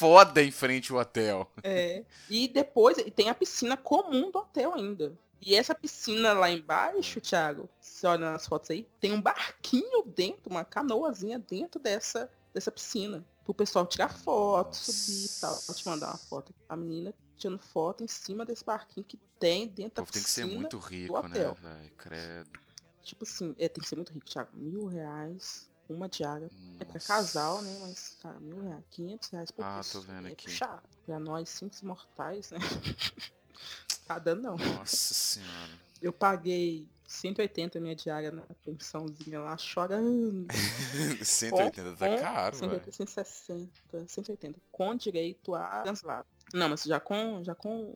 foda em frente ao hotel. É. E depois e tem a piscina comum do hotel ainda. E essa piscina lá embaixo, Thiago, você olha nas fotos aí, tem um barquinho dentro, uma canoazinha dentro dessa, dessa piscina. Pro pessoal tirar foto, subir e tal. Vou te mandar uma foto. A menina tirando foto em cima desse barquinho que tem dentro da povo tem que piscina. ser muito rico, né, velho? Credo. Tipo assim, é, tem que ser muito rico, Thiago. Mil reais, uma diária. É pra Nossa. casal, né? Mas, cara, mil reais, 500 reais por Ah, pessoa. tô vendo é aqui. puxado. Pra nós, simples mortais, né? tá dando não. Nossa senhora. Eu paguei 180 minha diária na pensãozinha lá, chorando. 180 tá Com- caro, velho. 180, 160, 180. Com direito a translado. Não, mas já com, já com,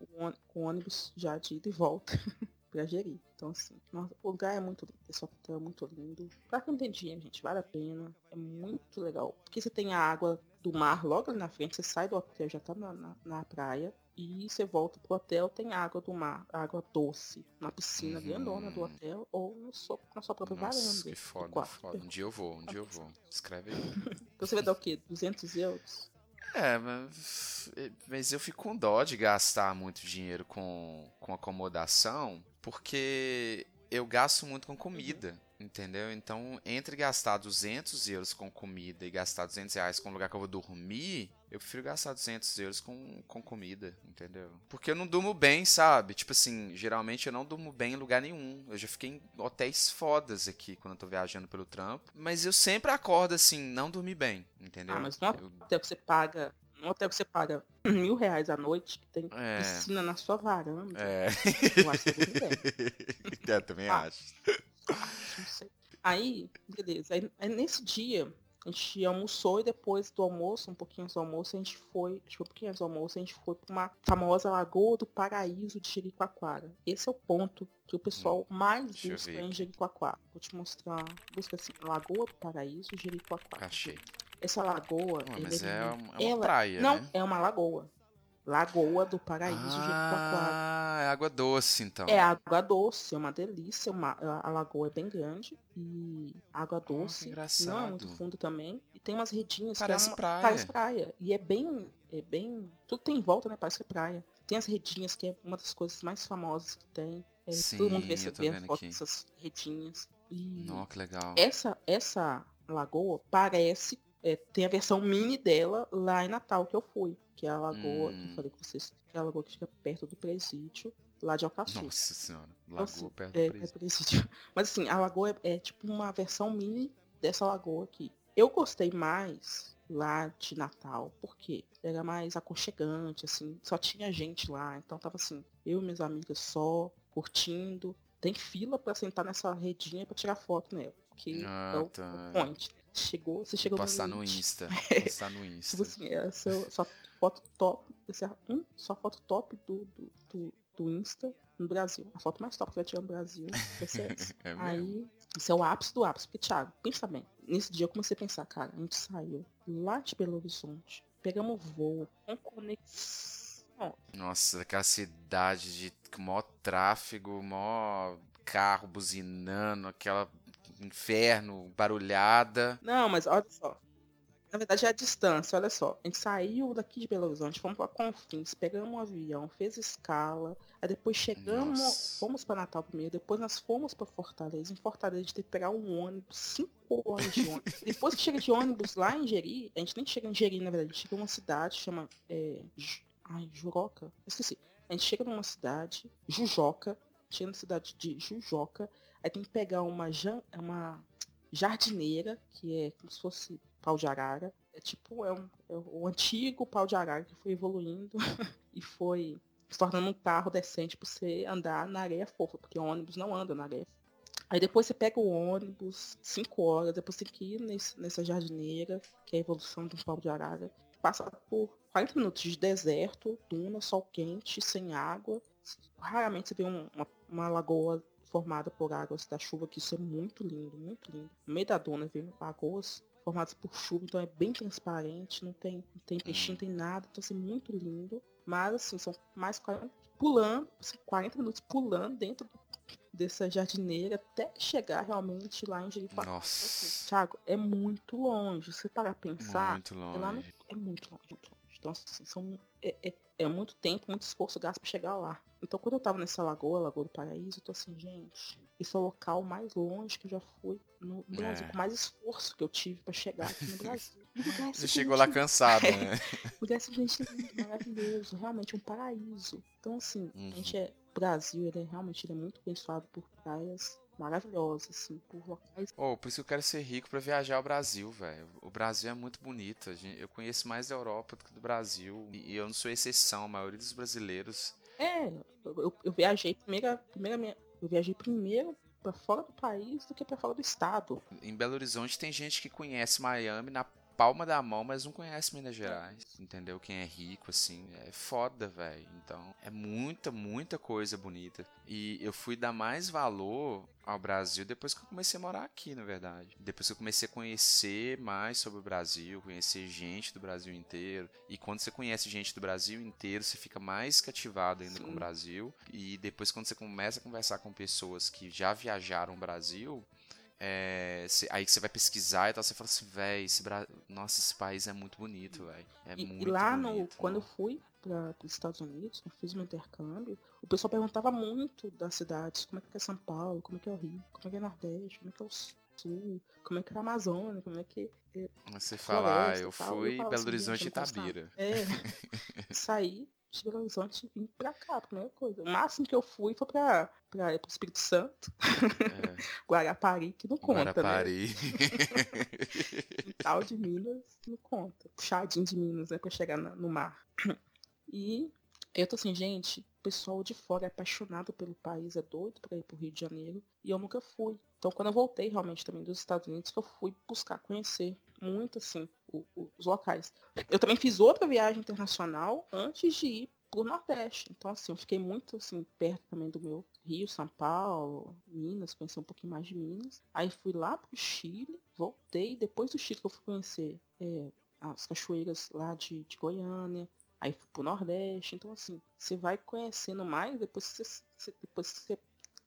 com o ônibus já de ida e volta pra gerir. Então, assim, nossa, o lugar é muito lindo. Esse hotel é muito lindo. Pra quem tem dinheiro, gente, vale a pena. É muito legal. Porque você tem a água do mar logo ali na frente. Você sai do hotel, já tá na, na, na praia. E você volta pro hotel, tem água do mar, água doce, na piscina Uhum. grandona do hotel, ou no seu, na sua própria Nossa, varanda. que foda, quarto. foda. Um dia eu vou, um dia eu vou. Escreve aí. Então você vai dar o quê? 200 euros? É, mas, mas eu fico com dó de gastar muito dinheiro com, com acomodação, porque eu gasto muito com comida, entendeu? Então, entre gastar 200 euros com comida e gastar 200 reais com um lugar que eu vou dormir, eu prefiro gastar 200 euros com, com comida, entendeu? Porque eu não durmo bem, sabe? Tipo assim, geralmente eu não durmo bem em lugar nenhum. Eu já fiquei em hotéis fodas aqui quando eu tô viajando pelo trampo, mas eu sempre acordo assim, não dormi bem, entendeu? Ah, mas no Eu- hotel que você paga. No hotel que você paga mil reais à noite, que tem É. piscina na sua varanda. É. Eu acho que eu eu também Ah. acho. Não sei. Aí, beleza. Aí, aí nesse dia, a gente almoçou e depois do almoço, um pouquinho antes do almoço, a gente foi, acho que um pouquinho antes do almoço, a gente foi pra uma famosa Lagoa do Paraíso de Jericoacoara. Esse é o ponto que o pessoal mais Hum, eu busca em. Jericoacoara. Vou te mostrar. Busca assim, Lagoa do Paraíso, Jericoacoara. Achei. Essa lagoa, Ué, mas é, linda. uma, é uma Ela- praia, Não, né? é uma lagoa. Lagoa do Paraíso de Jericoacoara. Ah, é água doce, então. É água doce, é uma delícia. Uma, a lagoa é bem grande e água que doce. engraçado. não é muito fundo também. E tem umas redinhas Parece que é uma, praia. Parece praia. E é bem, é bem. Tudo tem em volta, né? Parece que é praia. Tem as redinhas, que é uma das coisas mais famosas que tem. É, todo mundo vê, Sim, tô vê foto dessas redinhas. E Nossa, que legal. essa, essa lagoa parece. É, tem a versão mini dela lá em Natal que eu fui. Que é a lagoa, que Hum. eu falei com vocês, que é a lagoa que fica perto do presídio, lá de Alcaçuz. Nossa senhora. Então, Lagoa assim, perto é, do é presídio. presídio. Mas assim, a lagoa é, é tipo uma versão mini dessa lagoa aqui. Eu gostei mais lá de Natal, porque era mais aconchegante, assim, só tinha gente lá, então tava assim, eu e minhas amigas só, curtindo. Tem fila pra sentar nessa redinha pra tirar foto nela. Que Ah, é o, tá. o point. Chegou, você chegou Postar no limite. Insta. Postar no Tipo Insta. assim, é a sua, foto top. Esse é, hum, sua foto top do, do, do, do Insta no Brasil. A foto mais top que vai tirar no Brasil. É mesmo? Aí, isso é o ápice do ápice. Porque, Thiago, pensa bem. Nesse dia eu comecei a pensar, cara, a gente saiu lá de Belo Horizonte, pegamos voo, com conexão. Nossa, aquela cidade de maior tráfego, maior carro buzinando, aquela inferno, barulhada. Não, mas olha só. Na verdade é a distância, olha só. A gente saiu daqui de Belo Horizonte, fomos pra Confins, pegamos um avião, fez escala, aí depois chegamos, Nossa. fomos pra Natal primeiro, depois nós fomos pra Fortaleza. Em Fortaleza a gente teve que pegar um ônibus, cinco horas de ônibus. depois que chega de ônibus lá em Jeri, a gente nem chega em Jeri, na verdade, a gente chega em uma cidade chama. É, ai, Juroca? Esqueci. A gente chega numa cidade, Jujoca, chega na cidade de Jujoca, aí tem que pegar uma, jan- uma jardineira, que é como se fosse pau de arara. É tipo, é, um, é o antigo pau de arara que foi evoluindo e foi se tornando um carro decente para você andar na areia fofa, porque ônibus não anda na areia. Aí depois você pega o ônibus, 5 horas, depois tem que ir nesse- nessa jardineira, que é a evolução de um pau de arara. Passa por 40 minutos de deserto, duna, sol quente, sem água. Raramente você vê um- uma, uma lagoa formada por águas da chuva, que isso é muito lindo, muito lindo. No meio da duna vem lagoas formadas por chuva, então é bem transparente, não tem, não tem peixinho, não tem nada, então assim, muito lindo. Mas assim, são mais 40, pulando, assim, 40 minutos pulando dentro do- dessa jardineira até chegar realmente lá em. Nossa. Assim, Thiago, é muito longe. Se você parar pensar, Muito é, lá no- longe. é muito longe, muito longe. Então, assim, são, é, é, é muito tempo, muito esforço gasto pra chegar lá. Então, quando eu tava nessa lagoa, Lagoa do Paraíso, eu tô assim, gente, esse é o local mais longe que eu já fui no Brasil, É. com mais esforço que eu tive pra chegar aqui no Brasil. É Você chegou lá cansado, né? o lugar é simplesmente lindo, maravilhoso, realmente um paraíso. Então, assim, Uhum. a gente é. Brasil, ele é realmente ele é muito abençoado por praias maravilhosas, assim, por locais. Oh, por isso que eu quero ser rico pra viajar ao Brasil, velho. O Brasil é muito bonito. Eu conheço mais da Europa do que do Brasil. E eu não sou exceção. A maioria dos brasileiros. É, eu, eu, viajei primeiro, primeiro minha, eu viajei primeiro pra fora do país do que pra fora do estado. Em Belo Horizonte tem gente que conhece Miami na palma da mão, mas não conhece Minas Gerais. Entendeu? Quem é rico, assim. É foda, velho. Então, é muita, muita coisa bonita. E eu fui dar mais valor ao Brasil depois que eu comecei a morar aqui, na verdade. Depois que eu comecei a conhecer mais sobre o Brasil, conhecer gente do Brasil inteiro. E quando você conhece gente do Brasil inteiro, você fica mais cativado ainda com o Sim. Brasil. E depois, quando você começa a conversar com pessoas que já viajaram o Brasil, é, cê- aí que você vai pesquisar e tal, você fala assim, véi, esse Bra... nossa, esse país é muito bonito, velho. É E, muito e lá no, bonito. quando eu fui para os Estados Unidos, eu fiz meu intercâmbio, o pessoal perguntava muito das cidades, como é que é São Paulo, como é que é o Rio, como é que é o Nordeste, como é que é o Sul, como é que é a Amazônia, como é que é Você fala, ah, eu fui Belo assim, Horizonte e Itabira. É. Saí de Belo Horizonte e vim pra cá, primeira coisa. O máximo que eu fui foi pra, pra, pro Espírito Santo, É, Guarapari, que não conta, né? Guarapari. Quintal de Minas não conta. Puxadinho de Minas, né? Pra chegar na- no mar. E eu tô assim, gente, o pessoal de fora é apaixonado pelo país, é doido pra ir pro Rio de Janeiro. E eu nunca fui. Então quando eu voltei realmente também dos Estados Unidos, que eu fui buscar conhecer muito, assim, os locais. Eu também fiz outra viagem internacional antes de ir pro Nordeste. Então, assim, eu fiquei muito, assim, perto também do meu Rio, São Paulo, Minas, conhecer um pouquinho mais de Minas. Aí fui lá pro Chile, voltei. Depois do Chile que eu fui conhecer é, as cachoeiras lá de, de Goiânia. Aí fui pro Nordeste. Então, assim, você vai conhecendo mais, depois você, você- depois você,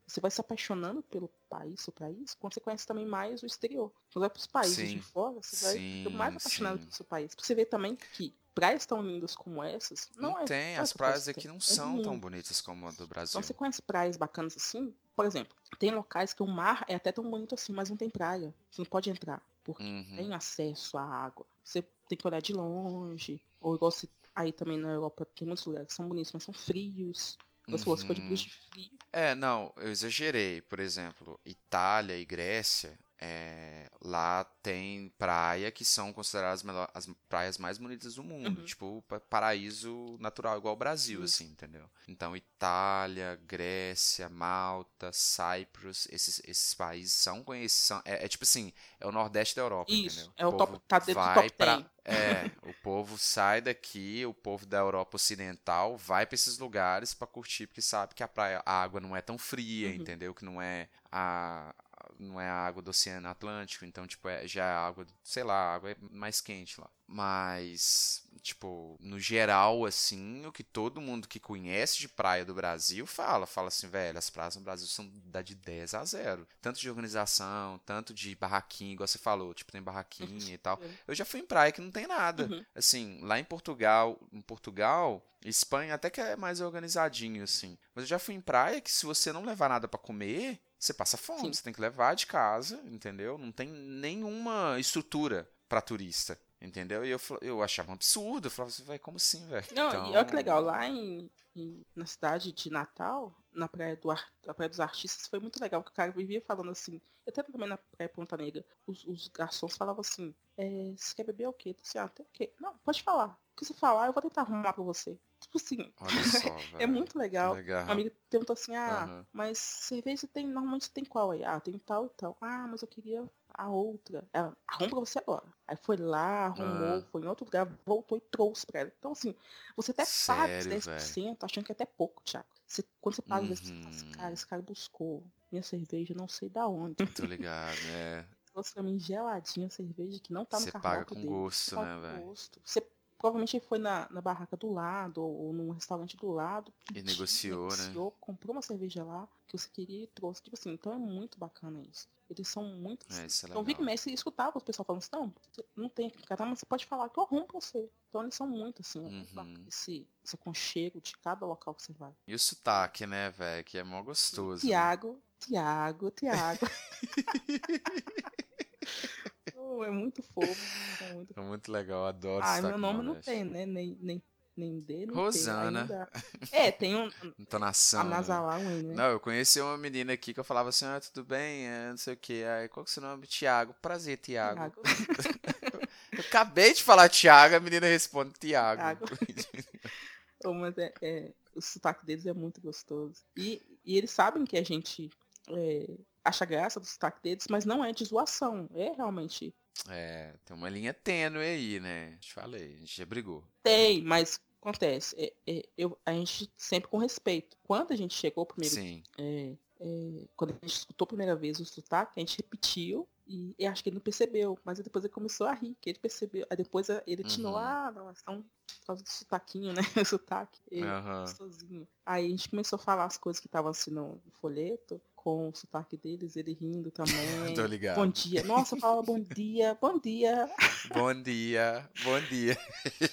você vai se apaixonando pelo país, seu país, quando você conhece também mais o exterior. Quando vai pros países Sim. de fora, você vai Sim, ficando mais apaixonado sim. pelo seu país. Você ver também que praias tão lindas como essas, não, Não, é. tem, as praias aqui não É são tão lindo. bonitas como a do Brasil. Então você conhece praias bacanas assim? Por exemplo, tem locais que o mar é até tão bonito assim, mas não tem praia. Você não pode entrar, porque Uhum. tem acesso à água. Você tem que olhar de longe. Ou igual se, aí também na Europa tem muitos lugares que são bonitos, mas são frios. Você falou, você foi de Uhum. blusa de frio. É, não, eu exagerei. Por exemplo, Itália e Grécia, é, lá tem praia que são consideradas as praias mais bonitas do mundo. Uhum. Tipo, pa- paraíso natural, igual o Brasil, Isso. assim, entendeu? Então, Itália, Grécia, Malta, Cyprus, esses, esses países são conhecidos. É, é tipo assim, é o Nordeste da Europa, Isso, entendeu? é o top- povo tá dentro do vai top pra- 10. É, o povo sai daqui, o povo da Europa Ocidental vai pra esses lugares pra curtir, porque sabe que a praia, a água não é tão fria, Uhum. entendeu? Que não é a não é a água do Oceano Atlântico, então tipo é, já é água, sei lá, a água é mais quente lá. Mas tipo, no geral assim, o que todo mundo que conhece de praia do Brasil fala, fala assim, velho, as praias no Brasil são da de 10 a 0, tanto de organização, tanto de barraquinha, igual você falou, tipo tem barraquinha e tal. Eu já fui em praia que não tem nada. Uhum. Assim, lá em Portugal, em Portugal, Espanha até que é mais organizadinho assim. Mas eu já fui em praia que se você não levar nada pra comer, você passa fome, Sim. você tem que levar de casa, entendeu? Não tem nenhuma estrutura pra turista, entendeu? E eu, eu achava um absurdo, eu falava assim, velho, como assim, velho? Não, Então, e olha que legal, lá em, em- na cidade de Natal, na praia, do Ar- na praia dos Artistas, foi muito legal, que o cara vivia falando assim, até também na praia Ponta Negra, os, os garçons falavam assim, é, você quer beber o quê? Disse, ah, tem o quê? Não, pode falar. O que você falar, eu vou tentar arrumar pra você. Tipo assim, só, é muito legal. Legal. Uma amiga perguntou assim, ah, Aham. mas cerveja tem, normalmente tem qual aí? Ah, tem tal e tal. Ah, mas eu queria a outra. Ela, arruma pra você agora. Aí foi lá, arrumou, Ah. foi em outro lugar, voltou e trouxe pra ela. Então, assim, você até paga os Sério, 10%, achando que é até pouco, Thiago. Você, quando você paga os 10%, você fala assim, Uhum. cara, esse cara buscou minha cerveja, não sei da onde. Tô ligado, é. Trouxe pra mim geladinha a cerveja que não tá no Você paga com dele. gosto, né, velho? Você provavelmente foi na, na barraca do lado ou, ou num restaurante do lado. E pediu, negociou, né? negociou, comprou uma cerveja lá que você queria e trouxe. Tipo assim, então é muito bacana isso. Eles são muito É, assim. isso é então, Vic. Messi escutava os pessoal falando assim, não, não tem que cara, mas você pode falar que eu arrumo pra você. Então eles são muito assim, é Uhum. esse, esse aconchego de cada local que você vai. E o sotaque, né, velho? Que é mó gostoso. né? Tiago, Tiago, É muito fofo. É muito É muito legal, adoro Ah, meu nome não tem, né? Nem, nem, nem D, nem T, Rosana. É, tem um Entonação. a né? né? Não, eu conheci uma menina aqui que eu falava assim, ah, tudo bem, é, não sei o que. Aí, qual que é o seu nome? Tiago. Prazer, Tiago. Eu acabei de falar Tiago, a menina responde Tiago. Tiago. Oh, mas é, é- o sotaque deles é muito gostoso. E, e eles sabem que a gente é, acha graça do sotaque deles, mas não é de zoação. É realmente. É, tem uma linha tênue aí, né? Te falei, a gente já brigou. Tem, mas acontece. é- é, eu, a gente sempre com respeito. Quando a gente chegou primeiro Sim. É, é, quando a gente escutou a primeira vez o sotaque, a gente repetiu e eu acho que ele não percebeu, mas depois ele começou a rir, que ele percebeu. Aí depois a- ele tinou, Uhum. ah, não, por causa do sotaquinho, né? Sotaque. é, Aham. gostosinho. Aí a gente começou a falar as coisas que estavam assim no folheto, com o sotaque deles, ele rindo também. Tô ligado. Bom dia. Nossa, eu falava bom dia, bom dia. Bom dia, bom dia.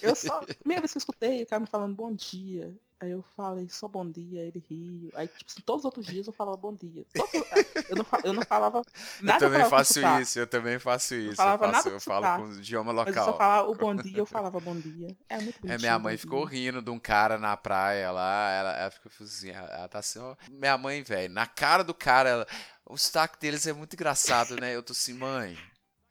Eu só, primeira vez que eu escutei o cara me falando bom dia. Aí eu falei só bom dia, ele riu. Aí, tipo assim, todos os outros dias eu falava bom dia. Todos- eu, não, eu não falava nada. eu também com faço sotaque. isso, eu também faço isso. Eu, falava faço, nada eu falo com o idioma Mas eu só local. falava o bom dia, eu falava bom dia. É muito É, bonitinho. minha bom mãe ficou rindo de um cara na praia lá, ela, ela ficou assim, ela, ela tá assim, ó. Minha mãe, velho, na cara do cara, ela, o sotaque deles é muito engraçado, né? Eu tô assim, mãe,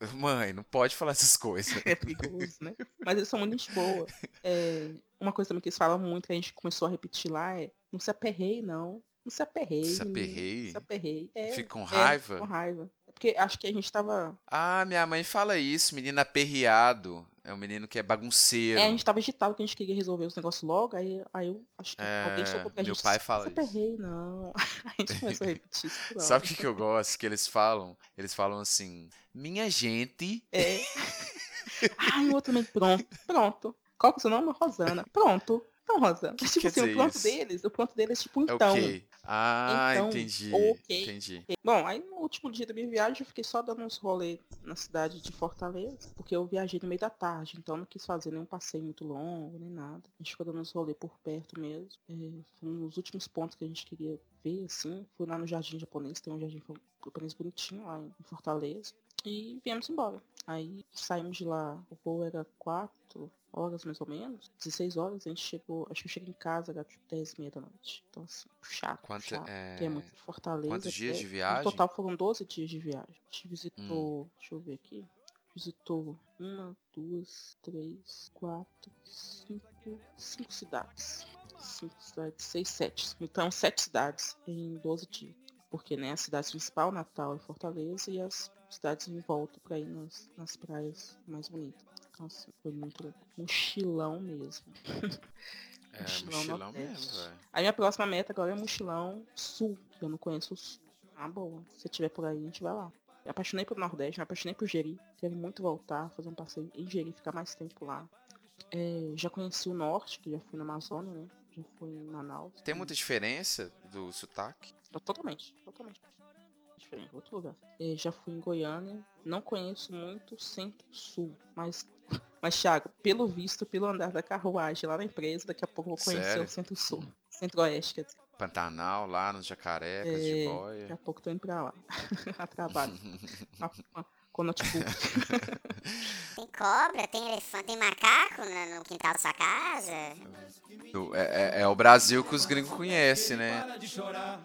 mãe, não pode falar essas coisas. É perigoso, né? Mas eles são muito gente boa. É, uma coisa também que eles falam muito, que a gente começou a repetir lá, é não se aperreie, não. Não se aperreie. Se? Não se aperreie. É, Fica com é, raiva? com raiva. É porque acho que a gente tava. Ah, minha mãe fala isso, menino aperreado. É um menino que é bagunceiro. É, a gente tava agitado que a gente queria resolver os negócios logo, aí, aí eu acho que É, alguém chegou pra meu gente. pai "Não fala se isso." aperreie, não. A gente começou a repetir isso. Sabe o que, que eu gosto? Que eles falam? Eles falam assim, minha gente. É. Ai, o outro também. Pronto, pronto. Qual que é o seu nome? Rosana. Pronto. Então, Rosana. Que tipo assim, o pronto isso? deles, o pronto deles é tipo É então. o quê? Ah, Então, entendi. ok. Entendi. Bom, aí no último dia da minha viagem eu fiquei só dando uns rolês na cidade de Fortaleza, porque eu viajei no meio da tarde, então não quis fazer nenhum passeio muito longo, nem nada. A gente ficou dando uns rolês por perto mesmo. É, foi um dos últimos pontos que a gente queria ver, assim. Fui lá no Jardim Japonês, tem um jardim japonês bonitinho lá em Fortaleza. E viemos embora. Aí saímos de lá, o voo era 4 horas mais ou menos, 16 horas, a gente chegou, acho que cheguei em casa, era tipo 10 e meia da noite. Então assim, chato, Quanto- é, é muito Fortaleza. quantos dias até- de viagem? Hum. No total foram 12 dias de viagem. A gente visitou, deixa eu ver aqui, visitou uma, duas, três, quatro, cinco, cinco cidades. Cinco cidades, seis, sete. Então, sete cidades em 12 dias. Porque, né, a cidade principal, Natal e Fortaleza, e as cidades em volta pra ir nas, nas praias mais bonitas. Assim, foi muito legal. mochilão mesmo. É, Mochilão mochilão mesmo, velho. A minha próxima meta agora é mochilão sul, que eu não conheço o sul. Ah, boa. Se tiver por aí, a gente vai lá. Me apaixonei pelo Nordeste, me apaixonei por Jeri. Quero muito voltar, fazer um passeio em Jeri, ficar mais tempo lá. É, já conheci o Norte, que já fui na Amazônia, né? Já fui em Manaus. Tem muita diferença do sotaque? Totalmente, totalmente. Diferente, outro lugar. É, já fui em Goiânia, não conheço muito centro-sul, mas, mas Thiago, pelo visto, pelo andar da carruagem lá na empresa, daqui a pouco eu vou conhecer Sério? o centro-sul. Centro-oeste, quer dizer. Pantanal, lá nos jacarecas, É, de Daqui boia. a pouco tô indo pra lá. a trabalho. Com notebook. Tem cobra, tem elefante, tem macaco no, no quintal da sua casa. É, é- é o Brasil que os gringos conhecem, né? Para de chorar,